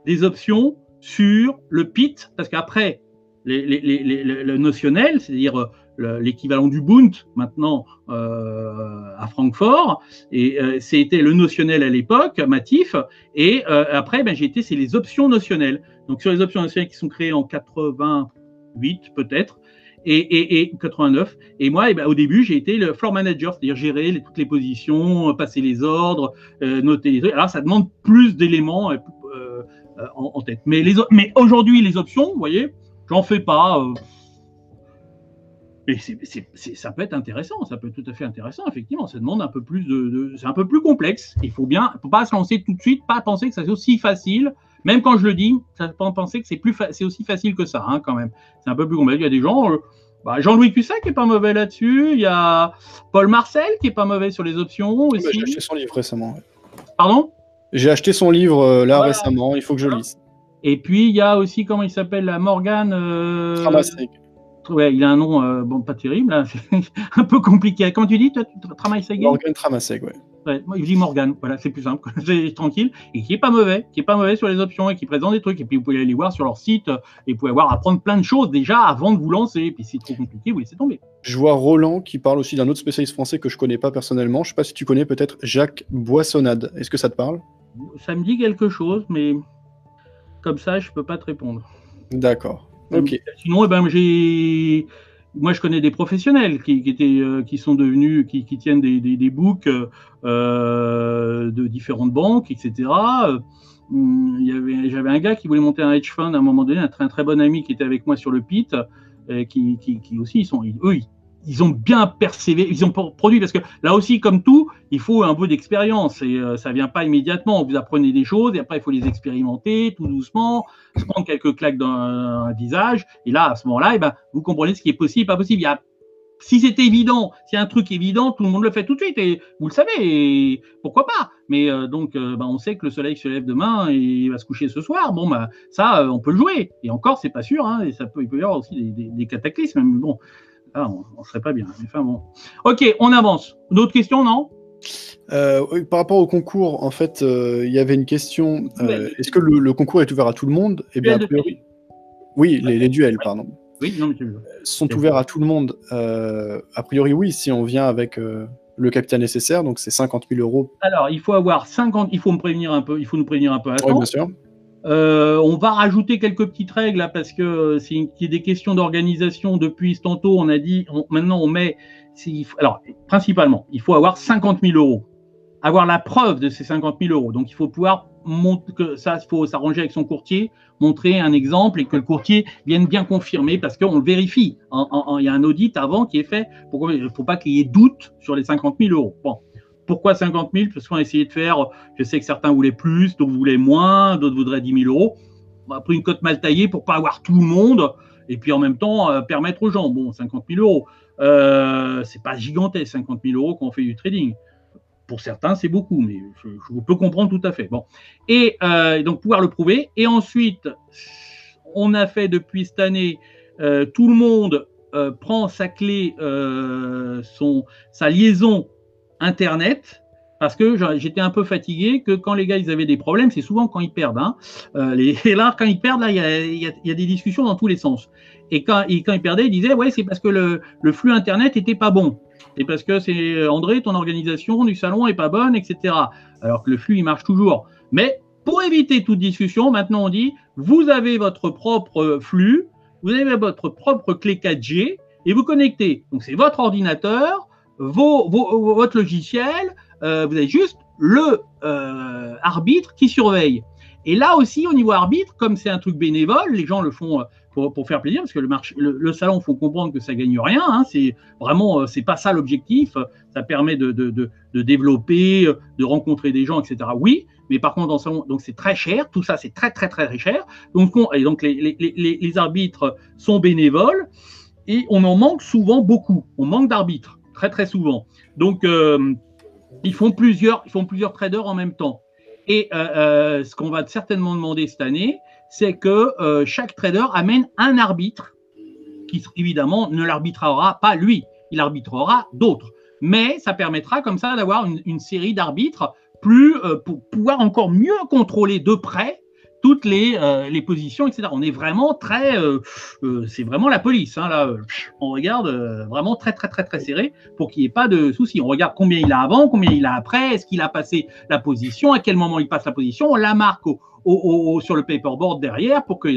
des options sur le PIT, parce qu'après, les, les, le notionnel, c'est-à-dire euh, l'équivalent du Bund maintenant euh, à Francfort. Et euh, c'était le notionnel à l'époque, Matif. Et euh, après, ben, j'ai été, c'est les options notionnelles. Donc sur les options notionnelles qui sont créées en 88 peut-être. Et, et, 89. Et moi, eh ben, au début, j'ai été le floor manager, c'est-à-dire gérer toutes les positions, passer les ordres, noter les trucs. Alors, ça demande plus d'éléments en, tête. Mais, mais aujourd'hui, les options, vous voyez, j'en fais pas. Et ça peut être intéressant, ça peut être tout à fait intéressant, effectivement. Ça demande un peu plus de. c'est un peu plus complexe. Il faut bien, faut pas se lancer tout de suite, pas penser que ça c'est aussi facile. Même quand je le dis, ça pas penser que c'est plus, c'est aussi facile que ça, hein, quand même. C'est un peu plus complexe. Il y a des gens. Euh, bah, Jean-Louis Cussac qui est pas mauvais là-dessus. Il y a Paul Marcel qui est pas mauvais sur les options aussi. J'ai acheté son livre récemment. Pardon? J'ai acheté son livre euh, là récemment. Il faut que je lise. Et puis il y a aussi comment il s'appelle la Morgane. Euh... Ouais, il a un nom euh, bon, pas terrible, hein, un peu compliqué. Comment tu dis, toi, Tramasseg Morgan Tramasseg, ouais. ouais. Moi, je dis Morgan, voilà, c'est plus simple, c'est tranquille, et qui est pas mauvais, qui est pas mauvais sur les options et qui présente des trucs. Et puis vous pouvez aller voir sur leur site euh, et vous pouvez avoir apprendre plein de choses déjà avant de vous lancer. Et puis si c'est trop compliqué, vous laissez tomber. Je vois Roland qui parle aussi d'un autre spécialiste français que je connais pas personnellement. Je sais pas si tu connais peut-être Jacques Boissonnade. Est-ce que ça te parle? Ça me dit quelque chose, mais comme ça, je peux pas te répondre. D'accord. Sinon, eh ben, j'ai moi, je connais des professionnels qui, étaient, euh, qui sont devenus, qui, tiennent des, des, books euh, de différentes banques, etc. Hum, il y j'avais un gars qui voulait monter un hedge fund à un moment donné, un très, très bon ami qui était avec moi sur le pit, qui, qui, aussi, ils sont, eux, ils ont bien persévéré, ils ont produit parce que là aussi, comme tout, il faut un peu d'expérience et euh, ça vient pas immédiatement. Vous apprenez des choses et après il faut les expérimenter tout doucement, se prendre quelques claques dans un visage et là à ce moment-là, eh ben, vous comprenez ce qui est possible, pas possible. Il y a, si c'est évident, si un truc évident, tout le monde le fait tout de suite et vous le savez. Et pourquoi pas Mais euh, donc, euh, ben, on sait que le soleil se lève demain et il va se coucher ce soir. Bon, ben, ça, on peut le jouer. Et encore, c'est pas sûr. Hein, et ça peut, il peut y avoir aussi des, des cataclysmes. Mais bon. Ah, on, ne serait pas bien. Enfin, bon. Ok, on avance. D'autres questions, non? Euh, par rapport au concours, en fait, euh, il y avait une question. Euh, est-ce que le, concours est ouvert à tout le monde? Eh bien, a priori. Oui, les, duels, pardon. Oui, non, mais sont ouverts à tout le monde. a priori, oui, si on vient avec le capital nécessaire, donc c'est 50 000 euros. Alors, il faut avoir 50. Il faut me prévenir un peu. Il faut nous prévenir un peu à Oui, bien sûr. Euh, on va rajouter quelques petites règles parce que euh, c'est des questions d'organisation depuis tantôt. On a dit maintenant on met. Alors principalement, il faut avoir 50 000 euros, avoir la preuve de ces 50 000 euros. Donc il faut pouvoir montrer que ça, faut s'arranger avec son courtier, montrer un exemple et que le courtier vienne bien confirmer parce qu'on le vérifie. Il y a un audit avant qui est fait. Il ne faut pas qu'il y ait doute sur les 50 000 euros. Pourquoi 50 000 Parce qu'on a essayé de faire, je sais que certains voulaient plus, d'autres voulaient moins, d'autres voudraient 10 000 euros. On a pris une cote mal taillée pour pas avoir tout le monde et puis en même temps euh, permettre aux gens. Bon, 50 000 euros, euh, c'est pas gigantesque, 50 000 euros quand on fait du trading. Pour certains, c'est beaucoup, mais je, peux comprendre tout à fait. Bon, et euh, donc pouvoir le prouver. Et ensuite, on a fait depuis cette année, euh, tout le monde prend sa clé, son, sa liaison Internet, parce que j'étais un peu fatigué, que quand les gars ils avaient des problèmes, c'est souvent quand ils perdent. Hein. Euh, les, là, quand ils perdent, il y a, des discussions dans tous les sens. et quand, il perdait, il disait ouais c'est parce que le, flux internet était pas bon. C'est parce que c'est André, ton organisation du salon est pas bonne, etc. Alors que le flux il marche toujours. Mais pour éviter toute discussion, maintenant on dit vous avez votre propre flux, vous avez votre propre clé 4G et vous connectez. Donc c'est votre ordinateur, votre logiciel, euh, vous avez juste le euh, arbitre qui surveille. Et là aussi, au niveau arbitre, comme c'est un truc bénévole, les gens le font euh, pour, faire plaisir, parce que le, salon, faut comprendre que ça gagne rien. Hein, c'est vraiment, c'est pas ça l'objectif. Ça permet de, développer, de rencontrer des gens, etc. Oui, mais par contre, dans le salon, donc c'est très cher. Tout ça, c'est très, très, très cher. Donc, les, les, les arbitres sont bénévoles et on en manque souvent beaucoup. On manque d'arbitres, très, très souvent. Donc, euh, ils, font plusieurs, traders en même temps. Et euh, euh, ce qu'on va certainement demander cette année, c'est que chaque trader amène un arbitre qui, évidemment, ne l'arbitrera pas lui, il arbitrera d'autres. Mais ça permettra comme ça d'avoir une, une, série d'arbitres plus pour pouvoir encore mieux contrôler de près toutes les, euh, positions, etc. On est vraiment très, euh, euh, c'est vraiment la police. Hein, là, on regarde vraiment très très très très serré pour qu'il n'y ait pas de soucis. On regarde combien il a avant, combien il a après, est-ce qu'il a passé la position, à quel moment il passe la position. On la marque sur le paperboard derrière pour que.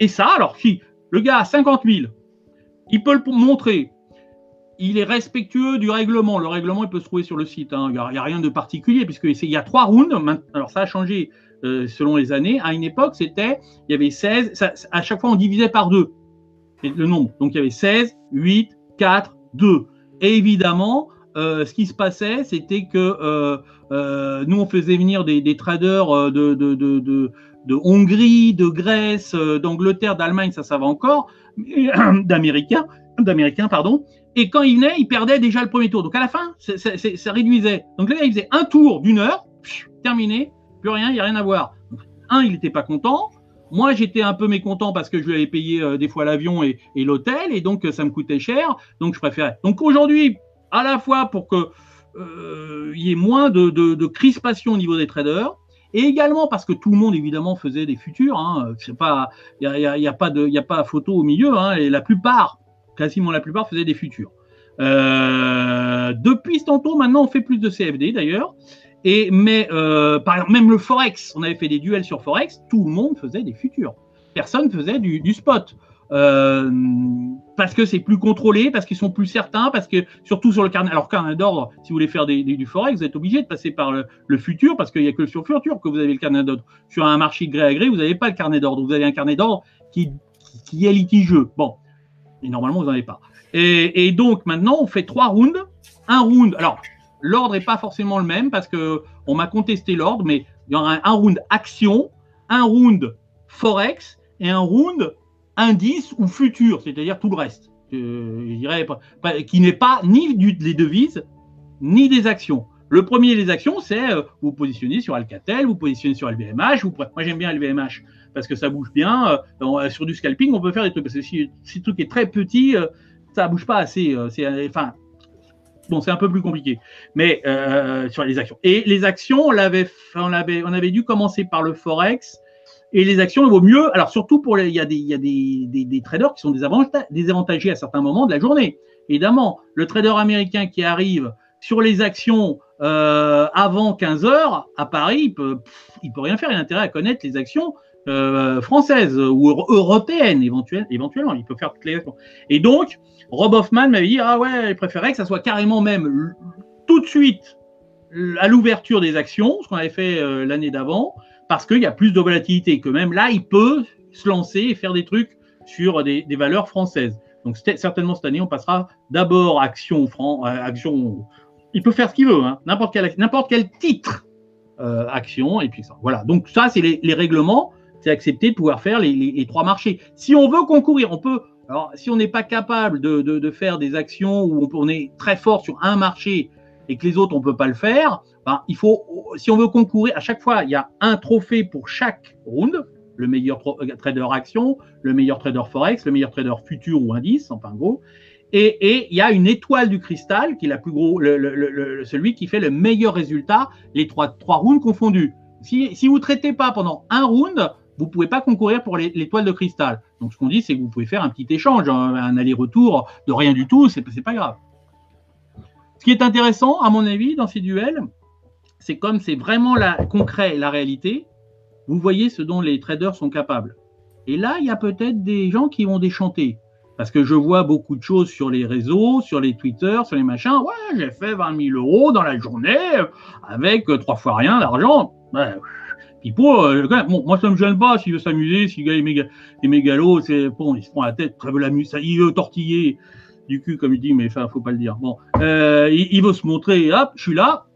Et ça, alors si le gars a 50 000, il peut le montrer. Il est respectueux du règlement. Le règlement, il peut se trouver sur le site. Hein. Il n'y a, rien de particulier puisqu'il y a trois rounds. Alors ça a changé euh, selon les années. À une époque, c'était, il y avait 16, à chaque fois on divisait par deux le nombre. Donc il y avait 16, 8, 4, 2. Et évidemment, euh, ce qui se passait, c'était que euh, nous, on faisait venir des, traders de, Hongrie, de Grèce, d'Angleterre, d'Allemagne, ça, ça va encore, d'Américains, d'Américains, pardon. Et quand ils venaient, ils perdaient déjà le premier tour. Donc à la fin, ça réduisait. Donc là, ils faisaient un tour d'une heure, terminé, plus rien, il n'y a rien à voir. Un, il n'était pas content. Moi, j'étais un peu mécontent parce que je lui avais payé euh, des fois l'avion et, l'hôtel, et donc euh, ça me coûtait cher. Donc je préférais. Donc aujourd'hui, à la fois pour que euh, y ait moins de, crispation au niveau des traders, et également parce que tout le monde évidemment faisait des futurs. Hein, il n'y a, y a, pas de, pas photo au milieu. Hein, et la plupart, quasiment la plupart, faisaient des futurs. depuis ce tantôt, maintenant, on fait plus de CFD d'ailleurs. Et, mais euh, par exemple, même le Forex, on avait fait des duels sur Forex, tout le monde faisait des futurs. Personne faisait du, spot. Euh, parce que c'est plus contrôlé, parce qu'ils sont plus certains, parce que surtout sur le carnet, alors carnet d'ordre, si vous voulez faire du forex, vous êtes obligé de passer par le, futur, parce qu'il n'y a que sur futur que vous avez le carnet d'ordre. Sur un marché gré à gré, vous n'avez pas le carnet d'ordre, vous avez un carnet d'ordre qui, est litigieux. Bon, et normalement vous n'en avez pas. Et, donc maintenant, on fait trois rounds. Un round, alors l'ordre n'est pas forcément le même parce que on m'a contesté l'ordre, mais il y aura un, round action, un round forex et un round indice ou futur, c'est-à-dire tout le reste. Euh, je dirais qui n'est pas ni du, les devises ni des actions. Le premier, les actions, c'est euh, vous positionnez sur Alcatel, vous positionnez sur LVMH. Moi, j'aime bien LVMH parce que ça bouge bien. Euh, sur du scalping, on peut faire des trucs. Parce que si, si le truc est très petit, ça bouge pas assez. enfin, Bon, c'est un peu plus compliqué, mais euh, sur les actions. Et les actions, on, l'avait, on, avait, on avait dû commencer par le forex. Et les actions, il vaut mieux. Alors surtout pour les, il y a des, il y a des, des, traders qui sont désavantagés à certains moments de la journée. Évidemment, le trader américain qui arrive sur les actions euh, avant 15 heures à Paris, il peut, peut rien faire. Il a intérêt à connaître les actions euh, françaises ou européennes éventuellement. Il peut faire toutes les actions. Et donc, Rob Hoffman m'avait dit Ah ouais, il préférait que ça soit carrément même tout de suite à l'ouverture des actions, ce qu'on avait fait euh, l'année d'avant, parce qu'il y a plus de volatilité, que même là, il peut se lancer et faire des trucs sur des, valeurs françaises. Donc certainement cette année, on passera d'abord action franc, euh, action. Il peut faire ce qu'il veut, hein, n'importe quel, quel titre euh, action et puis ça. Voilà. Donc ça, c'est les, règlements. C'est accepter de pouvoir faire les, trois marchés. Si on veut concourir, on peut alors, si on n'est pas capable de, faire des actions où on, est très fort sur un marché et que les autres, on ne peut pas le faire, ben, il faut, si on veut concourir, à chaque fois, il y a un trophée pour chaque round, le meilleur euh, trader action, le meilleur trader forex, le meilleur trader futur ou indice, enfin gros. Et, il y a une étoile du cristal qui est la plus gros, celui qui fait le meilleur résultat, les trois, rounds confondus. Si vous ne traitez pas pendant un round, vous ne pouvez pas concourir pour l'étoile de cristal. Donc ce qu'on dit, c'est que vous pouvez faire un petit échange, un, aller-retour de rien du tout, c'est pas grave. Ce qui est intéressant, à mon avis, dans ces duels, c'est comme c'est vraiment concret, la réalité, vous voyez ce dont les traders sont capables. Et là, il y a peut-être des gens qui vont déchanter. Parce que je vois beaucoup de choses sur les réseaux, sur les Twitter, sur les machins. Ouais, j'ai fait 20 000 euros dans la journée avec trois fois rien d'argent. Ouais. Pipo, euh, moi ça me gêne pas s'il veut s'amuser, s'il gagne les mégalos, c'est bon, il se prend la tête, il veut tortiller du cul comme il dit, mais enfin faut pas le dire. Bon, euh, il, veut se montrer, hop, je suis là.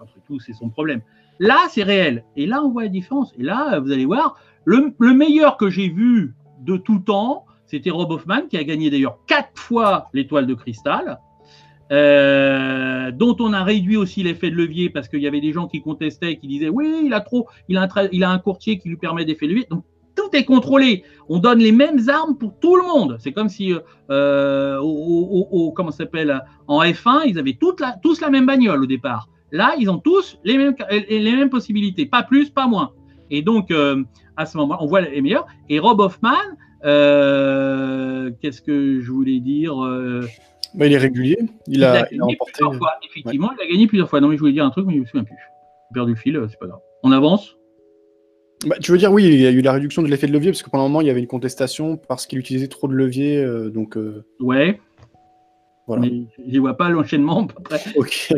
Après tout, c'est son problème. Là, c'est réel. Et là, on voit la différence. Et là, vous allez voir, le, le meilleur que j'ai vu de tout temps, c'était Rob Hoffman, qui a gagné d'ailleurs quatre fois l'étoile de cristal, euh, dont on a réduit aussi l'effet de levier parce qu'il y avait des gens qui contestaient, qui disaient oui, il a trop, il a un, il a un courtier qui lui permet d'effet de levier. Donc tout est contrôlé. On donne les mêmes armes pour tout le monde. C'est comme si, euh, au, comment s'appelle, en F1, ils avaient toute la, tous la même bagnole au départ. Là, ils ont tous les mêmes, les mêmes possibilités, pas plus, pas moins. Et donc, euh, à ce moment, on voit les meilleurs. Et Rob Hoffman, euh, qu'est-ce que je voulais dire euh, bah, Il est régulier. Il, a, gagné plusieurs fois. Effectivement, il a gagné plusieurs fois. Non, mais je voulais dire un truc, mais je ne me souviens plus. J'ai perdu le fil, euh, c'est pas grave. On avance? Bah, tu veux dire, oui, il y a eu la réduction de l'effet de levier, parce que pendant un moment, il y avait une contestation parce qu'il utilisait trop de levier. donc, Ouais. Voilà. Mais je ne vois pas l'enchaînement. Ok.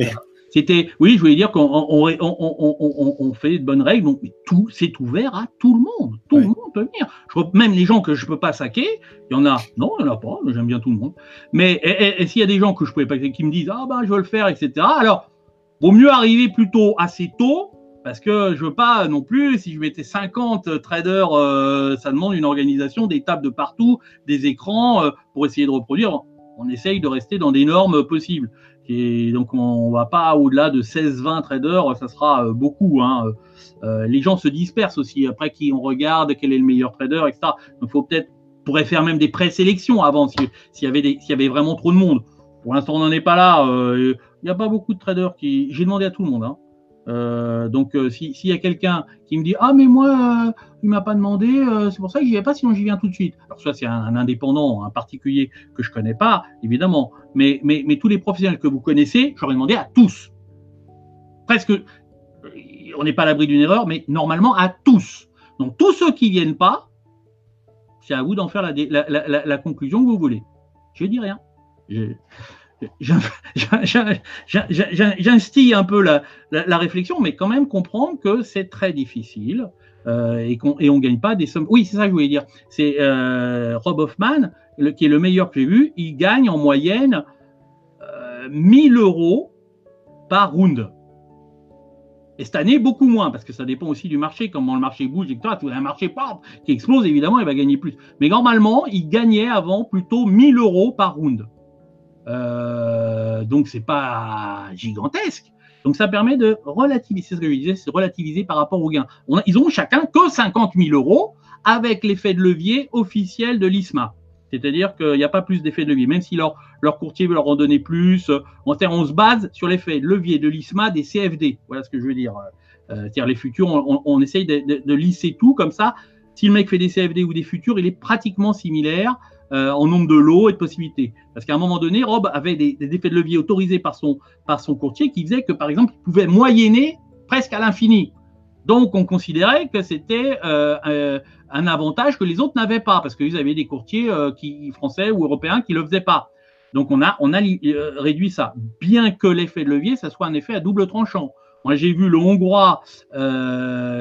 C'était, oui, je voulais dire qu'on on, fait de bonnes règles, donc mais tout, c'est ouvert à tout le monde. Tout le monde peut venir. Je, même les gens que je peux pas saquer, il y en a, non, il n'y en a pas, j'aime bien tout le monde. Mais et, s'il y a des gens que je pouvais pas, qui me disent, ah ben, je veux le faire, etc. Alors, vaut mieux arriver plutôt assez tôt, parce que je veux pas non plus, si je mettais 50 traders, euh, ça demande une organisation, des tables de partout, des écrans, euh, pour essayer de reproduire. On essaye de rester dans des normes possibles. Et donc, on ne va pas au-delà de 16-20 traders, ça sera euh, beaucoup. Hein. Euh, les gens se dispersent aussi. Après, qui on regarde, quel est le meilleur trader, etc. Donc, il faut peut-être, pourrait faire même des présélections avant, s'il y, avait y avait vraiment trop de monde. Pour l'instant, on n'en est pas là. Euh, il n'y a pas beaucoup de traders qui. J'ai demandé à tout le monde. Hein. Euh, donc, euh, s'il y a quelqu'un qui me dit Ah, mais moi, euh, il m'a pas demandé, c'est pour ça que j'y vais pas, sinon j'y viens tout de suite. Alors, soit c'est un, indépendant, un particulier que je connais pas, évidemment, mais, mais, mais tous les professionnels que vous connaissez, j'aurais demandé à tous. Presque, on n'est pas à l'abri d'une erreur, mais normalement à tous. Donc, tous ceux qui viennent pas, c'est à vous d'en faire la, conclusion que vous voulez. Je dis rien j'instille un peu la, réflexion, mais quand même comprendre que c'est très difficile euh, et qu'on ne gagne pas des sommes. Oui, c'est ça que je voulais dire. C'est euh, Rob Hoffman, qui est le meilleur que j'ai vu, il gagne en moyenne 1000 euh, euros par round. Et cette année, beaucoup moins, parce que ça dépend aussi du marché, comment le marché bouge, etc. Avez un marché qui explose, évidemment, il va gagner plus. Mais normalement, il gagnait avant plutôt 1000 euros par round. Euh, donc c'est pas gigantesque. Donc ça permet de relativiser, c'est ce que je disais, c'est relativiser par rapport aux gains. ils ont chacun que 50 000 euros avec l'effet de levier officiel de l'ISMA. C'est-à-dire qu'il n'y a pas plus d'effet de levier, même si leur, courtier veut leur en donner plus. On, on se base sur l'effet de levier de l'ISMA des CFD. Voilà ce que je veux dire. Euh, c'est-à-dire les futurs, on, essaye de, de, lisser tout comme ça. Si le mec fait des CFD ou des futurs, il est pratiquement similaire euh, en nombre de lots et de possibilités. Parce qu'à un moment donné, Rob avait des, effets de levier autorisés par son, par son courtier qui faisait que, par exemple, il pouvait moyenner presque à l'infini. Donc, on considérait que c'était euh, euh, un avantage que les autres n'avaient pas, parce qu'ils avaient des courtiers qui, français ou européens qui ne le faisaient pas. Donc, on a, on a réduit ça. Bien que l'effet de levier, ça soit un effet à double tranchant. Moi, j'ai vu le Hongrois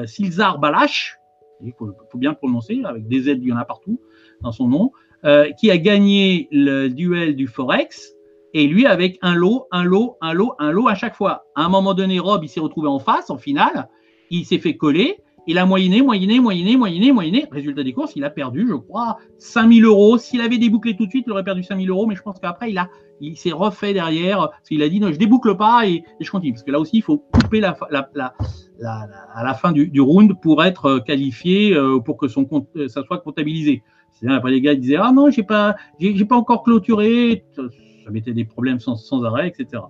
Silzar Balash, il faut, faut, bien le prononcer, avec des Z, il y en a partout dans son nom, euh, qui a gagné le duel du Forex, et lui avec un lot, un lot, un lot, un lot à chaque fois. À un moment donné, Rob, il s'est retrouvé en face, en finale, il s'est fait coller, il a moyenné, moyenné, moyenné, moyenné, moyenné. Résultat des courses, il a perdu, je crois, 5000 euros. S'il avait débouclé tout de suite, il aurait perdu 5000 euros, mais je pense qu'après, il il s'est refait derrière, parce qu'il a dit, non, je déboucle pas et, je continue. Parce que là aussi, il faut couper à la fin du, round pour être qualifié, euh, pour que son compte, euh, ça soit comptabilisé. Après, les gars disaient Ah non, j'ai pas, j'ai pas encore clôturé. Ça, mettait des problèmes sans, sans, arrêt, etc.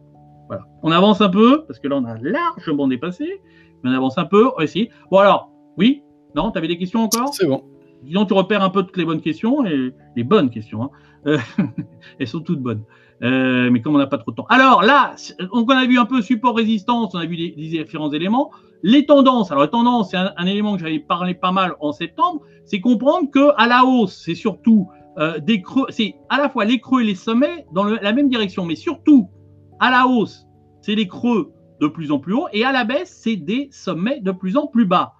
Voilà. On avance un peu, parce que là, on a largement dépassé. Mais on avance un peu, aussi. Bon, alors, oui? Non? Tu avais des questions encore? C'est bon. Disons, tu repères un peu toutes les bonnes questions, et les bonnes questions. Hein. Euh, elles sont toutes bonnes. Euh, mais comme on n'a pas trop de temps. Alors là, on a vu un peu support résistance, on a vu des, différents éléments. Les tendances, alors les tendances, c'est un, élément que j'avais parlé pas mal en septembre, c'est comprendre que à la hausse, c'est surtout euh, des creux, c'est à la fois les creux et les sommets dans la même direction, mais surtout à la hausse, c'est les creux de plus en plus haut, et à la baisse, c'est des sommets de plus en plus bas.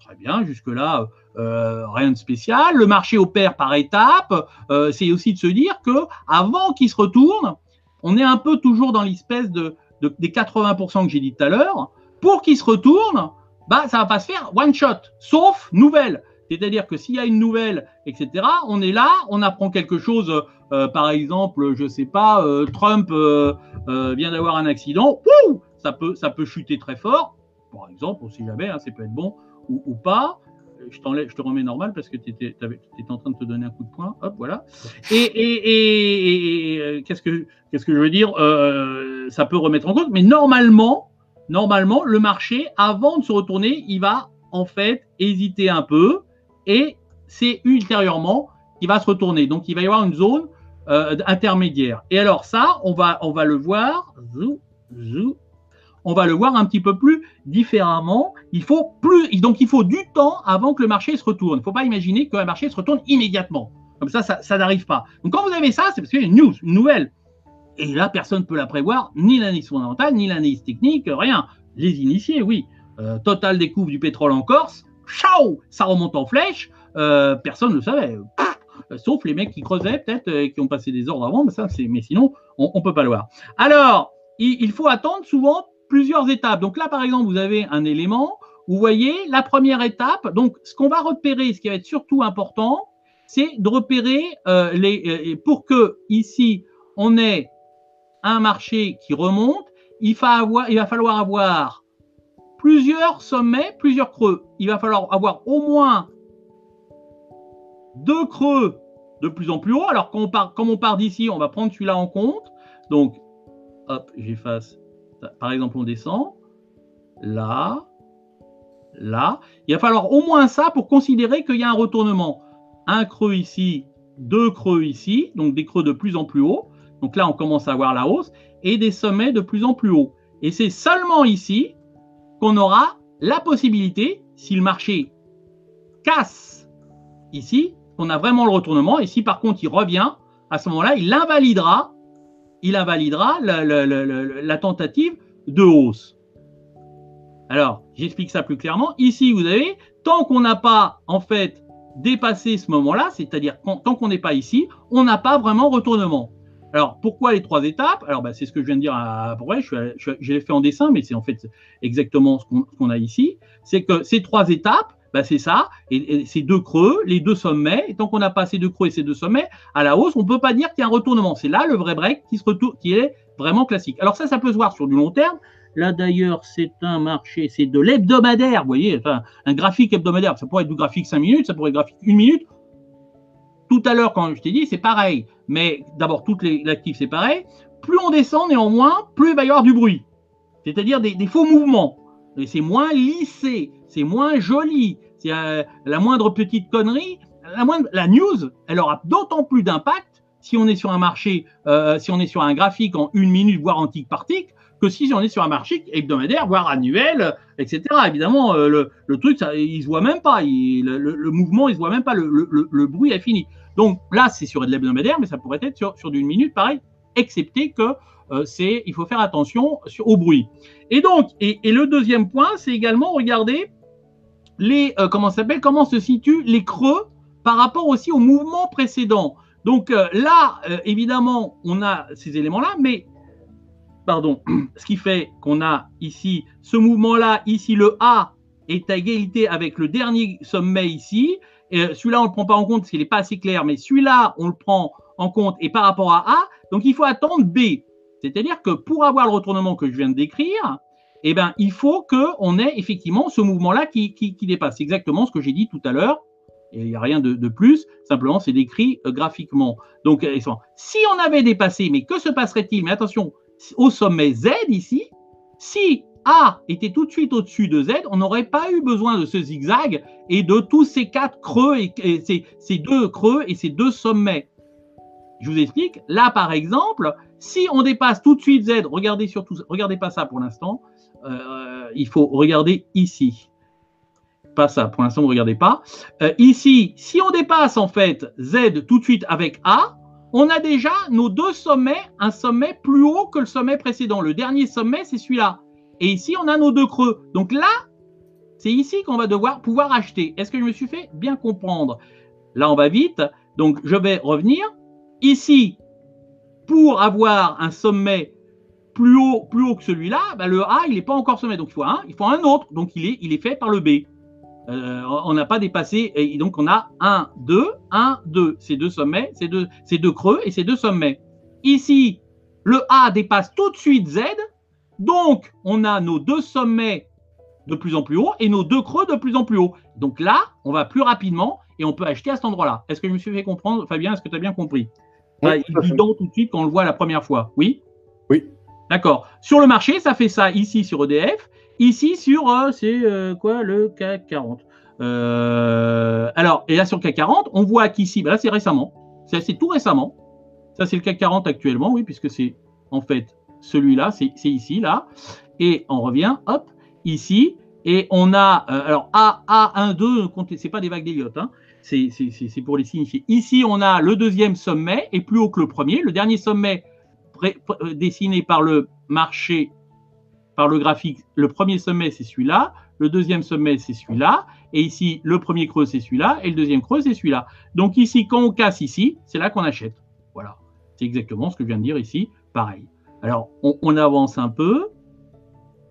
Très bien, jusque-là, euh, rien de spécial. Le marché opère par étapes. Euh, c'est aussi de se dire que avant qu'il se retourne, on est un peu toujours dans l'espèce de, des 80% que j'ai dit tout à l'heure. Pour qu'il se retourne, bah, ça va pas se faire one shot, sauf nouvelle. C'est-à-dire que s'il y a une nouvelle, etc., on est là, on apprend quelque chose. Euh, par exemple, je sais pas, Trump vient d'avoir un accident. ça peut, ça peut chuter très fort. Par exemple, on sait jamais, hein, ça peut être bon ou, pas. Je, te remets normal parce que tu étais, en train de te donner un coup de poing. Hop, voilà. Et, euh, qu'est-ce, que, qu'est-ce que je veux dire? Euh, Ça peut remettre en cause, mais normalement, normalement, le marché, avant de se retourner, il va en fait hésiter un peu et c'est ultérieurement qu'il va se retourner. Donc, il va y avoir une zone euh, intermédiaire. Et alors, ça, on va, on va le voir. On va le voir un petit peu plus différemment. Il faut plus, donc il faut du temps avant que le marché se retourne. Il ne faut pas imaginer que le marché se retourne immédiatement. Comme ça, ça, n'arrive pas. Donc quand vous avez ça, c'est parce qu'il y a une news, une nouvelle. Et là, personne ne peut la prévoir, ni l'analyse fondamentale, ni l'analyse technique, rien. Les initiés, oui. Euh, total découvre du pétrole en Corse, ciao, ça remonte en flèche. Euh, personne ne le savait. sauf les mecs qui creusaient peut-être, euh, qui ont passé des ordres avant, mais, ça, mais sinon, on ne peut pas le voir. Alors, il faut attendre souvent plusieurs étapes. Donc là, par exemple, vous avez un élément. Vous voyez, la première étape, donc ce qu'on va repérer, ce qui va être surtout important, c'est de repérer euh, les, euh, pour que ici on ait un marché qui remonte, il, va avoir, il va falloir avoir plusieurs sommets, plusieurs creux. Il va falloir avoir au moins deux creux de plus en plus haut. Alors, quand part, comme on part d'ici, on va prendre celui-là en compte. Donc, hop, j'efface par exemple, on descend, là, là. Il va falloir au moins ça pour considérer qu'il y a un retournement. Un creux ici, deux creux ici, donc des creux de plus en plus haut. Donc là, on commence à voir la hausse et des sommets de plus en plus haut. Et c'est seulement ici qu'on aura la possibilité, si le marché casse ici, qu'on a vraiment le retournement. Et si par contre il revient, à ce moment-là, il invalidera il invalidera la, tentative de hausse. Alors, j'explique ça plus clairement. Ici, vous avez, tant qu'on n'a pas, en fait, dépassé ce moment-là, c'est-à-dire tant qu'on n'est pas ici, on n'a pas vraiment retournement. Alors, pourquoi les trois étapes? Alors, bah, c'est ce que je viens de dire à vrai, je, l'ai fait en dessin, mais c'est en fait exactement ce qu'on a ici. C'est que ces trois étapes, bah, c'est ça. Et, ces deux creux, les deux sommets, et tant qu'on n'a pas ces deux creux et ces deux sommets, à la hausse, on ne peut pas dire qu'il y a un retournement. C'est là le vrai break qui, se retourne, qui est vraiment classique. Alors ça, ça peut se voir sur du long terme. Là d'ailleurs, c'est un marché, c'est de l'hebdomadaire, vous voyez, un graphique hebdomadaire. Ça pourrait être du graphique 5 minutes, ça pourrait être graphique 1 minute. Tout à l'heure, quand je t'ai dit, c'est pareil. Mais d'abord, toutes les actifs, c'est pareil. Plus on descend, néanmoins, plus il va y avoir du bruit. C'est-à-dire des, des faux mouvements. Et c'est moins lissé, c'est moins joli, c'est euh, la moindre petite connerie, la, moindre, la news, elle aura d'autant plus d'impact si on est sur un marché, euh, si on est sur un graphique en une minute, voire en tic par tic, que si on est sur un marché hebdomadaire, voire annuel, etc. Évidemment, euh, le, truc, il se voit même pas. le, mouvement, il se voit même pas. Le, bruit est fini. Donc là, c'est sur de l'hebdomadaire, mais ça pourrait être sur, d'une minute, pareil, excepté que c'est, il faut faire attention au bruit. Et donc, et, le deuxième point, c'est également regarder les euh, comment s'appelle comment se situent les creux par rapport aussi au mouvement précédent. Donc euh, là, euh, évidemment, on a ces éléments-là, mais pardon, ce qui fait qu'on a ici ce mouvement-là, ici le A est à égalité avec le dernier sommet ici. celui-là, on ne le prend pas en compte parce n'est pas assez clair, mais celui-là, on le prend en compte et par rapport à A, donc il faut attendre B. C'est-à-dire que pour avoir le retournement que je viens de décrire, eh ben, il faut qu'on ait effectivement ce mouvement-là qui, dépasse. Exactement ce que j'ai dit tout à l'heure. Il n'y a rien de, plus, simplement c'est décrit euh, graphiquement. Donc, euh, si on avait dépassé, mais que se passerait-il? Mais attention, au sommet Z ici, si A était tout de suite au-dessus de Z, on n'aurait pas eu besoin de ce zigzag et de tous ces quatre creux et, ces, deux creux et ces deux sommets. Je vous explique. Là, par exemple, si on dépasse tout de suite Z, regardez surtout, regardez pas ça pour l'instant. Euh, il faut regarder ici. Pas ça, pour l'instant, regardez pas. Euh, ici, si on dépasse en fait Z tout de suite avec A, on a déjà nos deux sommets, un sommet plus haut que le sommet précédent. Le dernier sommet, c'est celui-là. Et ici, on a nos deux creux. Donc là, c'est ici qu'on va devoir pouvoir acheter. Est-ce que je me suis fait bien comprendre? Là, on va vite. Donc, je vais revenir. Ici, pour avoir un sommet plus haut, plus haut que celui-là, bah, le A, il n'est pas encore sommet. Donc, il faut un, il faut un autre. Donc, il est, il est fait par le B. Euh, on n'a pas dépassé, et donc on a 1, 2, 1, 2, ces deux sommets, ces deux, ces deux creux et ces deux sommets. Ici, le A dépasse tout de suite Z, donc on a nos deux sommets de plus en plus haut et nos deux creux de plus en plus haut. Donc là, on va plus rapidement et on peut acheter à cet endroit-là. Est-ce que je me suis fait comprendre, Fabien Est-ce que tu as bien compris? Oui, évident tout de suite quand on le voit la première fois. Oui? Oui. D'accord. Sur le marché, ça fait ça ici sur EDF Ici, sur, euh, c'est euh, quoi, le CAC 40. Euh, alors, et là, sur le CAC 40, on voit qu'ici, bah là, c'est récemment. C'est tout récemment. Ça, c'est le CAC 40 actuellement, oui, puisque c'est en fait celui-là, c'est ici, là. Et on revient, hop, ici. Et on a, alors A, A1, 2, c'est pas des vagues d'Eliott, hein, c'est pour les signifier. Ici, on a le deuxième sommet, et plus haut que le premier. Le dernier sommet dessiné par le marché par le graphique, le premier sommet, c'est celui-là, le deuxième sommet, c'est celui-là, et ici, le premier creux, c'est celui-là, et le deuxième creux, c'est celui-là. Donc ici, quand on casse ici, c'est là qu'on achète. Voilà. C'est exactement ce que je viens de dire ici. Pareil. Alors, on, avance un peu.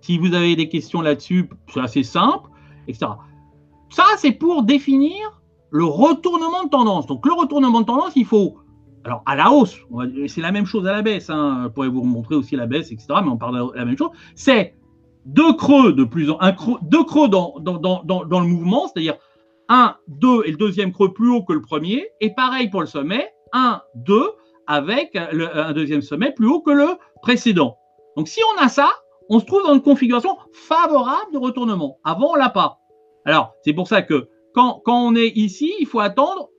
Si vous avez des questions là-dessus, c'est assez simple, etc. Ça, c'est pour définir le retournement de tendance. Donc, le retournement de tendance, il faut alors à la hausse, c'est la même chose à la baisse, hein. pourrais vous montrer aussi la baisse, etc. Mais on parle de la même chose. C'est deux creux de plus en un creux, deux creux dans, le mouvement, c'est-à-dire un, deux et le deuxième creux plus haut que le premier, et pareil pour le sommet, un, deux avec un deuxième sommet plus haut que le précédent. Donc si on a ça, on se trouve dans une configuration favorable de retournement. Avant, on l'a pas. Alors c'est pour ça que quand on est ici, il faut attendre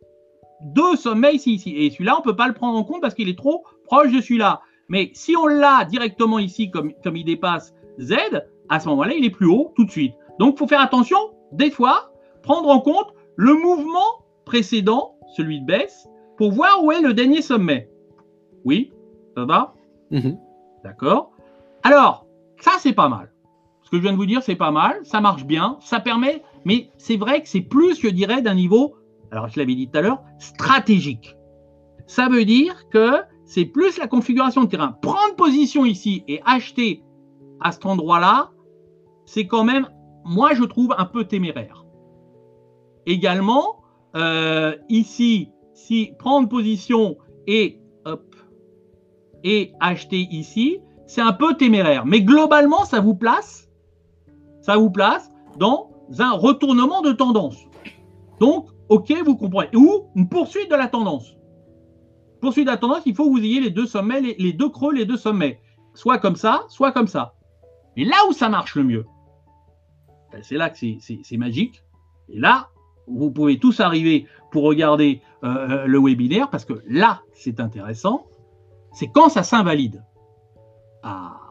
deux sommets ici, ici. Et celui-là, on ne peut pas le prendre en compte parce qu'il est trop proche de celui-là. Mais si on l'a directement ici, comme, comme il dépasse Z, à ce moment-là, il est plus haut tout de suite. Donc, il faut faire attention, des fois, prendre en compte le mouvement précédent, celui de baisse, pour voir où est le dernier sommet. Oui, ça va? Mhm. D'accord. Alors, ça, c'est pas mal. Ce que je viens de vous dire, c'est pas mal. Ça marche bien. Ça permet, mais c'est vrai que c'est plus, je dirais, d'un niveau alors je l'avais dit tout à l'heure, stratégique. Ça veut dire que c'est plus la configuration de terrain. Prendre position ici et acheter à cet endroit-là, c'est quand même, moi je trouve, un peu téméraire. Également, euh, ici, si prendre position et, hop, et acheter ici, c'est un peu téméraire. Mais globalement, ça vous place, ça vous place dans un retournement de tendance. Donc, OK, vous comprenez. Ou une poursuite de la tendance. Poursuite de la tendance, il faut que vous ayez les deux sommets, les, deux creux, les deux sommets. Soit comme ça, soit comme ça. Et là où ça marche le mieux, ben, c'est là que c'est magique. Et là, vous pouvez tous arriver pour regarder euh, euh, le webinaire, parce que là, c'est intéressant. C'est quand ça s'invalide. Ah,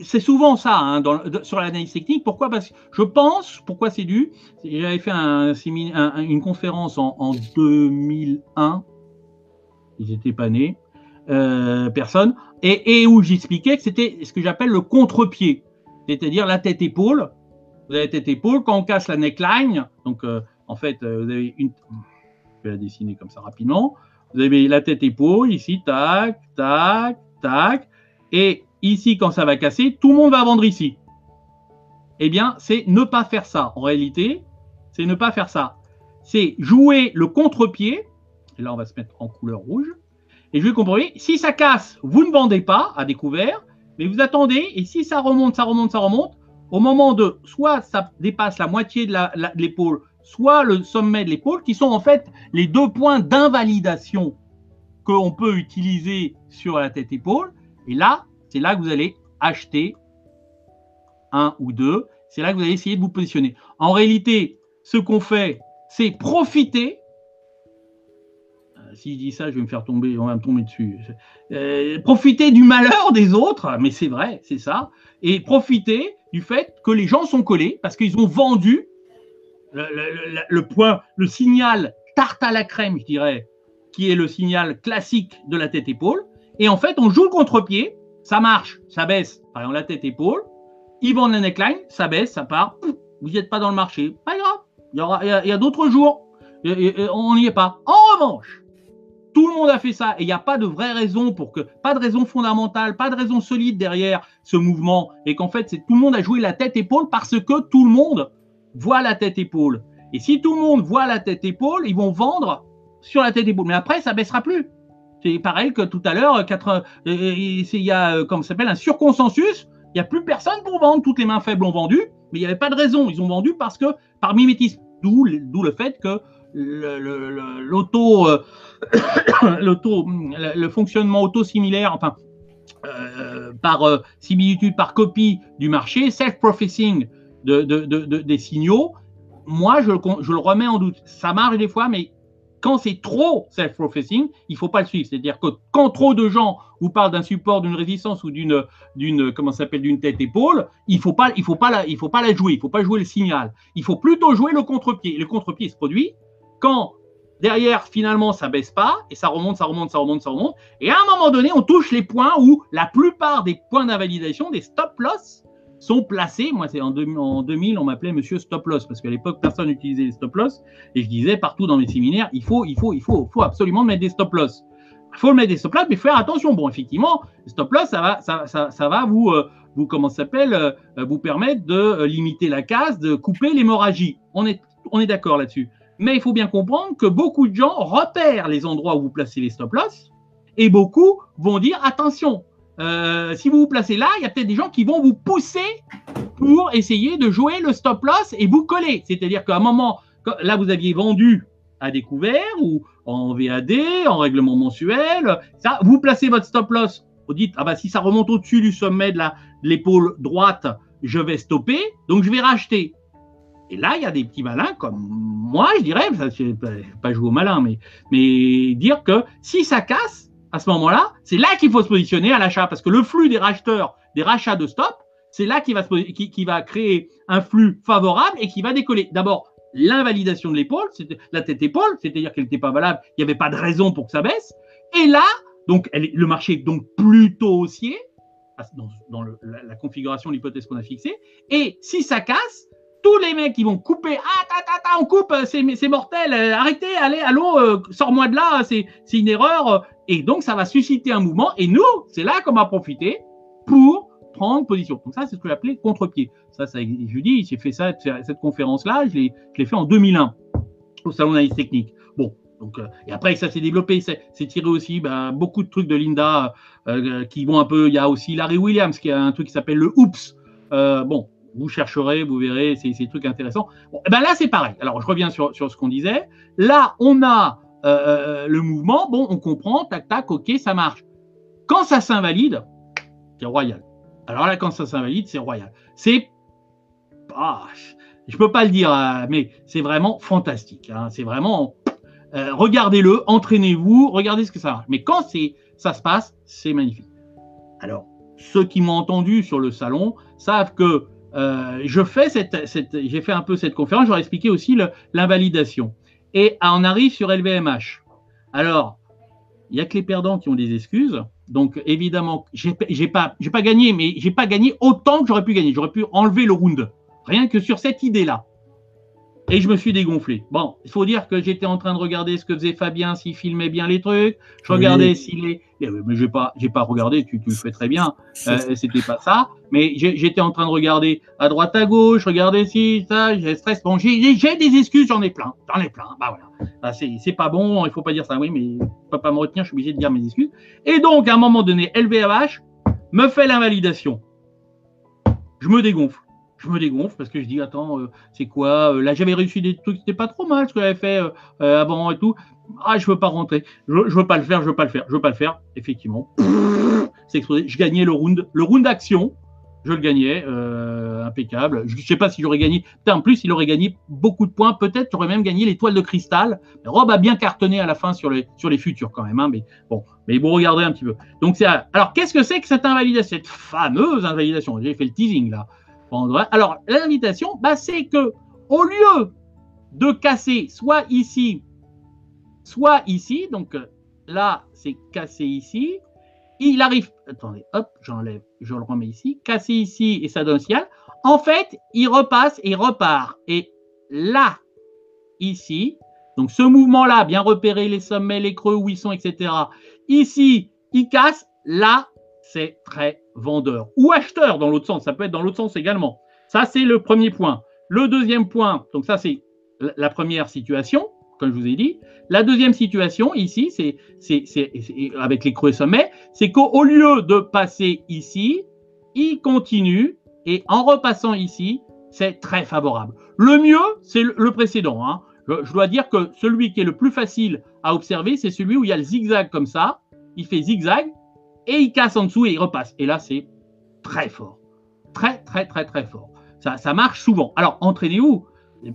c'est souvent ça hein, sur l'analyse technique. Pourquoi? Parce que je pense, pourquoi c'est dû? J'avais fait une conférence en, 2001. Ils n'étaient pas nés, euh, personne, et, où j'expliquais que c'était ce que j'appelle le contre-pied, c'est-à-dire la tête-épaule. Vous avez la tête-épaule, quand on casse la neckline, donc euh, en fait, euh, vous avez une. Je vais la dessiner comme ça rapidement. Vous avez la tête-épaule, ici, tac, tac, tac, et ici, quand ça va casser, tout le monde va vendre ici. Eh bien, c'est ne pas faire ça. En réalité, c'est ne pas faire ça. C'est jouer le contre-pied. Et là, on va se mettre en couleur rouge. Et je vais comprendre, si ça casse, vous ne vendez pas à découvert, mais vous attendez. Et si ça remonte, ça remonte, ça remonte, au moment de soit ça dépasse la moitié de l'épaule, soit le sommet de l'épaule, qui sont en fait les deux points d'invalidation qu'on peut utiliser sur la tête-épaule. Et là, c'est là que vous allez acheter 1 ou 2, c'est là que vous allez essayer de vous positionner. En réalité, ce qu'on fait, c'est profiter. Euh, si je dis ça, je vais me faire tomber, on va me tomber dessus. Euh, profiter du malheur des autres, mais c'est vrai, c'est ça. Et profiter du fait que les gens sont collés parce qu'ils ont vendu le, point, le signal tarte à la crème, je dirais, qui est le signal classique de la tête-épaule. Et en fait, on joue le contre-pied, ça marche, ça baisse, par exemple la tête-épaule. Ils vendent la neckline, ça baisse, ça part. Vous n'êtes pas dans le marché, pas grave. Il y, aura, il y a, d'autres jours, on n'y est pas. En revanche, tout le monde a fait ça et il n'y a pas de vraie raison pour que, pas de raison fondamentale, pas de raison solide derrière ce mouvement et qu'en fait, c'est tout le monde a joué la tête-épaule parce que tout le monde voit la tête-épaule. Et si tout le monde voit la tête-épaule, ils vont vendre sur la tête-épaule. Mais après, ça baissera plus. C'est pareil que tout à l'heure, euh, euh, il y a, euh, comme s'appelle, un surconsensus. Il n'y a plus personne pour vendre. Toutes les mains faibles ont vendu, mais il n'y avait pas de raison. Ils ont vendu parce que, par mimétisme. D'où le fait que l'auto, le fonctionnement auto-similaire, enfin, par similitude, par copie du marché, self-professing de, des signaux, moi, je le remets en doute. Ça marche des fois, mais quand c'est trop self-professing, il faut pas le suivre. C'est-à-dire que quand trop de gens vous parlent d'un support, d'une résistance ou d'une, comment s'appelle, d'une tête-épaule, il faut pas, il faut pas la, il faut pas la jouer. Il faut pas jouer le signal. Il faut plutôt jouer le contre-pied. Le contre-pied se produit quand derrière, finalement, ça baisse pas et ça remonte, ça remonte, ça remonte, ça remonte. Et à un moment donné, on touche les points où la plupart des points d'invalidation, des stop-loss, sont placés. Moi, c'est en, 2000, on m'appelait Monsieur Stop Loss parce qu'à l'époque, personne n'utilisait les stop loss et je disais partout dans mes séminaires, il faut, il faut, il faut, faut absolument mettre des stop loss. Il faut mettre des stop loss, mais faire attention. Bon, effectivement, stop loss, ça va, ça, ça, ça va vous, euh, vous comment s'appelle, euh, vous permettre de euh, limiter la casse, de couper l'hémorragie. On est, on est d'accord là-dessus. Mais il faut bien comprendre que beaucoup de gens repèrent les endroits où vous placez les stop loss et beaucoup vont dire attention, euh, si vous vous placez là, il y a peut-être des gens qui vont vous pousser pour essayer de jouer le stop loss et vous coller. C'est-à-dire qu'à un moment, là, vous aviez vendu à découvert ou en VAD, en règlement mensuel. Ça, vous placez votre stop loss. Vous dites, ah bah, si ça remonte au-dessus du sommet de l'épaule droite, je vais stopper, donc je vais racheter. Et là, il y a des petits malins comme moi, je dirais, ça, je pas jouer au malin, mais dire que si ça casse, à ce moment-là, c'est là, qu'il faut se positionner à l'achat, parce que le flux des racheteurs, des rachats de stop, c'est là qui va, créer un flux favorable et qui va décoller. D'abord, l'invalidation de l'épaule, la tête-épaule, c'est-à-dire qu'elle n'était pas valable, il n'y avait pas de raison pour que ça baisse. Et là, donc, le marché est donc plutôt haussier, dans, la, configuration, l'hypothèse qu'on a fixée. Et si ça casse, tous les mecs qui vont couper, ah, ta, ta, on coupe, c'est mortel, euh, arrêtez, allez, allô, euh, sors-moi de là, c'est une erreur, et donc, ça va susciter un mouvement. Et nous, c'est là qu'on va profiter pour prendre position. Donc ça, c'est ce que j'appelais contre-pied. Ça, ça, je dis, j'ai fait ça, cette conférence-là, je l'ai fait en 2001 au Salon d'analyse technique. Bon, donc, euh, et après, ça s'est développé, c'est tiré aussi ben, beaucoup de trucs de Linda euh, qui vont un peu. Il y a aussi Larry Williams qui a un truc qui s'appelle le Oops. Euh, bon, vous chercherez, vous verrez, c'est des trucs intéressants. Bon, ben là, c'est pareil. Alors, je reviens sur, ce qu'on disait. Là, on a euh, euh, le mouvement, bon, on comprend, tac, tac, ok, ça marche. Quand ça s'invalide, c'est royal. Alors là, quand ça s'invalide, c'est royal. C'est. Je peux pas le dire, euh, mais c'est vraiment fantastique. Hein. C'est vraiment. regardez-le, entraînez-vous, regardez ce que ça marche. Mais quand ça se passe, c'est magnifique. Alors, ceux qui m'ont entendu sur le salon savent que je fais cette, j'ai fait un peu cette conférence, j'aurais expliqué aussi l'invalidation et on arrive sur LVMH. Alors, il n'y a que les perdants qui ont des excuses. Donc, évidemment, j'ai pas, pas gagné, mais j'ai pas gagné autant que j'aurais pu gagner. J'aurais pu enlever le round. Rien que sur cette idée-là. Et je me suis dégonflé. Bon, il faut dire que j'étais en train de regarder ce que faisait Fabien, s'il filmait bien les trucs. Je regardais s'il est. Eh mais j'ai pas, j'ai pas regardé. Tu, tu le fais très bien. Euh, C'était pas ça. Mais j'étais en train de regarder à droite à gauche. Regarder si ça. J'ai stress. Bon, j'ai des excuses. J'en ai plein. J'en ai plein. Bah voilà. Bah, c'est pas bon. Il faut pas dire ça. Oui, mais je peux pas me retenir. Je suis obligé de dire mes excuses. Et donc, à un moment donné, LVMH me fait l'invalidation. Je me dégonfle je me dégonfle parce que je dis attends euh, c'est quoi euh, là j'avais réussi des trucs c'était pas trop mal ce que j'avais fait euh, avant et tout ah je veux pas rentrer je, je, veux pas le faire je veux pas le faire je veux pas le faire effectivement c'est explosé je gagnais le round le round d'action je le gagnais, impeccable. Je ne sais pas si j'aurais gagné. En plus, il aurait gagné beaucoup de points. Peut-être j'aurais même gagné l'étoile de cristal. Rob a bien cartonné à la fin sur les, sur les futurs quand même. Hein, mais bon, mais vous regardez un petit peu. Donc c'est alors qu'est-ce que c'est que cette invalidation, cette fameuse invalidation J'ai fait le teasing là. Alors l'invitation, bah, c'est que au lieu de casser soit ici, soit ici, donc là c'est cassé ici, il arrive, attendez, hop, j'enlève, je le remets ici, cassé ici et ça donne ciel. En fait, il repasse et repart. Et là, ici, donc ce mouvement-là, bien repérer les sommets, les creux, où ils sont, etc. Ici, il casse. Là, c'est très vendeur. Ou acheteur dans l'autre sens. Ça peut être dans l'autre sens également. Ça, c'est le premier point. Le deuxième point, donc ça, c'est la première situation comme je vous ai dit. La deuxième situation ici, c'est avec les creux sommets, c'est qu'au lieu de passer ici, il continue et en repassant ici, c'est très favorable. Le mieux, c'est le, précédent. Hein. Je, dois dire que celui qui est le plus facile à observer, c'est celui où il y a le zigzag comme ça. Il fait zigzag et il casse en dessous et il repasse. Et là, c'est très fort. Très, très, très, très fort. Ça, ça marche souvent. Alors, entraînez-vous.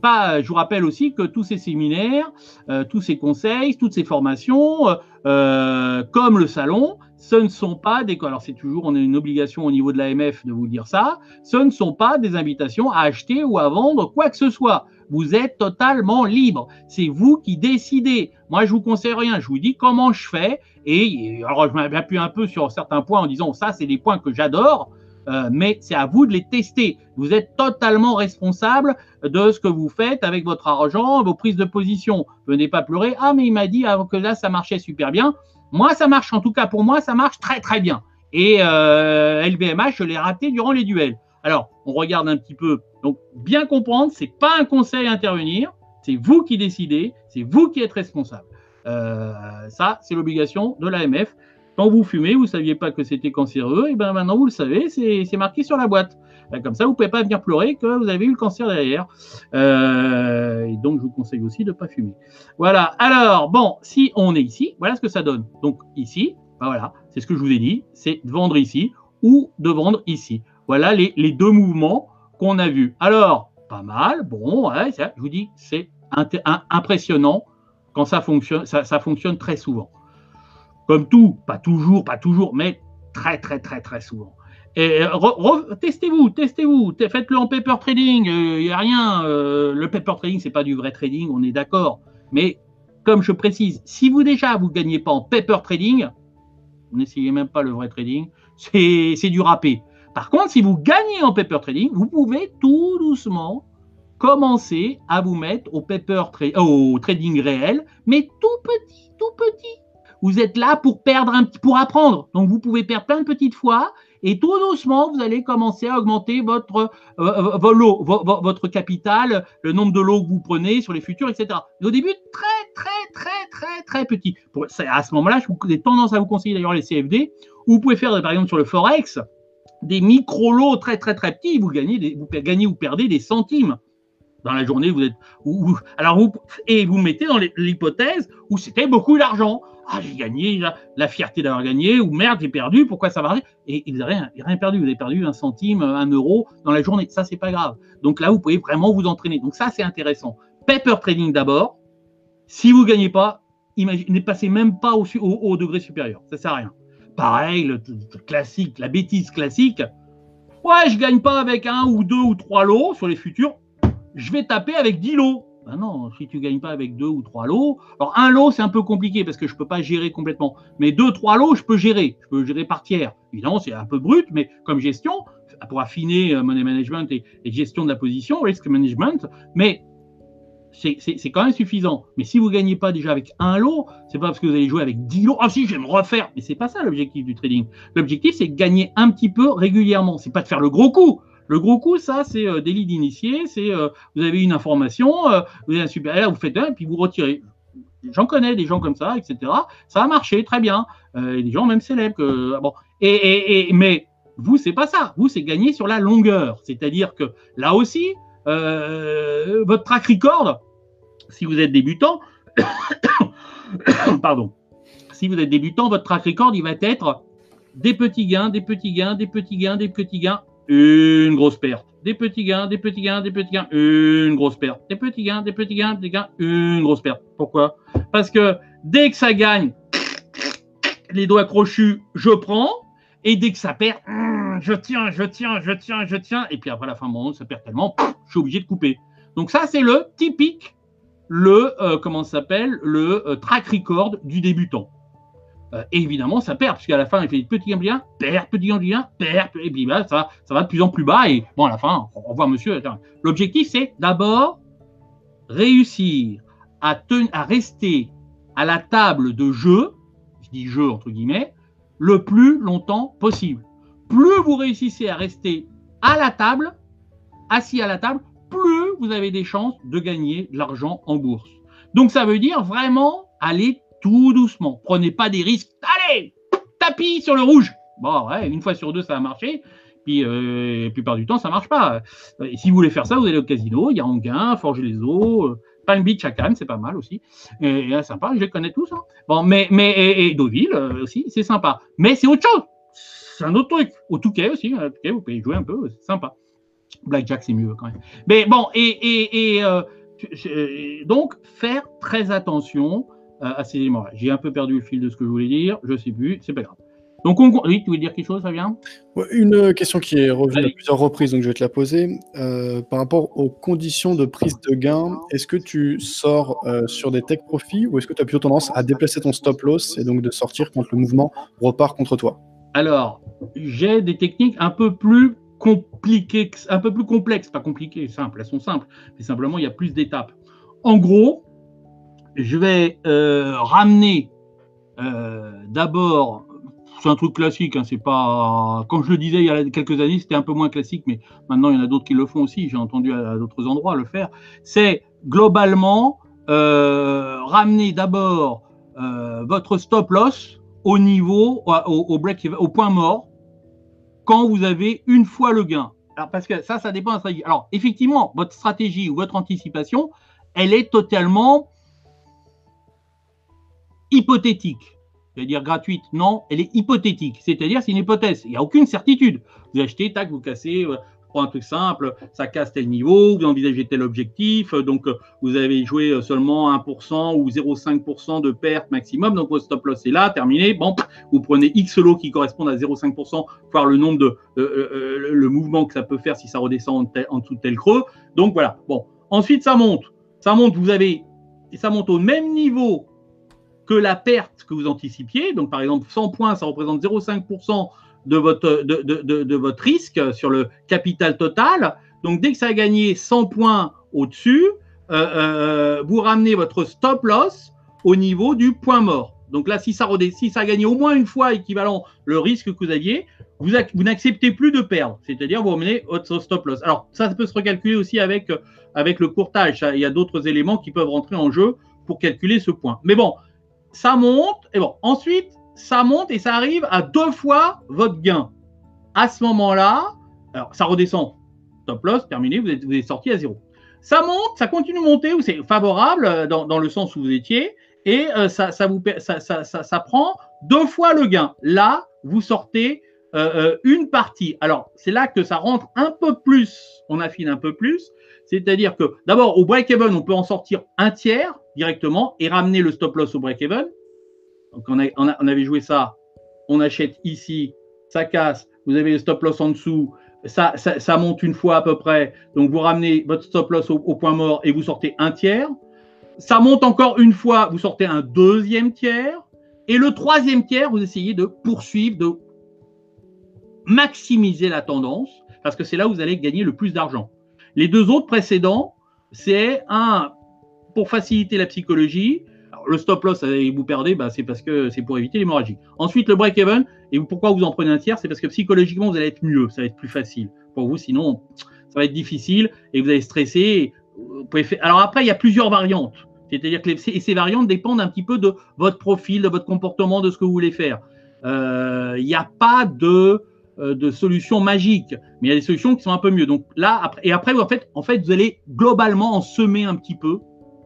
Pas, je vous rappelle aussi que tous ces séminaires, euh, tous ces conseils, toutes ces formations, euh, euh, comme le salon, ce ne sont pas des. Alors, c'est toujours, on a une obligation au niveau de l'AMF de vous dire ça. Ce ne sont pas des invitations à acheter ou à vendre quoi que ce soit. Vous êtes totalement libre. C'est vous qui décidez. Moi, je vous conseille rien. Je vous dis comment je fais. Et alors, je m'appuie un peu sur certains points en disant ça, c'est des points que j'adore. Euh, mais c'est à vous de les tester. Vous êtes totalement responsable de ce que vous faites avec votre argent, vos prises de position. Venez pas pleurer. Ah, mais il m'a dit que là, ça marchait super bien. Moi, ça marche, en tout cas pour moi, ça marche très très bien. Et euh, LVMH, je l'ai raté durant les duels. Alors, on regarde un petit peu. Donc, bien comprendre, c'est pas un conseil à intervenir. C'est vous qui décidez, c'est vous qui êtes responsable. Euh, ça, c'est l'obligation de l'AMF. Quand vous fumez, vous ne saviez pas que c'était cancéreux, et bien maintenant vous le savez, c'est marqué sur la boîte. Ben, comme ça, vous ne pouvez pas venir pleurer que vous avez eu le cancer derrière. Euh, et donc, je vous conseille aussi de ne pas fumer. Voilà. Alors, bon, si on est ici, voilà ce que ça donne. Donc, ici, ben voilà, c'est ce que je vous ai dit, c'est de vendre ici ou de vendre ici. Voilà les, deux mouvements qu'on a vus. Alors, pas mal, bon, je vous dis, c'est impressionnant quand ça fonctionne, ça fonctionne très souvent. Comme tout, pas toujours, pas toujours, mais très, très, très, très souvent. Et testez-vous, testez-vous, faites-le en paper trading, il euh, n'y a rien. Euh, le paper trading, c'est pas du vrai trading, on est d'accord. Mais comme je précise, si vous déjà vous gagnez pas en paper trading, n'essayez même pas le vrai trading, c'est du râpé. Par contre, si vous gagnez en paper trading, vous pouvez tout doucement commencer à vous mettre au paper au trading réel, mais tout petit, tout petit. Vous êtes là pour perdre un pour apprendre. Donc vous pouvez perdre plein de petites fois et tout doucement vous allez commencer à augmenter votre euh, euh, votre capital, le nombre de lots que vous prenez sur les futurs, etc. au début très très très très très petit. À ce moment-là, j'ai tendance à vous conseiller d'ailleurs les CFD. Où vous pouvez faire par exemple sur le forex des micro lots très très très petits. Vous gagnez vous ou perdez des centimes dans la journée, vous êtes. alors vous, et vous mettez dans l'hypothèse où c'était beaucoup d'argent. Ah, j'ai gagné, la, fierté d'avoir gagné, ou merde, j'ai perdu, pourquoi ça va Et, vous n'avez rien, perdu, vous avez perdu un centime, un euro dans la journée. Ça, c'est pas grave. Donc là, vous pouvez vraiment vous entraîner. Donc ça, c'est intéressant. Paper trading d'abord. Si vous ne gagnez pas, ne passez même pas au, au, degré supérieur. Ça sert à rien. Pareil, le, classique, la bêtise classique. Ouais, je gagne pas avec un ou deux ou trois lots sur les futurs. Je vais taper avec 10 lots. Ben non, si tu gagnes pas avec deux ou trois lots. Alors un lot, c'est un peu compliqué parce que je peux pas gérer complètement. Mais deux, trois lots, je peux gérer. Je peux gérer par tiers. Évidemment, c'est un peu brut, mais comme gestion, pour affiner euh, money management et, gestion de la position, risk management, mais c'est quand même suffisant. Mais si vous gagnez pas déjà avec un lot, c'est pas parce que vous allez jouer avec 10 lots. Ah si, je vais me refaire. Mais c'est pas ça l'objectif du trading. L'objectif, c'est de gagner un petit peu régulièrement. C'est pas de faire le gros coup. Le gros coup, ça, c'est euh, délit d'initié. C'est euh, vous avez une information, euh, vous avez un super, vous faites un, et puis vous retirez. J'en connais des gens comme ça, etc. Ça a marché très bien. des gens même célèbres. Que, bon. et, mais vous, c'est pas ça. Vous, c'est gagner sur la longueur. C'est-à-dire que là aussi, votre track record, si vous êtes débutant, pardon, si vous êtes débutant, votre track record, il va être des petits gains, des petits gains, des petits gains, des petits gains une grosse perte. Des petits gains, des petits gains, des petits gains, une grosse perte. Des petits gains, des petits gains, des gains, une grosse perte. Pourquoi Parce que dès que ça gagne, les doigts crochus, je prends. Et dès que ça perd, je tiens, je tiens, je tiens, je tiens. Et puis après la fin mon ça perd tellement, je suis obligé de couper. Donc ça, c'est le typique, le, euh, comment s'appelle, le euh, track record du débutant. Euh, évidemment, ça perd, puisqu'à la fin, il fait petit gain, perd, petit gain, perd, et puis bah, ça, ça va de plus en plus bas. Et bon, à la fin, au revoir, monsieur. L'objectif, c'est d'abord réussir à, à rester à la table de jeu, je dis jeu entre guillemets, le plus longtemps possible. Plus vous réussissez à rester à la table, assis à la table, plus vous avez des chances de gagner de l'argent en bourse. Donc ça veut dire vraiment aller tout doucement. Prenez pas des risques. Allez, tapis sur le rouge. Bon, ouais, une fois sur deux, ça a marché. Puis, euh, la plupart du temps, ça marche pas. Si vous voulez faire ça, vous allez au casino, il y a Anguin, Forger les eaux, euh, Palm Beach à Cannes, c'est pas mal aussi. Et, et sympa, je les connais tous. Hein. Bon, mais, mais et, Deauville euh, aussi, c'est sympa. Mais c'est autre chose. C'est un autre truc. Au Touquet aussi, au Touquet, vous pouvez jouer un peu, c'est sympa. Blackjack, c'est mieux quand même. Mais bon, et, et, donc, faire très attention à ces éléments-là. J'ai un peu perdu le fil de ce que je voulais dire, je sais plus, c'est pas grave. Donc, on... oui, tu voulais dire quelque chose, Fabien? Une question qui est revenue à plusieurs reprises, donc je vais te la poser. Euh, par rapport aux conditions de prise de gain, est-ce que tu sors euh, sur des tech profits ou est-ce que tu as plutôt tendance à déplacer ton stop loss et donc de sortir quand le mouvement repart contre toi? Alors, j'ai des techniques un peu plus compliquées, un peu plus complexes, pas compliquées, simples, elles sont simples, mais simplement il y a plus d'étapes. En gros, je vais euh, ramener euh, d'abord, c'est un truc classique, hein, c'est pas. Comme je le disais il y a quelques années, c'était un peu moins classique, mais maintenant il y en a d'autres qui le font aussi. J'ai entendu à, d'autres endroits le faire. C'est globalement euh, ramener d'abord votre stop loss au niveau, au, break, au point mort, quand vous avez une fois le gain. Alors, parce que ça, ça dépend de la stratégie. Alors, effectivement, votre stratégie ou votre anticipation, elle est totalement hypothétique. C'est-à-dire gratuite, non, elle est hypothétique. C'est-à-dire, c'est une hypothèse. Il n'y a aucune certitude. Vous achetez, tac, vous cassez, euh, un truc simple, ça casse tel niveau, vous envisagez tel objectif, euh, donc euh, vous avez joué seulement 1% ou 0,5% de perte maximum, donc votre stop loss est là, terminé. Bon, vous prenez X lots qui correspondent à 0,5%, voir le nombre de le mouvement que ça peut faire si ça redescend en, en dessous de tel creux. Donc voilà. Bon, ensuite ça monte, ça monte. Vous avez, ça monte au même niveau que la perte que vous anticipiez. Donc, par exemple, 100 points, ça représente 0,5% de votre, de, de, de, votre risque sur le capital total. Donc, dès que ça a gagné 100 points au-dessus, euh, euh, vous ramenez votre stop loss au niveau du point mort. Donc là, si ça, si ça a gagné au moins une fois équivalent le risque que vous aviez, vous, vous n'acceptez plus de perdre. C'est-à-dire, vous ramenez votre stop loss. Alors, ça, ça peut se recalculer aussi avec, avec le courtage. Il y a d'autres éléments qui peuvent rentrer en jeu pour calculer ce point. Mais bon, ça monte, et bon, ensuite, ça monte et ça arrive à deux fois votre gain. À ce moment-là, alors ça redescend, top loss, terminé, vous êtes, vous êtes sorti à zéro. Ça monte, ça continue de monter, c'est favorable euh, dans, dans, le sens où vous étiez, et euh, ça, ça, vous, ça, ça, prend deux fois le gain. Là, vous sortez euh, une partie. Alors, c'est là que ça rentre un peu plus, on affine un peu plus, c'est-à-dire que d'abord, au break-even, on peut en sortir un tiers directement et ramener le stop loss au break-even. Donc, on, avait joué ça. On achète ici, ça casse. Vous avez le stop loss en dessous. Ça, ça, monte une fois à peu près. Donc, vous ramenez votre stop loss au, point mort et vous sortez un tiers. Ça monte encore une fois, vous sortez un deuxième tiers. Et le troisième tiers, vous essayez de poursuivre, de maximiser la tendance, parce que c'est là où vous allez gagner le plus d'argent. Les deux autres précédents, c'est un pour faciliter la psychologie. Le stop loss, vous perdez, bah, c'est parce que c'est pour éviter l'hémorragie. Ensuite, le break even. Et pourquoi vous en prenez un tiers C'est parce que psychologiquement, vous allez être mieux, ça va être plus facile pour vous. Sinon, ça va être difficile et vous allez stresser. Alors après, il y a plusieurs variantes. C'est-à-dire que ces variantes dépendent un petit peu de votre profil, de votre comportement, de ce que vous voulez faire. Euh, il n'y a pas de euh, de solutions magiques, mais il y a des solutions qui sont un peu mieux. Donc là, après, et après, fait, en fait, vous allez globalement en semer un petit peu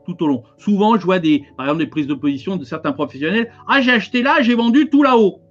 tout au long. Souvent, je vois des, par exemple, des prises de position de certains professionnels. Ah, j'ai acheté là, j'ai vendu tout là-haut.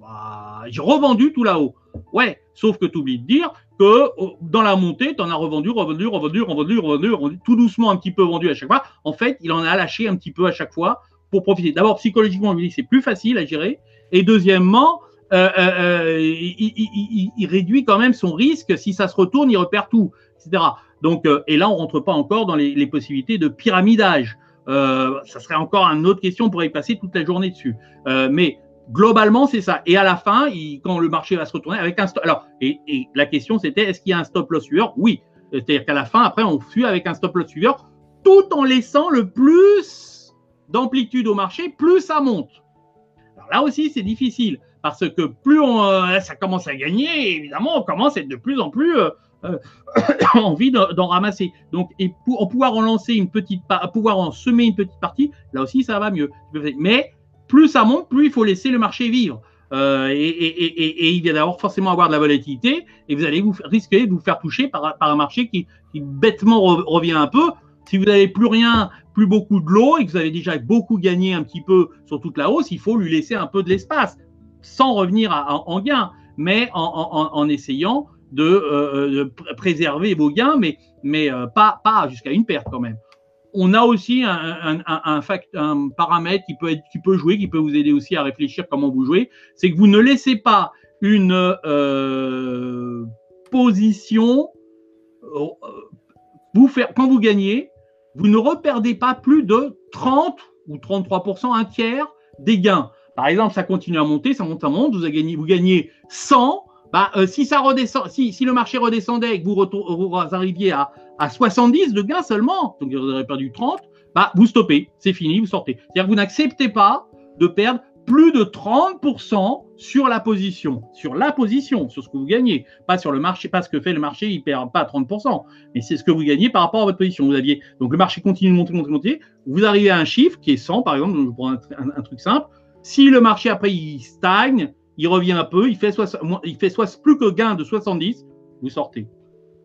Bah, j'ai revendu tout là-haut. Ouais, sauf que tu oublies de dire que dans la montée, tu en as revendu, revendu, revendu, revendu, revendu, revendu, tout doucement un petit peu vendu à chaque fois. En fait, il en a lâché un petit peu à chaque fois pour profiter. D'abord, psychologiquement, lui c'est plus facile à gérer. Et deuxièmement, euh, euh, euh il, réduit quand même son risque. Si ça se retourne, il repère tout, etc. Donc, euh, et là, on rentre pas encore dans les, possibilités de pyramidage. Euh, ça serait encore une autre question, on pourrait y passer toute la journée dessus. mais globalement, c'est ça. Et à la fin, quand le marché va se retourner avec un stop. Alors, et, la question, c'était est-ce qu'il y a un stop loss suiveur? Oui. C'est-à-dire qu'à la fin, après, on suit avec un stop loss suiveur, tout en laissant le plus d'amplitude au marché, plus ça monte. Là aussi, c'est difficile parce que plus euh, ça commence à gagner, évidemment, on commence à être de plus en plus euh, euh, envie d'en ramasser. Donc, et pour, pouvoir en lancer une petite, pouvoir en semer une petite partie, là aussi, ça va mieux. Mais plus ça monte, plus il faut laisser le marché vivre. et, il vient d'avoir forcément avoir de la volatilité et vous allez vous risquer de vous faire toucher par, un marché qui, bêtement revient un peu. Si vous n'avez plus rien, plus beaucoup de l'eau et que vous avez déjà beaucoup gagné un petit peu sur toute la hausse, il faut lui laisser un peu de l'espace sans revenir en gain, mais en, essayant de, euh, préserver vos gains, mais, mais euh, pas, pas jusqu'à une perte quand même. On a aussi un, un, un, paramètre qui peut, être, qui peut jouer, qui peut vous aider aussi à réfléchir comment vous jouez, c'est que vous ne laissez pas une euh, position vous faire, quand vous gagnez, vous ne reperdez pas plus de 30 ou 33%, un tiers des gains. Par exemple, ça continue à monter, ça monte, ça monte, vous, gagnez, vous gagnez 100. Bah, euh, si, le marché redescendait et que vous, arriviez à, à, 70 de gains seulement, donc vous aurez perdu 30, bah, vous stoppez, c'est fini, vous sortez. C'est-à-dire que vous n'acceptez pas de perdre plus de 30% sur la position, sur la position, sur ce que vous gagnez, pas sur le marché, pas ce que fait le marché, il perd pas 30%, mais c'est ce que vous gagnez par rapport à votre position. Vous aviez donc le marché continue de monter, monter, monter, vous arrivez à un chiffre qui est 100 par exemple, je prends un, truc simple. Si le marché après il stagne, il revient un peu, il fait, plus que gain de 70, vous sortez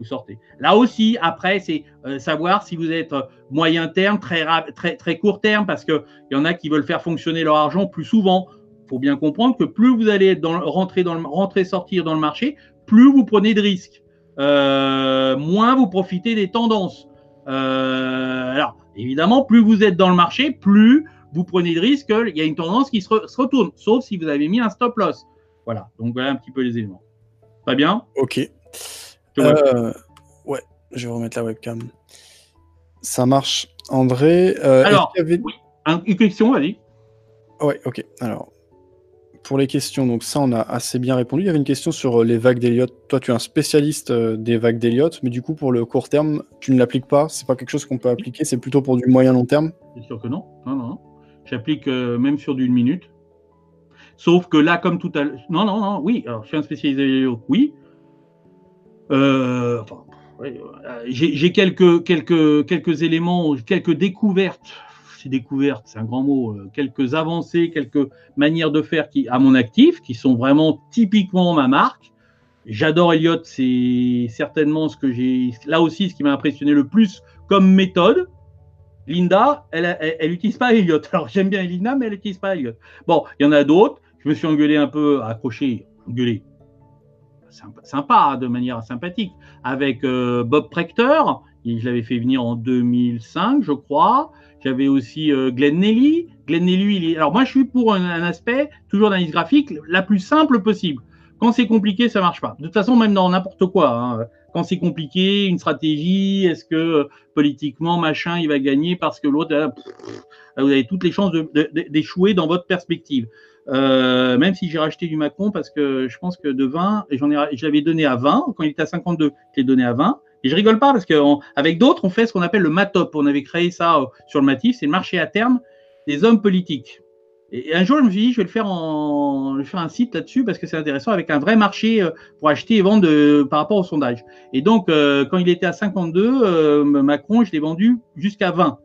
vous sortez. Là aussi, après, c'est euh, savoir si vous êtes euh, moyen terme, très, court terme, parce qu'il y en a qui veulent faire fonctionner leur argent plus souvent. Il faut bien comprendre que plus vous allez rentrer, dans le, rentrer, sortir dans le marché, plus vous prenez de risques, euh, moins vous profitez des tendances. alors, évidemment, plus vous êtes dans le marché, plus vous prenez de risques, il y a une tendance qui se, retourne, sauf si vous avez mis un stop loss. Voilà, donc voilà un petit peu les éléments. Pas bien? Ok. Euh, ouais, je vais remettre la webcam. Ça marche. André. Euh, Alors, une question, vas-y. Ouais, ok. Alors, pour les questions, donc ça, on a assez bien répondu. Il y avait une question sur euh, les vagues d'Eliott. Toi, tu es un spécialiste des vagues d'Eliott, mais du coup, pour le court terme, tu ne l'appliques pas. C'est pas quelque chose qu'on peut appliquer. C'est plutôt pour du moyen long terme. C'est sûr que non. Non, non. J'applique même sur d'une minute. Sauf que là, comme tout à l'heure. Non, non, non. Oui. Alors, je suis un spécialiste d'Eliott. Oui. Euh, euh, j'ai quelques, quelques, quelques éléments, quelques découvertes. C'est découvertes, c'est un grand mot. Euh, quelques avancées, quelques manières de faire qui, à mon actif, qui sont vraiment typiquement ma marque. J'adore Elliott, c'est certainement ce que j'ai. Là aussi, ce qui m'a impressionné le plus comme méthode. Linda, elle, elle, utilise pas Elliott. Alors j'aime bien Linda, mais elle n'utilise pas Elliott. Bon, il y en a d'autres. Je me suis engueulé un peu, accroché, engueulé, sympa, de manière sympathique, avec euh, Bob Prechter, je l'avais fait venir en 2005, je crois. J'avais aussi euh, Glenn Nelly. Glenn Nelly, il est... alors moi je suis pour un, aspect, toujours d'analyse graphique, la plus simple possible. Quand c'est compliqué, ça marche pas. De toute façon, même dans n'importe quoi, hein. Quand c'est compliqué, une stratégie, est-ce que euh, politiquement, machin, il va gagner parce que l'autre, vous avez toutes les chances d'échouer dans votre perspective. Euh, même si j'ai racheté du Macron parce que je pense que de 20, et j'en ai, je l'avais donné à 20, quand il était à 52, je l'ai donné à 20. Et je rigole pas parce qu'avec d'autres, on fait ce qu'on appelle le MATOP. On avait créé ça euh, sur le MATIF, c'est le marché à terme des hommes politiques. Et un jour, je me suis dit, je vais le faire en, je vais faire un site là-dessus parce que c'est intéressant avec un vrai marché euh, pour acheter et vendre de, par rapport au sondage. Et donc, quand il était à 52, Macron, je l'ai vendu jusqu'à 20.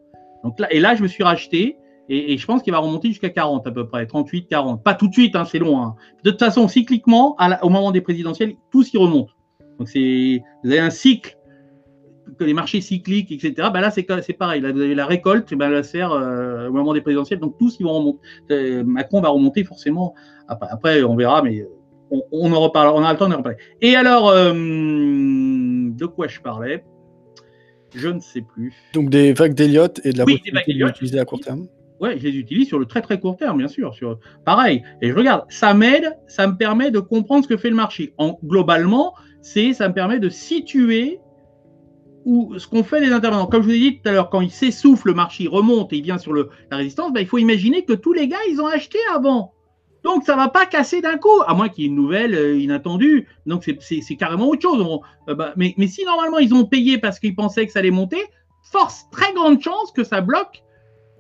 Donc là, et là, je me suis racheté et, je pense qu'il va remonter jusqu'à 40 à peu près, 38, 40. Pas tout de suite, hein, c'est loin. Hein. De toute façon, cycliquement, au moment des présidentielles, tout s'y remonte. Donc c'est, vous avez un cycle, que les marchés cycliques, etc. Ben là, c'est, pareil. Là, vous avez la récolte, ben, la sert euh, au moment des présidentielles, donc tous ils vont remonter. Euh, Macron va remonter forcément. Après, on verra, mais on, en reparle, on a le temps d'en reparler. Et alors, euh, de quoi je parlais? Je ne sais plus. Donc des vagues d'Eliott et de la oui, possibilité à court terme Ouais, je les utilise sur le très très court terme, bien sûr. Sur... Pareil. Et je regarde, ça m'aide, ça me permet de comprendre ce que fait le marché. En, globalement, c'est, ça me permet de situer où, ce qu'on fait les intervenants. Comme je vous ai dit tout à l'heure, quand il s'essouffle, le marché remonte et il vient sur le, la résistance, ben, il faut imaginer que tous les gars, ils ont acheté avant. Donc, ça ne va pas casser d'un coup, à moins qu'il y ait une nouvelle euh, inattendue. Donc, c'est carrément autre chose. Euh, bah, mais, mais, si normalement ils ont payé parce qu'ils pensaient que ça allait monter, force, très grande chance que ça bloque.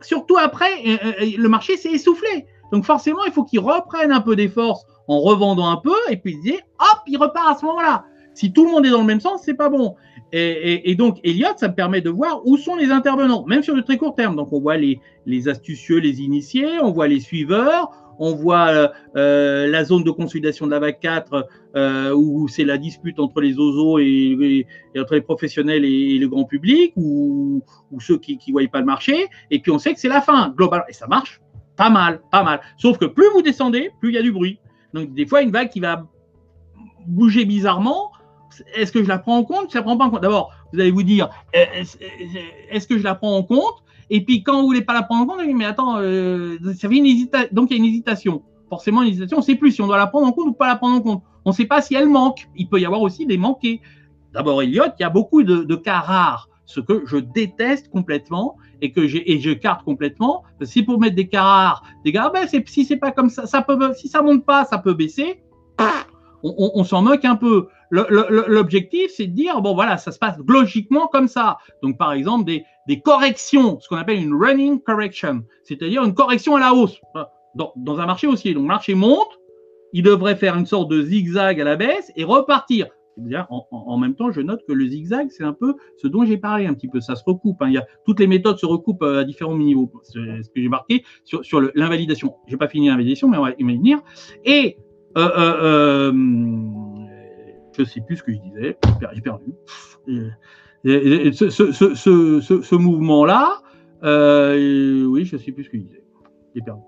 Surtout après, euh, le marché s'est essoufflé. Donc, forcément, il faut qu'ils reprennent un peu des forces en revendant un peu et puis ils hop, il repart à ce moment-là. Si tout le monde est dans le même sens, c'est pas bon. Et, donc, Elliott, ça me permet de voir où sont les intervenants, même sur le très court terme. Donc, on voit les, astucieux, les initiés, on voit les suiveurs, on voit euh, euh, la zone de consolidation de la vague 4 euh, où c'est la dispute entre les ozos et, entre les professionnels et, le grand public ou, ceux qui ne voient pas le marché. Et puis on sait que c'est la fin globale. Et ça marche pas mal, pas mal. Sauf que plus vous descendez, plus il y a du bruit. Donc des fois, une vague qui va bouger bizarrement, est-ce que je la prends en compte? Je la prends pas en compte. D'abord, vous allez vous dire, est-ce que je la prends en compte? Et puis quand vous voulez pas la prendre en compte, mais attends, euh, ça fait une hésitation. Donc il y a une hésitation. Forcément, une hésitation. On ne sait plus si on doit la prendre en compte ou pas la prendre en compte. On ne sait pas si elle manque. Il peut y avoir aussi des manqués. D'abord, Elliott, il y a beaucoup de, cas rares, ce que je déteste complètement et que j'ai je carte complètement. Si pour mettre des cas rares, des gars, ben c'est, si c'est pas comme ça, ça peut, si ça monte pas, ça peut baisser. on s'en moque un peu. L'objectif, c'est de dire, bon voilà, ça se passe logiquement comme ça. Donc, par exemple, des, corrections, ce qu'on appelle une running correction, c'est-à-dire une correction à la hausse dans, dans, un marché haussier. Donc, le marché monte, il devrait faire une sorte de zigzag à la baisse et repartir. En, en, même temps, je note que le zigzag, c'est un peu ce dont j'ai parlé un petit peu. Ça se recoupe. Hein. Il y a, toutes les méthodes se recoupent à différents niveaux. C'est ce que j'ai marqué sur, l'invalidation. Je n'ai pas fini l'invalidation, mais on va y venir. Et euh, euh, euh je ne sais plus ce que je disais, j'ai perdu. ce, mouvement-là, euh, oui, je ne sais plus ce que je disais. J'ai perdu,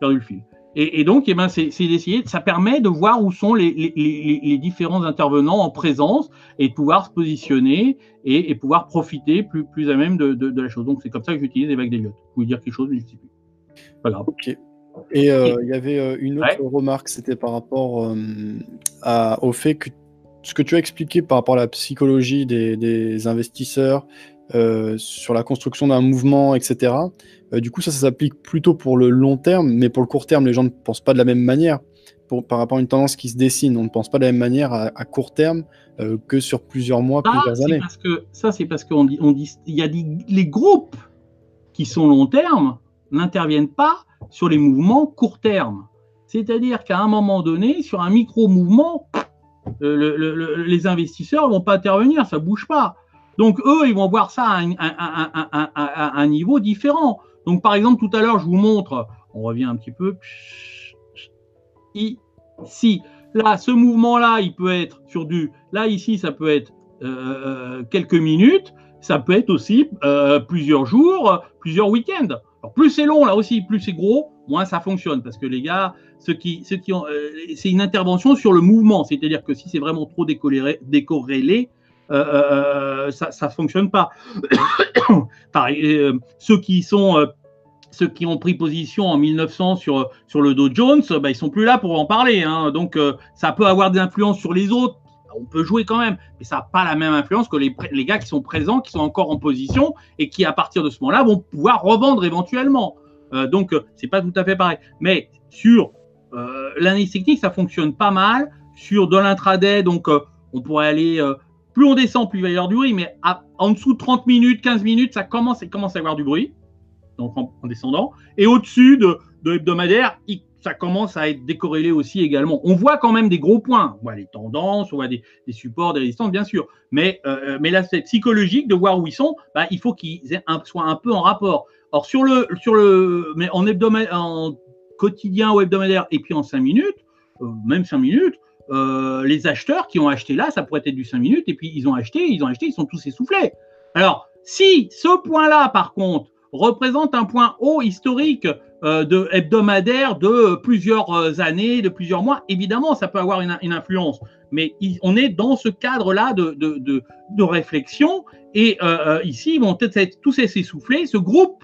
perdu le fil. Et, donc, eh ben, c'est d'essayer, ça permet de voir où sont les, différents intervenants en présence et de pouvoir se positionner et, pouvoir profiter plus, plus à même de, la chose. Donc, c'est comme ça que j'utilise les vagues d'Eliott. Vous dire quelque chose, mais je ne sais plus. Pas grave. Ok. Et euh, il y avait euh, une autre remarque, c'était par rapport au fait que ce que tu as expliqué par rapport à la psychologie des, investisseurs, euh, sur la construction d'un mouvement, etc. Euh, du coup, ça, ça s'applique plutôt pour le long terme, mais pour le court terme, les gens ne pensent pas de la même manière. Pour, par rapport à une tendance qui se dessine, on ne pense pas de la même manière à, court terme euh, que sur plusieurs mois, plusieurs années. Parce que, ça, c'est parce qu'on dit, on dit, il y a les groupes qui sont long terme n'interviennent pas sur les mouvements court terme. C'est-à-dire qu'à un moment donné, sur un micro-mouvement, euh, les investisseurs ne vont pas intervenir, ça ne bouge pas. Donc eux, ils vont voir ça à un, niveau différent. Donc par exemple, tout à l'heure, je vous montre, on revient un petit peu, ici, là, ce mouvement-là, il peut être sur du, là, ici, ça peut être euh, euh, quelques minutes, ça peut être aussi plusieurs jours, plusieurs week-ends. plus c'est long, là aussi, plus c'est gros, moins ça fonctionne parce que les gars, ceux qui, ceux qui ont, euh, c'est une intervention sur le mouvement, c'est-à-dire que si c'est vraiment trop décorrélé, euh, euh, ça ne fonctionne pas. Ceux qui sont ceux qui ont pris position en 1900 sur, sur le Dow Jones, bah, ils sont plus là pour en parler. Hein. Donc, ça peut avoir des influences sur les autres. On peut jouer quand même, mais ça n'a pas la même influence que les, les, gars qui sont présents, qui sont encore en position et qui, à partir de ce moment-là, vont pouvoir revendre éventuellement. Euh, donc, euh, c'est pas tout à fait pareil. Mais sur euh, l'analyse technique, ça fonctionne pas mal. Sur de l'intraday, donc on pourrait aller plus on descend, plus il va y avoir du bruit, mais en dessous de 30 minutes, 15 minutes, ça commence, à avoir du bruit, donc en, descendant. Et au-dessus de, de l'hebdomadaire, ça commence à être décorrélé aussi également. On voit quand même des gros points. On voit les tendances, on voit des, supports, des résistances, bien sûr. Mais, c'est psychologique de voir où ils sont. Bah, il faut qu'ils soient un peu en rapport. Alors sur le, sur le, mais en en quotidien ou hebdomadaire, et puis en 5 minutes, euh, même 5 minutes, euh, les acheteurs qui ont acheté là, ça pourrait être du 5 minutes, et puis ils ont acheté, ils ont acheté, ils sont tous essoufflés. Alors, si ce point-là, par contre, représente un point haut historique euh, de hebdomadaire de plusieurs années, de plusieurs mois. Évidemment, ça peut avoir une, influence, mais on est dans ce cadre-là de, de, réflexion. Et ici, ils vont peut-être tous s'essouffler. Ce groupe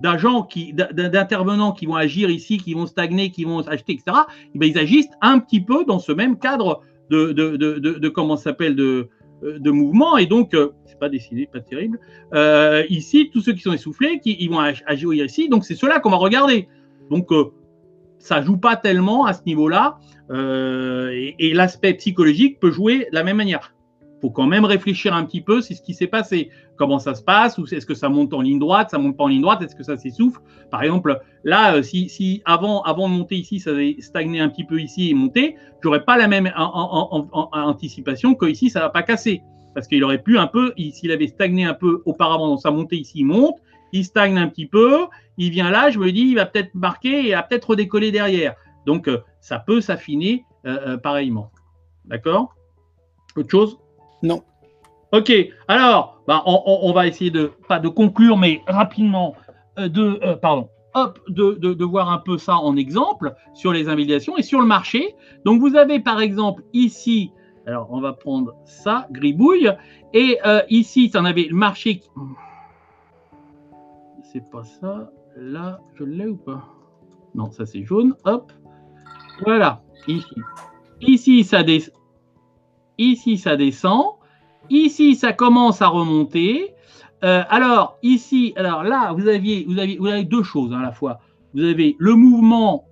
d'agents, qui, d'intervenants qui vont agir ici, qui vont stagner, qui vont acheter, etc., eh ben, ils agissent un petit peu dans ce même cadre de, de, de, de comment s'appelle de, de mouvement et donc euh, c'est pas décidé, pas terrible. Euh, ici, tous ceux qui sont essoufflés, qui ils vont agir ici, donc c'est cela qu'on va regarder. Donc euh, ça joue pas tellement à ce niveau-là et, et l'aspect psychologique peut jouer de la même manière faut quand même réfléchir un petit peu, c'est ce qui s'est passé. Comment ça se passe Ou est-ce que ça monte en ligne droite Ça monte pas en ligne droite Est-ce que ça s'essouffle? Par exemple, là, euh, si, avant de monter ici, ça avait stagné un petit peu ici et monté, j'aurais pas la même anticipation que ici, ça va pas casser. Parce qu'il aurait pu un peu, s'il avait stagné un peu auparavant dans sa montée ici, il monte, il stagne un petit peu, il vient là, je me dis, il va peut-être marquer et va peut-être redécoller derrière. Donc, euh, ça peut s'affiner euh, pareillement. D'accord? Autre chose? Non. Ok, alors, bah, on, va essayer de, pas de conclure, mais rapidement, euh, de, euh, pardon, hop, de, voir un peu ça en exemple sur les invalidations et sur le marché. Donc, vous avez par exemple ici, alors on va prendre ça, gribouille, et euh, ici, tu en avais le marché qui. C'est pas ça, là, je l'ai ou pas? Non, ça c'est jaune, hop, voilà, ici. Ici, ça descend Ici, ça descend. Ici, ça commence à remonter. Euh, alors, ici, alors là, vous aviez, vous vous avez deux choses hein, à la fois. Vous avez le mouvement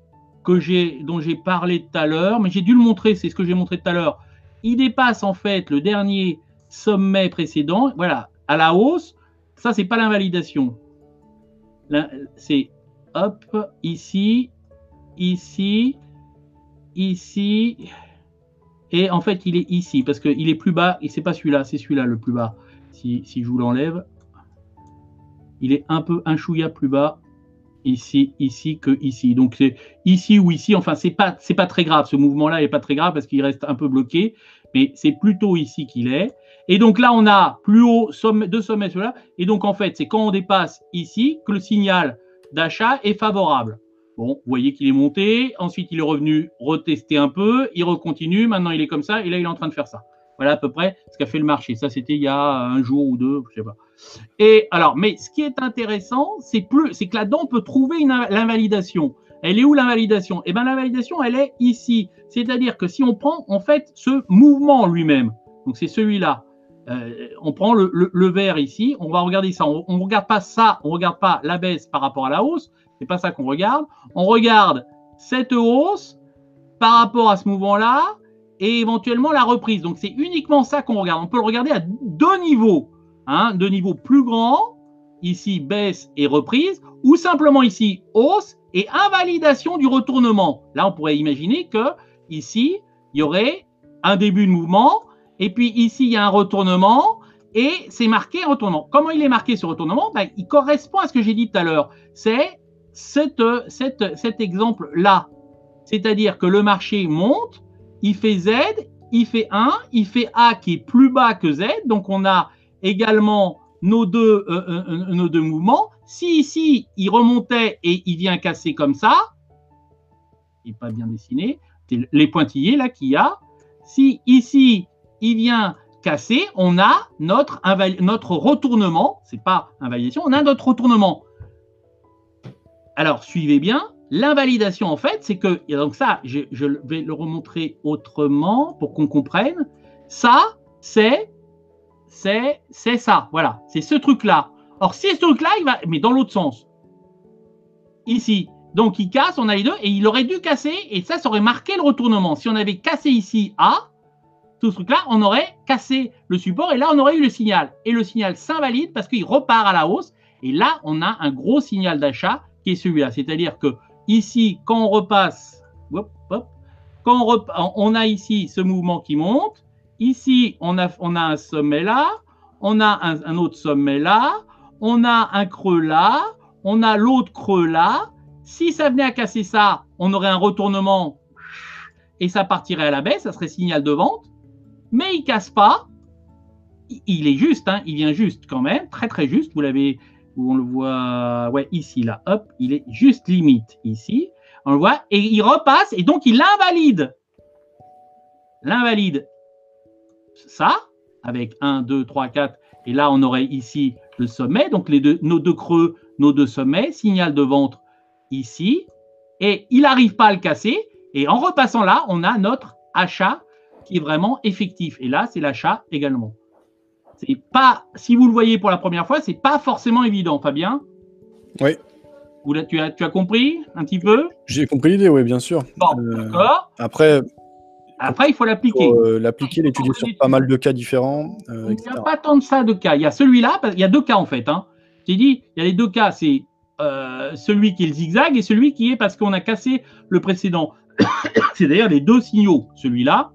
que j'ai, dont j'ai parlé tout à l'heure, mais j'ai dû le montrer, c'est ce que j'ai montré tout à l'heure. Il dépasse en fait le dernier sommet précédent, voilà, à la hausse. Ça, c'est pas l'invalidation. C'est hop, ici, ici, ici, et en fait, il est ici, parce qu'il est plus bas, et c'est pas celui-là, c'est celui-là le plus bas. Si, je vous l'enlève, il est un peu un chouïa plus bas ici, ici que ici. Donc c'est ici ou ici. Enfin, c'est pas pas très grave. Ce mouvement-là est pas très grave parce qu'il reste un peu bloqué, mais c'est plutôt ici qu'il est. Et donc là, on a plus haut sommet, deux sommets. Et donc en fait, c'est quand on dépasse ici que le signal d'achat est favorable. Bon, vous voyez qu'il est monté, ensuite il est revenu retester un peu, il recontinue, maintenant il est comme ça, et là il est en train de faire ça. Voilà à peu près ce qu'a fait le marché. Ça, c'était il y a un jour ou deux, je sais pas. Et alors, mais ce qui est intéressant, c'est que là-dedans, on peut trouver l'invalidation. Elle est où l'invalidation? Eh bien, l'invalidation, elle est ici. C'est-à-dire que si on prend, en fait, ce mouvement lui-même, donc c'est celui-là, euh, on prend le, le, vert ici, on va regarder ça. On ne regarde pas ça, on ne regarde pas la baisse par rapport à la hausse, c'est pas ça qu'on regarde. On regarde cette hausse par rapport à ce mouvement-là et éventuellement la reprise. Donc c'est uniquement ça qu'on regarde. On peut le regarder à deux niveaux. Hein, deux niveaux plus grands, ici baisse et reprise, ou simplement ici hausse et invalidation du retournement. Là, on pourrait imaginer que ici, il y aurait un début de mouvement, et puis ici, il y a un retournement, et c'est marqué retournement. Comment il est marqué ce retournement? Ben, Il correspond à ce que j'ai dit tout à l'heure. C'est cet exemple-là. C'est-à-dire que le marché monte, il fait Z, il fait 1, il fait A qui est plus bas que Z. Donc on a également nos deux, euh, euh, euh, mouvements. Si ici, il remontait et il vient casser comme ça, il n'est pas bien dessiné, les pointillés là qu'il y a. Si ici, il vient casser, on a notre, notre retournement, c'est pas invalidation, on a notre retournement. Alors, suivez bien. L'invalidation, en fait, c'est que, donc ça, je, vais le remontrer autrement pour qu'on comprenne. Ça, c'est, c'est, c'est ça. Voilà, c'est ce truc-là. Or, si ce truc-là, il va, mais dans l'autre sens. Ici. Donc, il casse, on a les deux, et il aurait dû casser, et ça, ça aurait marqué le retournement. Si on avait cassé ici A, tout ce truc-là, on aurait cassé le support, et là, on aurait eu le signal. Et le signal s'invalide parce qu'il repart à la hausse, et là, on a un gros signal d'achat qui est celui-là. C'est-à-dire que ici, quand on repasse, quand on, a ici ce mouvement qui monte, ici, on a, on a un sommet là, on a un, autre sommet là, on a un creux là, on a l'autre creux là. Si ça venait à casser ça, on aurait un retournement et ça partirait à la baisse, ça serait signal de vente. Mais il casse pas. Il est juste, hein, il vient juste quand même, très très juste. Vous l'avez où on le voit, ouais, ici, là, hop, il est juste limite ici. On le voit, et il repasse, et donc il invalide. L'invalide, ça, avec 1, 2, 3, 4, et là on aurait ici le sommet, donc nos deux creux, nos deux sommets, signal de ventre ici, et il n'arrive pas à le casser, et en repassant là, on a notre achat qui est vraiment effectif. Et là, c'est l'achat également. C'est pas, si vous le voyez pour la première fois, c'est pas forcément évident, Fabien. Oui. tu, as, tu as compris un petit peu? J'ai compris l'idée, oui, bien sûr. Bon, euh, d'accord. Après, après, il faut l'appliquer. Euh, l'appliquer, l'étudier sur pas mal de cas différents. Euh, il n'y a pas tant de ça de cas. Il y a celui-là, il y a deux cas en fait. Hein. J'ai dit, il y a les deux cas, c'est celui qui est le zigzag et celui qui est parce qu'on a cassé le précédent. c'est d'ailleurs les deux signaux, celui-là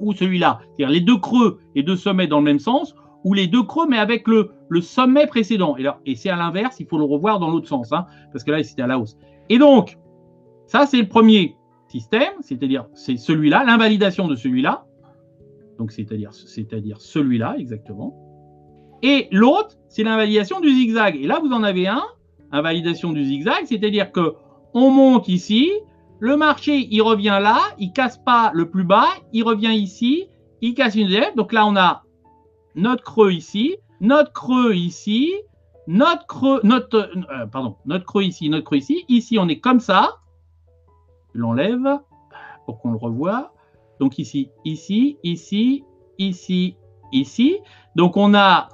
ou celui-là. C'est-à-dire les deux creux et deux sommets dans le même sens, ou les deux creux mais avec le, sommet précédent. Et, et c'est à l'inverse, il faut le revoir dans l'autre sens, hein, parce que là, c'était à la hausse. Et donc, ça, c'est le premier système, c'est-à-dire c'est celui-là, l'invalidation de celui-là. Donc, c'est-à-dire c'est-à-dire celui-là, exactement. Et l'autre, c'est l'invalidation du zigzag. Et là, vous en avez un, invalidation du zigzag, c'est-à-dire que on monte ici, le marché, il revient là, il casse pas le plus bas, il revient ici, il casse une deuxième. Donc là, on a notre creux ici, notre creux ici, notre creux, notre, euh, pardon, notre creux ici, notre creux ici. Ici, on est comme ça. Je l'enlève pour qu'on le revoie. Donc ici, ici, ici, ici, ici. Donc on a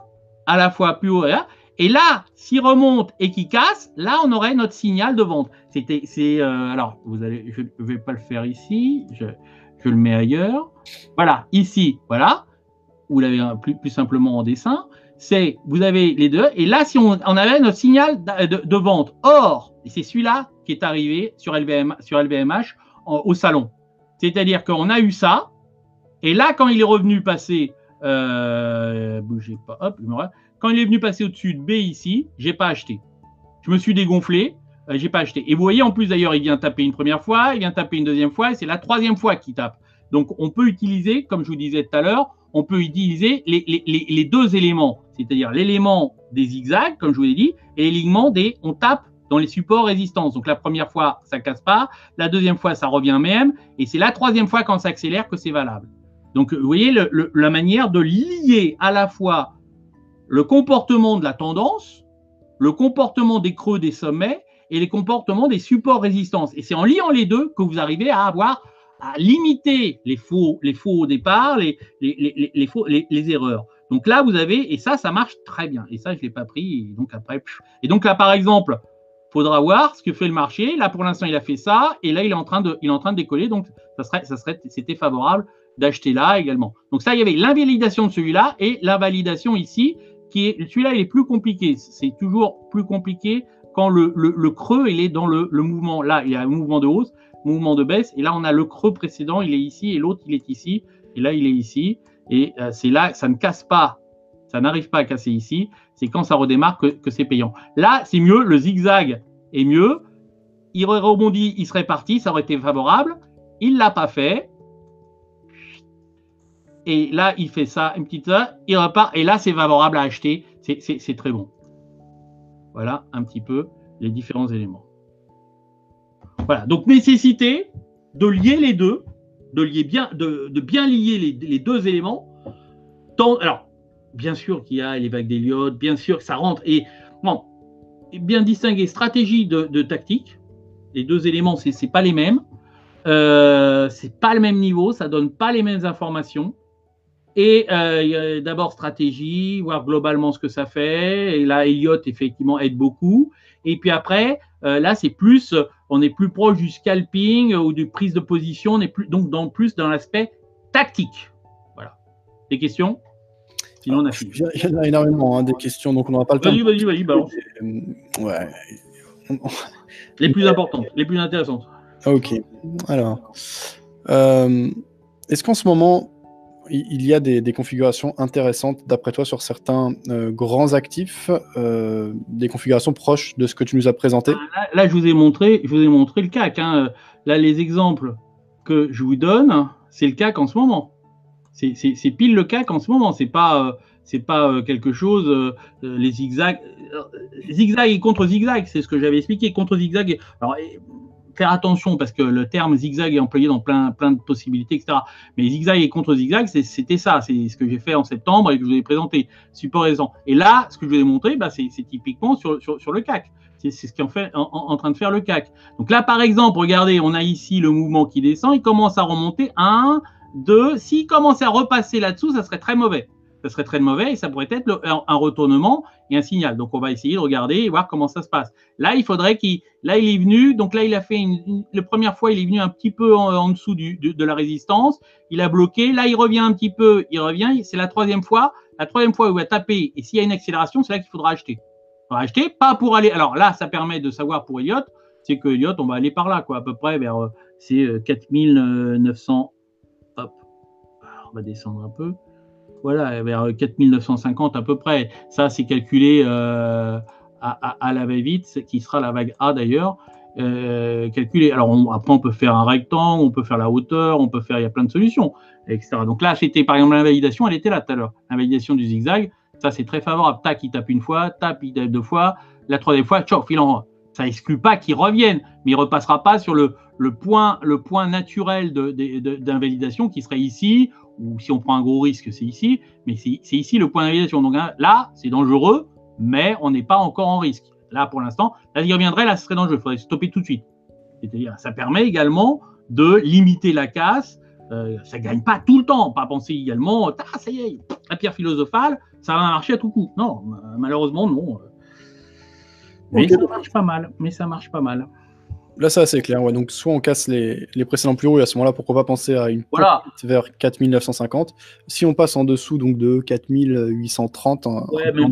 à la fois plus haut et là. Et là, s'il remonte et qu'il casse, là, on aurait notre signal de vente. C'était, c'est, euh, alors, vous allez, je ne vais pas le faire ici, je, le mets ailleurs. Voilà, ici, voilà. L'avez plus, plus simplement en dessin. C'est, vous avez les deux. Et là, si on, avait notre signal de, vente. Or, c'est celui-là qui est arrivé sur, LVM, sur LVMH au salon. C'est-à-dire qu'on a eu ça. Et là, quand il est revenu passer, euh, bougez pas, hop, quand il est venu passer au-dessus de B ici, j'ai pas acheté. Je me suis dégonflé, euh, j'ai pas acheté. Et vous voyez, en plus d'ailleurs, il vient taper une première fois, il vient taper une deuxième fois, et c'est la troisième fois qu'il tape. Donc on peut utiliser, comme je vous disais tout à l'heure, on peut utiliser les, deux éléments, c'est-à-dire l'élément des zigzags, comme je vous l'ai dit, et l'élément des on tape dans les supports résistance. Donc la première fois, ça casse pas, la deuxième fois, ça revient même, et c'est la troisième fois quand ça accélère que c'est valable. Donc vous voyez la manière de lier à la fois le comportement de la tendance, le comportement des creux des sommets et les comportements des supports résistance. Et c'est en liant les deux que vous arrivez à avoir à limiter les faux, les faux au départ, les, les, les, les erreurs. Donc là, vous avez, et ça, ça marche très bien. Et ça, je ne l'ai pas pris. Et donc après, et donc là, par exemple, faudra voir ce que fait le marché. Là, pour l'instant, il a fait ça, et là, il est en train de, il est en train de décoller. Donc, ça serait, ça serait, c'était favorable d'acheter là également. Donc ça, il y avait l'invalidation de celui-là et l'invalidation ici qui est celui-là, il est plus compliqué. C'est toujours plus compliqué quand le, le, le, creux, il est dans le, le, mouvement. Là, il y a un mouvement de hausse, mouvement de baisse, et là, on a le creux précédent, il est ici, et l'autre, il est ici, et là, il est ici. Et euh, c'est là, ça ne casse pas, ça n'arrive pas à casser ici. C'est quand ça redémarre que, c'est payant. Là, c'est mieux, le zigzag est mieux. Il aurait rebondi, il serait parti, ça aurait été favorable. Il l'a pas fait. Et là, il fait ça, une petite ça, il repart. Et là, c'est favorable à acheter. C'est très bon. Voilà un petit peu les différents éléments. Voilà. Donc, nécessité de lier les deux, de, lier bien, de, bien lier les, deux éléments. Alors, bien sûr qu'il y a les vagues d'Eliott, bien sûr que ça rentre. Et bon, bien distinguer stratégie de, tactique. Les deux éléments, c'est n'est pas les mêmes. Euh, c'est pas le même niveau, ça donne pas les mêmes informations. Et euh, d'abord stratégie, voir globalement ce que ça fait. Et là, Elliott, effectivement, aide beaucoup. Et puis après, euh, là, c'est plus, on est plus proche du scalping ou du prise de position. On est plus, donc dans, plus dans l'aspect tactique. Voilà. Des questions? Sinon, on a fini. Il y en a énormément, hein, des questions, donc on n'aura pas le temps. Vas-y, vas-y, vas-y, balance. Euh, ouais. les plus importantes, les plus intéressantes. Ok. Alors, euh, est-ce qu'en ce moment, il y a des, configurations intéressantes, d'après toi, sur certains euh, grands actifs, euh, des configurations proches de ce que tu nous as présenté? Ah, là, je vous ai montré, je vous ai montré le CAC. Hein. Là, les exemples que je vous donne, c'est le CAC en ce moment. C'est pile le CAC en ce moment. C'est pas, c'est pas quelque chose. les zigzags, zigzag et contre zigzag, c'est ce que j'avais expliqué. Contre zigzag, faire attention parce que le terme zigzag est employé dans plein, de possibilités, etc. Mais zigzag et contre zigzag, c'était ça. C'est ce que j'ai fait en septembre et que je vous ai présenté. Support raison. Et là, ce que je vous ai montré, bah, c'est typiquement sur, le CAC. C'est ce qui est en, fait, en, en, train de faire le CAC. Donc là, par exemple, regardez, on a ici le mouvement qui descend. Il commence à remonter. 1, 2. S'il commence à repasser là-dessous, ça serait très mauvais ce serait très mauvais et ça pourrait être un retournement et un signal. Donc on va essayer de regarder et voir comment ça se passe. Là, il faudrait qu'il, là il est venu, donc là il a fait une, la première fois il est venu un petit peu en, dessous du, de, la résistance, il a bloqué, là il revient un petit peu, il revient, c'est la troisième fois, la troisième fois où il va taper et s'il y a une accélération, c'est là qu'il faudra acheter. Il faudra acheter, pas pour aller. Alors là, ça permet de savoir pour Elliott, c'est que Elliott, on va aller par là, quoi, à peu près vers euh, c'est 4900. Euh, hop, on va descendre un peu voilà, vers 4950 à peu près. Ça, c'est calculé euh, à, la va-vite, qui sera la vague A d'ailleurs. Euh, calculé. Alors après, on peut faire un rectangle, on peut faire la hauteur, on peut faire, il y a plein de solutions, etc. Donc là, c'était par exemple l'invalidation, elle était là tout à l'heure. L'invalidation du zigzag, ça c'est très favorable. Tac, il tape une fois, tape, il tape deux fois, la troisième fois, tchoc, en Ça exclut pas qu'il revienne, mais il repassera pas sur le point naturel d'invalidation qui serait ici ou si on prend un gros risque, c'est ici, mais c'est ici le point d'invalidation. Donc hein, là, c'est dangereux, mais on n'est pas encore en risque. Là, pour l'instant, là, il reviendrait, là, ce serait dangereux, il faudrait stopper tout de suite. C'est-à-dire, ça permet également de limiter la casse. Euh, ça ne gagne pas tout le temps. Pas penser également, ah, ça y est, la pierre philosophale, ça va marcher à tout coup. Non, malheureusement, non. Mais ça marche pas mal. Mais ça marche pas mal. Là, ça, c'est clair. Ouais. Donc, soit on casse les, les précédents plus hauts, et à ce moment-là, pourquoi pas penser à une voilà. vers 4950. Si on passe en dessous donc de 4830, ouais, mais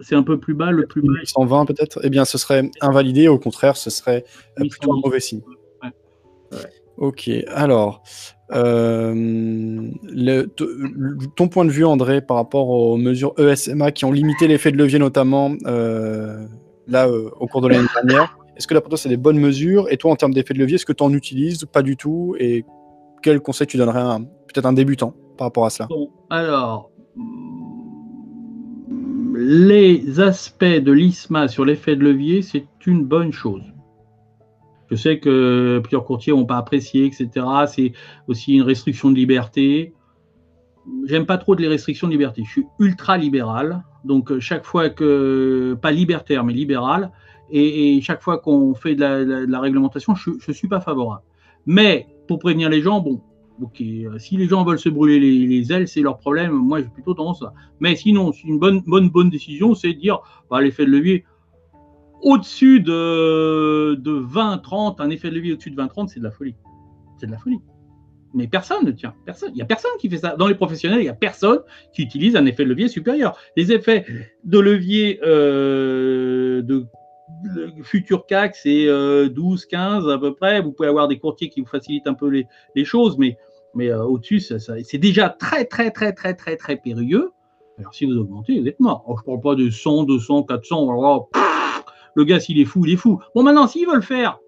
c'est un peu plus bas, le plus bas. 820 peut-être, eh bien, ce serait invalidé. Au contraire, ce serait euh, plutôt un mauvais signe. Ok, alors, euh, le, ton point de vue, André, par rapport aux mesures ESMA qui ont limité l'effet de levier, notamment euh, là, au cours de l'année dernière. Est-ce que là pour c'est des bonnes mesures? Et toi en termes d'effet de levier, est-ce que tu en utilises Pas du tout? Et quel conseil tu donnerais à peut-être un débutant par rapport à cela? Alors, les aspects de l'ISMA sur l'effet de levier, c'est une bonne chose. Je sais que plusieurs courtiers n'ont pas apprécié, etc. C'est aussi une restriction de liberté. J'aime pas trop les restrictions de liberté. Je suis ultra libéral. Donc, chaque fois que, pas libertaire, mais libéral, et, chaque fois qu'on fait de la, réglementation, je ne suis pas favorable. Mais pour prévenir les gens, bon, ok, euh, si les gens veulent se brûler les, ailes, c'est leur problème. Moi, j'ai plutôt tendance à. Mais sinon, une bonne, bonne, bonne décision, c'est de dire bah, l'effet de levier au-dessus de, de 20, 30, un effet de levier au-dessus de 20, 30, c'est de la folie. C'est de la folie. Mais personne ne tient. Personne. Il n'y a personne qui fait ça. Dans les professionnels, il n'y a personne qui utilise un effet de levier supérieur. Les effets de levier euh, de le futur CAC, c'est 12, euh, 15 à peu près. Vous pouvez avoir des courtiers qui vous facilitent un peu les, choses, mais, euh, au-dessus, c'est déjà très, très, très, très, très, très périlleux. Alors, si vous augmentez, vous êtes mort. je ne parle pas de 100, 200, 400. le gars, s'il est fou, il est fou. Bon, maintenant, s'il veut le faire,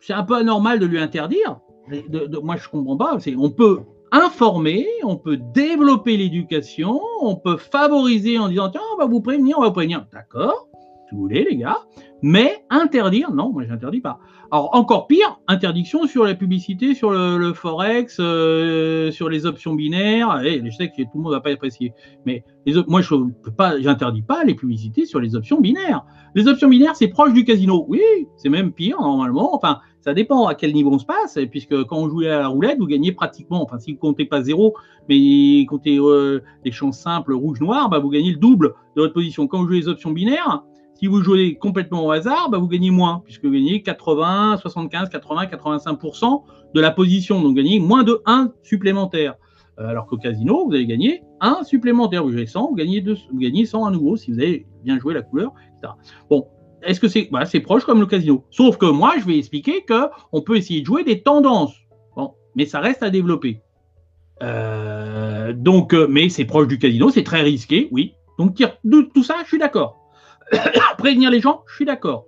c'est un peu anormal de lui interdire. moi, je ne comprends pas. On peut informer, on peut développer l'éducation, on peut favoriser en disant tiens, on va vous prévenir, on va vous prévenir. D'accord si vous voulez, les gars. Mais interdire, non, moi j'interdis pas. Alors encore pire, interdiction sur la publicité, sur le, forex, euh, sur les options binaires. Et je sais que tout le monde va pas apprécier, mais les, moi je peux pas, j'interdis pas les publicités sur les options binaires. Les options binaires, c'est proche du casino. Oui, c'est même pire normalement. Enfin, ça dépend à quel niveau on se passe, puisque quand on joue à la roulette, vous gagnez pratiquement, enfin si vous comptez pas zéro, mais comptez euh, des chances simples rouge-noir, bah, vous gagnez le double de votre position. Quand vous jouez les options binaires, si vous jouez complètement au hasard, bah, vous gagnez moins, puisque vous gagnez 80, 75, 80, 85% de la position. Donc, vous gagnez moins de 1 supplémentaire. Euh, alors qu'au casino, vous allez gagner 1 supplémentaire. Vous jouez 100, vous gagnez, 2, vous gagnez 100 à nouveau si vous avez bien joué la couleur, etc. Bon, est-ce que c'est proche comme le casino Sauf que moi, je vais expliquer qu'on peut essayer de jouer des tendances. Bon, mais ça reste à développer. Euh, donc, euh, mais c'est proche du casino, c'est très risqué, oui. Donc, tout ça, je suis d'accord. Prévenir les gens, je suis d'accord.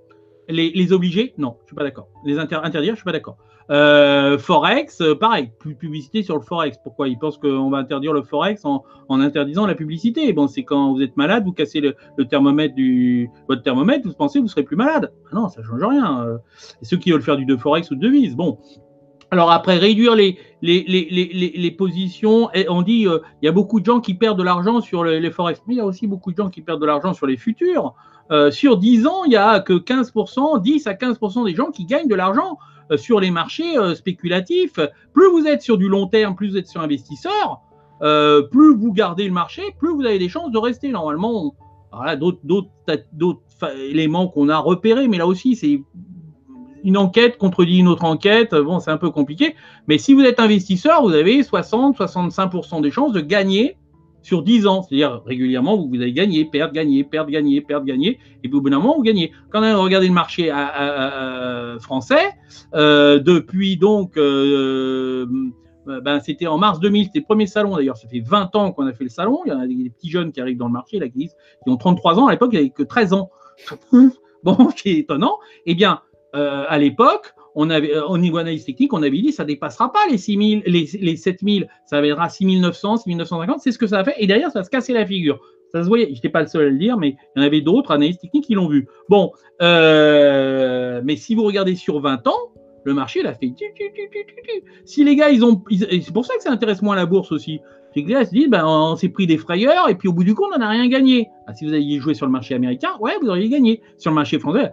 les, obliger, non, je suis pas d'accord. Les interdire, je suis pas d'accord. Euh, Forex, euh, pareil, plus publicité sur le Forex. Pourquoi Ils pensent qu'on va interdire le Forex en, interdisant la publicité? Bon, c'est quand vous êtes malade, vous cassez le, thermomètre votre thermomètre, vous pensez que vous serez plus malade. Ah non, ça change rien. Euh. Ceux qui veulent faire du de Forex ou de devise, bon. Alors après, réduire les, positions, on dit il y a beaucoup de gens qui perdent de l'argent sur les, Forex, mais il y a aussi beaucoup de gens qui perdent de l'argent sur les futurs. Sur 10 ans, il n'y a que 15%, 10 à 15% des gens qui gagnent de l'argent euh, sur les marchés euh, spéculatifs. Plus vous êtes sur du long terme, plus vous êtes sur investisseur, euh, plus vous gardez le marché, plus vous avez des chances de rester. Normalement, d'autres éléments qu'on a repérés, mais là aussi, c'est une enquête contredit une autre enquête. Bon, c'est un peu compliqué. Mais si vous êtes investisseur, vous avez 60-65% des chances de gagner sur 10 ans. C'est-à-dire régulièrement, vous, vous allez gagner, perdre, gagner, perdre, gagner, perdre, gagner. Et puis au bout d'un moment, vous gagnez. Quand on a regardé le marché français, euh, depuis donc, euh, euh, ben, c'était en mars 2000, c'était le premier salon d'ailleurs. Ça fait 20 ans qu'on a fait le salon. Il y a des, petits jeunes qui arrivent dans le marché, là, qui, ont 33 ans. À l'époque, il n'y avait que 13 ans. bon, qui est étonnant. Eh bien, à l'époque, on avait, euh, au niveau analyse technique, on avait dit ça dépassera pas les 6000, les, les 7000, ça viendra 6900, 6950, c'est ce que ça a fait. Et derrière, ça va se casser la figure. Ça se voyait, je n'étais pas le seul à le dire, mais il y en avait d'autres analystes techniques qui l'ont vu. Bon, euh, mais si vous regardez sur 20 ans, le marché, il a fait. Si les gars, ils ont. c'est pour ça que ça intéresse moins la bourse aussi. C'est que se disent, ben, on s'est pris des frayeurs et puis au bout du compte, on n'a rien gagné. Ah, si vous aviez joué sur le marché américain, ouais, vous auriez gagné. Sur le marché français,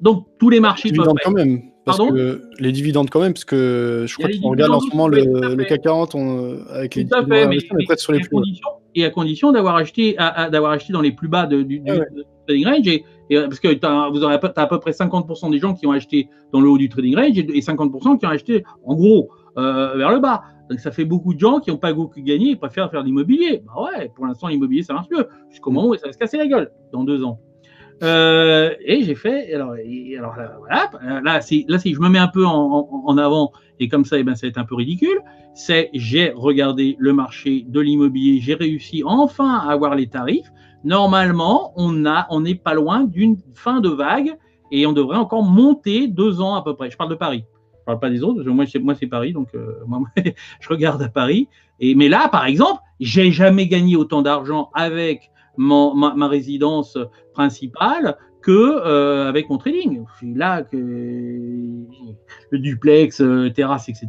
donc tous les marchés quand même. Parce que les dividendes quand même, parce que je crois qu'on regarde en ce moment le, le, CAC 40 on, avec les dividendes, fait, mais, mais, sur les plus Et à condition d'avoir acheté, d'avoir acheté dans les plus bas de, du, ah trading range, et, parce que aurez as à peu près 50% des gens qui ont acheté dans le haut du trading range et, 50% qui ont acheté en gros euh, vers le bas. Donc ça fait beaucoup de gens qui n'ont pas beaucoup gagné et préfèrent faire de l'immobilier. Bah ouais, pour l'instant l'immobilier ça marche mieux, jusqu'au moment où ça va se casser la gueule dans deux ans. Euh, et j'ai fait, alors, alors voilà, là, si, là, si je me mets un peu en, avant, et comme ça, et eh ben, ça va être un peu ridicule, c'est j'ai regardé le marché de l'immobilier, j'ai réussi enfin à avoir les tarifs. Normalement, on a, on n'est pas loin d'une fin de vague et on devrait encore monter deux ans à peu près. Je parle de Paris. Je parle pas des autres. Moi, moi c'est Paris, donc euh, je regarde à Paris. Et, mais là, par exemple, j'ai jamais gagné autant d'argent avec ma, résidence principale que euh, avec mon trading. Là que le duplex, euh, terrasse, etc.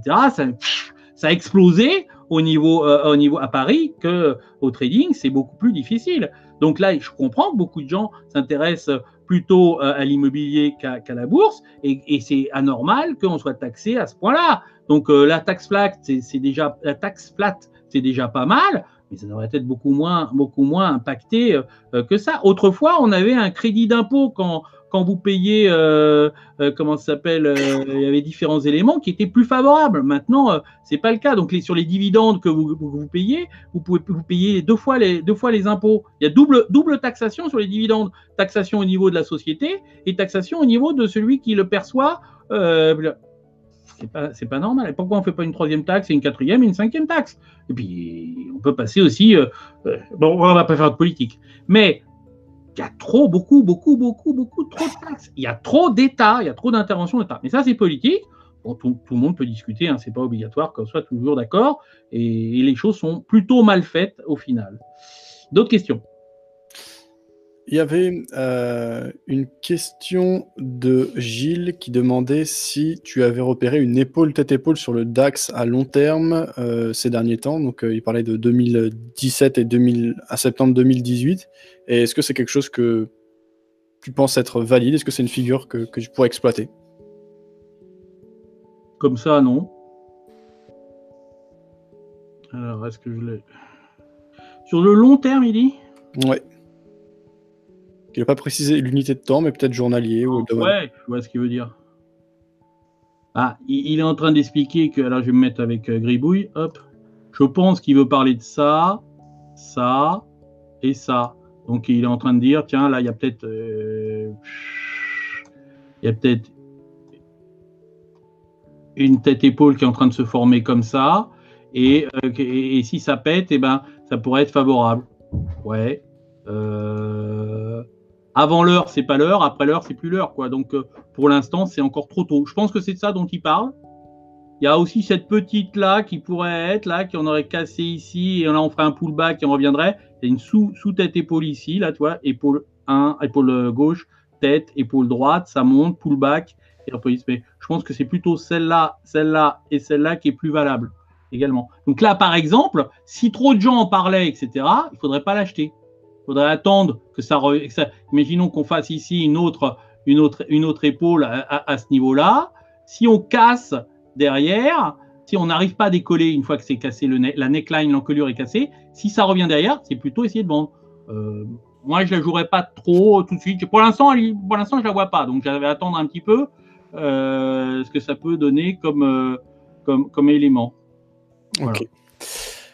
Ça, a explosé au niveau, euh, au niveau à Paris que au trading, c'est beaucoup plus difficile. Donc là, je comprends que beaucoup de gens s'intéressent plutôt à l'immobilier qu'à la bourse, et, c'est anormal qu'on soit taxé à ce point-là. Donc la taxe flat, c'est déjà la taxe flat, c'est déjà pas mal mais ça devrait être beaucoup moins, beaucoup moins impacté euh, que ça. Autrefois, on avait un crédit d'impôt quand, quand vous payez, euh, euh, comment ça s'appelle, il y avait différents éléments qui étaient plus favorables. Maintenant, c'est pas le cas. Donc, sur les dividendes que vous, vous, payez, vous pouvez vous payer deux fois les, deux fois les impôts. Il y a double, double taxation sur les dividendes. Taxation au niveau de la société et taxation au niveau de celui qui le perçoit c'est pas, pas normal. pourquoi on ne fait pas une troisième taxe et une quatrième et une cinquième taxe? Et puis, on peut passer aussi. Euh, euh, bon, on va pas faire de politique. Mais il y a trop, beaucoup, beaucoup, beaucoup, beaucoup trop de taxes. Il y a trop d'États, il y a trop d'interventions d'État. Mais ça, c'est politique. Bon, tout, le monde peut discuter, hein, c'est pas obligatoire qu'on soit toujours d'accord. et les choses sont plutôt mal faites au final. D'autres questions? Il y avait euh, une question de Gilles qui demandait si tu avais repéré une épaule tête-épaule sur le DAX à long terme euh, ces derniers temps. Donc, euh, il parlait de 2017 et 2000, à septembre 2018. Et est-ce que c'est quelque chose que tu penses être valide? Est-ce que c'est une figure que, que tu pourrais exploiter? Comme ça, non. Alors, est-ce que je l'ai? Sur le long terme, il dit? Ouais. Il n'a pas précisé l'unité de temps, mais peut-être journalier. ou ouais, je vois ce qu'il veut dire. Ah, il, est en train d'expliquer que. Alors, je vais me mettre avec euh, Gribouille. Hop. Je pense qu'il veut parler de ça, ça et ça. Donc, il est en train de dire tiens, là, il y a peut-être. Euh, il y a peut-être une tête-épaule qui est en train de se former comme ça. Et, euh, et, si ça pète, eh ben, ça pourrait être favorable. Ouais. Euh, avant l'heure, c'est pas l'heure, après l'heure, c'est plus l'heure, quoi. Donc, euh, pour l'instant, c'est encore trop tôt. Je pense que c'est de ça dont il parle. Il y a aussi cette petite là qui pourrait être là, qui en aurait cassé ici, et là on ferait un pullback et on reviendrait. Il y a une sous, sous épaule ici, là, tu vois, épaule 1, épaule gauche, tête, épaule droite, ça monte, pullback, et Mais je pense que c'est plutôt celle-là, celle-là et celle-là qui est plus valable également. Donc là, par exemple, si trop de gens en parlaient, etc., il faudrait pas l'acheter. Il faudrait attendre que ça, Imaginons qu'on fasse ici une autre, une autre, une autre épaule à, ce niveau-là. Si on casse derrière, si on n'arrive pas à décoller une fois que c'est cassé, le la neckline, l'encolure est cassée, si ça revient derrière, c'est plutôt essayer de vendre. Euh, moi, je la jouerais pas trop tout de suite. Pour l'instant, pour l'instant, je la vois pas. Donc, j'avais attendre un petit peu euh, ce que ça peut donner comme, euh, comme, comme élément. Ok.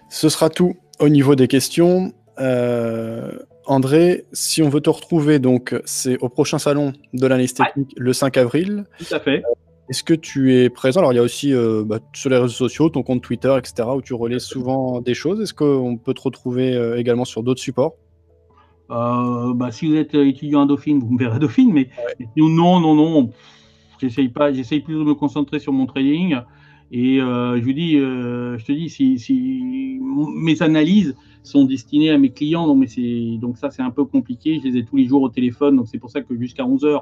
Ce sera tout au niveau des questions. Euh, André, si on veut te retrouver, donc c'est au prochain salon de l'analyse technique le 5 avril. Tout à fait. Est-ce que tu es présent? Alors, il y a aussi bah, sur les réseaux sociaux, ton compte Twitter, etc., où tu relais souvent des choses. Est-ce qu'on peut te retrouver également sur d'autres supports? Bah, Si vous êtes étudiant à Dauphine, vous me verrez à Dauphine, mais non, non, non. J'essaye pas, j'essaye plus de me concentrer sur mon trading. Et euh, je vous dis, euh, je te dis, si, si, mes analyses sont destinées à mes clients, donc, mais donc ça c'est un peu compliqué. Je les ai tous les jours au téléphone, donc c'est pour ça que jusqu'à 11 h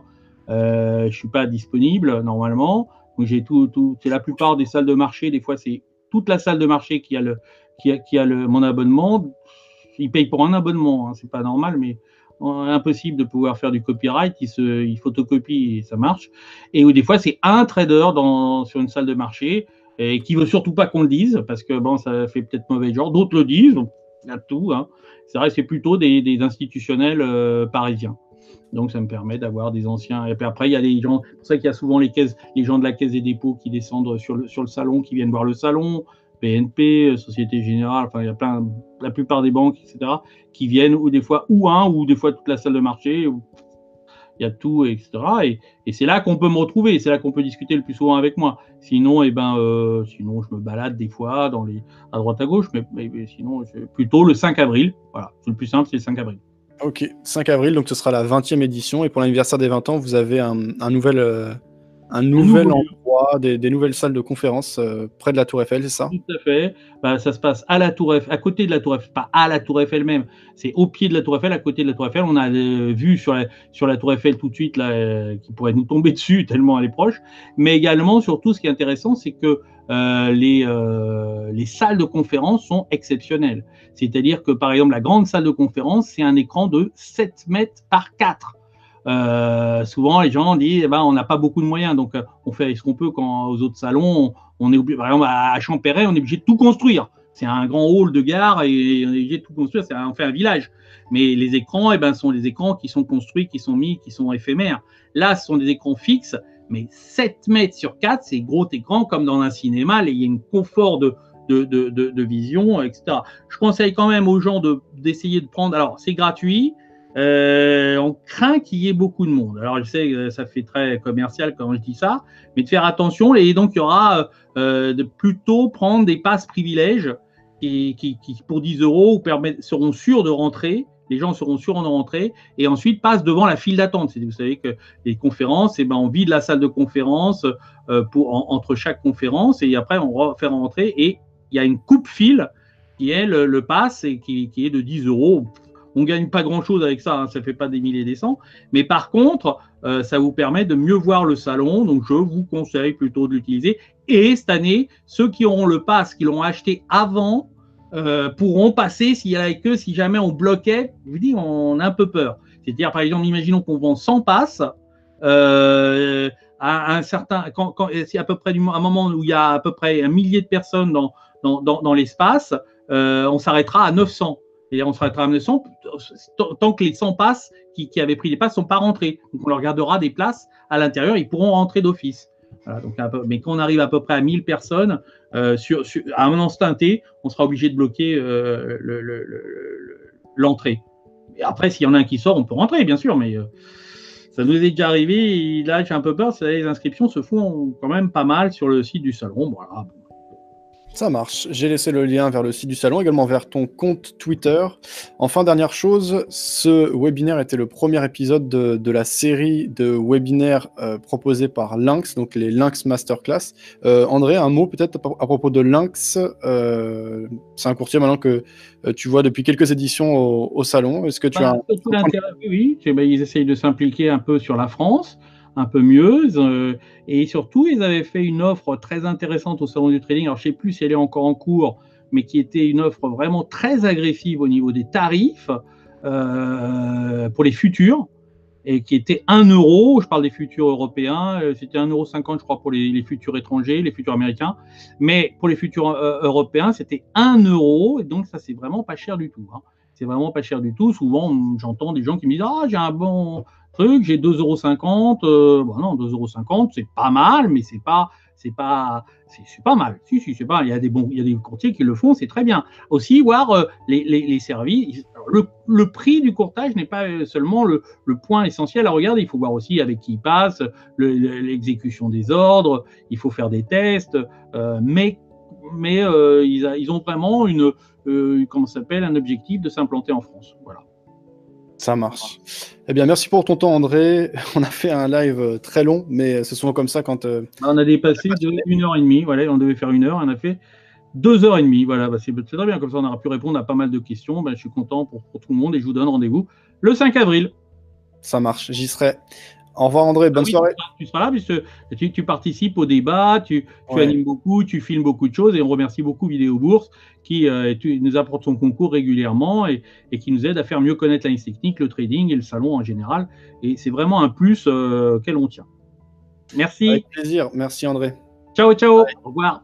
euh, je suis pas disponible normalement. J'ai tout, tout, c'est la plupart des salles de marché. Des fois c'est toute la salle de marché qui a le, qui a, qui a le, mon abonnement. Ils payent pour un abonnement, hein, c'est pas normal, mais impossible de pouvoir faire du copyright, il, se, il photocopie et ça marche. Et des fois, c'est un trader dans, sur une salle de marché et qui veut surtout pas qu'on le dise parce que bon, ça fait peut-être mauvais genre. D'autres le disent, y a tout. Hein. C'est vrai, c'est plutôt des, institutionnels euh, parisiens. Donc, ça me permet d'avoir des anciens. Et puis après, il y a des gens. C'est pour ça qu'il y a souvent les gens de la caisse des dépôts qui descendent sur le, salon, qui viennent voir le salon. BNP, Société Générale, la plupart des banques, etc., qui viennent ou des fois ou un ou des fois toute la salle de marché, il y a tout, etc. Et, et c'est là qu'on peut me retrouver, c'est là qu'on peut discuter le plus souvent avec moi. Sinon, eh ben, euh, sinon je me balade des fois dans les, à droite à gauche, mais, mais, sinon plutôt le 5 avril. Voilà, le plus simple, c'est le 5 avril. Ok, 5 avril, donc ce sera la 20e édition. Et pour l'anniversaire des 20 ans, vous avez un, un nouvel, euh, un nouvel endroit, des, nouvelles salles de conférence euh, près de la Tour Eiffel, c'est ça? Tout à fait. Bah, ça se passe à la Tour Eiffel, à côté de la Tour Eiffel, pas à la Tour Eiffel même. C'est au pied de la Tour Eiffel, à côté de la Tour Eiffel. On a euh, vu sur la, sur la Tour Eiffel tout de suite là, euh, qui pourrait nous tomber dessus tellement elle est proche. Mais également, surtout, ce qui est intéressant, c'est que les, les salles de conférence sont exceptionnelles. C'est-à-dire que, par exemple, la grande salle de conférence, c'est un écran de 7 mètres par 4. Euh, souvent, les gens disent, eh ben, on n'a pas beaucoup de moyens, donc euh, on fait ce qu'on peut quand aux autres salons, on, est obligé, par exemple à Champéret, on est obligé de tout construire. C'est un grand hall de gare et on est obligé de tout construire, c'est on fait un village. Mais les écrans, eh ben, sont des écrans qui sont construits, qui sont mis, qui sont éphémères. Là, ce sont des écrans fixes, mais 7 mètres sur 4, c'est gros écran comme dans un cinéma, il y a un confort de, de, vision, etc. Je conseille quand même aux gens d'essayer de prendre, alors c'est gratuit, euh, on craint qu'il y ait beaucoup de monde. Alors, je sais que ça fait très commercial quand je dis ça, mais de faire attention. Et donc, il y aura euh, de plutôt prendre des passes privilèges qui, qui, pour 10 euros, seront sûrs de rentrer. Les gens seront sûrs de rentrer et ensuite passent devant la file d'attente. Vous savez que les conférences, eh ben, on vide la salle de conférence euh, pour, entre chaque conférence et après, on faire rentrer et il y a une coupe-file qui est le, le pass et qui est de 10 euros on gagne pas grand-chose avec ça, hein, ça fait pas des milliers des cents. Mais par contre, euh, ça vous permet de mieux voir le salon. Donc, je vous conseille plutôt de l'utiliser. Et cette année, ceux qui auront le pass, qui l'ont acheté avant, euh, pourront passer s'il y avait que si jamais on bloquait. Je vous dis, on a un peu peur. C'est-à-dire, par exemple, imaginons qu'on vend 100 passes. Euh, à un certain, quand, à peu près un moment où il y a à peu près un millier de personnes dans, dans, dans l'espace, on s'arrêtera à 900 et on sera à 100 tant que les 100 passes qui, avaient pris des passes ne sont pas rentrés. Donc on leur gardera des places à l'intérieur, ils pourront rentrer d'office. mais quand on arrive à peu près à 1000 personnes, euh, à un instant T, on sera obligé de bloquer euh, l'entrée. Après, s'il y en a un qui sort, on peut rentrer, bien sûr, mais euh, ça nous est déjà arrivé. là, j'ai un peu peur, les inscriptions se font quand même pas mal sur le site du salon. Voilà. Ça marche. J'ai laissé le lien vers le site du salon, également vers ton compte Twitter. Enfin, dernière chose, ce webinaire était le premier épisode de, la série de webinaires euh, proposés par Lynx, donc les Lynx Masterclass. Euh, André, un mot peut-être à, propos de Lynx. Euh, c'est un courtier maintenant que tu vois depuis quelques éditions au, salon. Est-ce que tu bah, as... Oui, ben, ils essayent de s'impliquer un peu sur la France un peu mieux. Euh, et surtout, ils avaient fait une offre très intéressante au salon du trading. Alors, je ne sais plus si elle est encore en cours, mais qui était une offre vraiment très agressive au niveau des tarifs euh, pour les futurs et qui était 1 euro. Je parle des futurs européens. Euh, c'était 1,50 euro, je crois, pour les, futurs étrangers, les futurs américains. Mais pour les futurs européens, c'était 1 euro. Et donc, ça, c'est vraiment pas cher du tout. Hein. C'est vraiment pas cher du tout. Souvent, j'entends des gens qui me disent Ah, j'ai un bon, j'ai 2,50 euros. bon non, 2,50 euros, c'est pas mal, mais c'est pas, c'est pas, c'est pas mal. Si, si, c'est pas. Il y a des bons, il y a des courtiers qui le font, c'est très bien. Aussi, voir euh, les, les, services. Le, le, prix du courtage n'est pas euh, seulement le, le, point essentiel à regarder. Il faut voir aussi avec qui il passe, l'exécution des ordres. Il faut faire des tests, euh, mais mais euh, ils, ils, ont vraiment une, euh, comment s'appelle, un objectif de s'implanter en France. Voilà. Ça marche. Eh bien, merci pour ton temps, André. On a fait un live euh, très long, mais c'est souvent comme ça quand. Euh, on a dépassé de une heure et demie. Voilà, on devait faire une heure, on a fait deux heures et demie. Voilà, bah, c'est très bien. Comme ça, on aura pu répondre à pas mal de questions. Bah, je suis content pour, pour, tout le monde et je vous donne rendez-vous le 5 avril. Ça marche, j'y serai. Au revoir André, bonne ah soirée. Tu seras là puisque tu, participes au débat, tu, animes beaucoup, tu filmes beaucoup de choses et on remercie beaucoup Vidéo Bourse qui euh, nous apporte son concours régulièrement et, qui nous aide à faire mieux connaître la technique, le trading et le salon en général. Et c'est vraiment un plus euh, qu'elle on tient. Merci. Avec plaisir. Merci André. Ciao, ciao. Au revoir.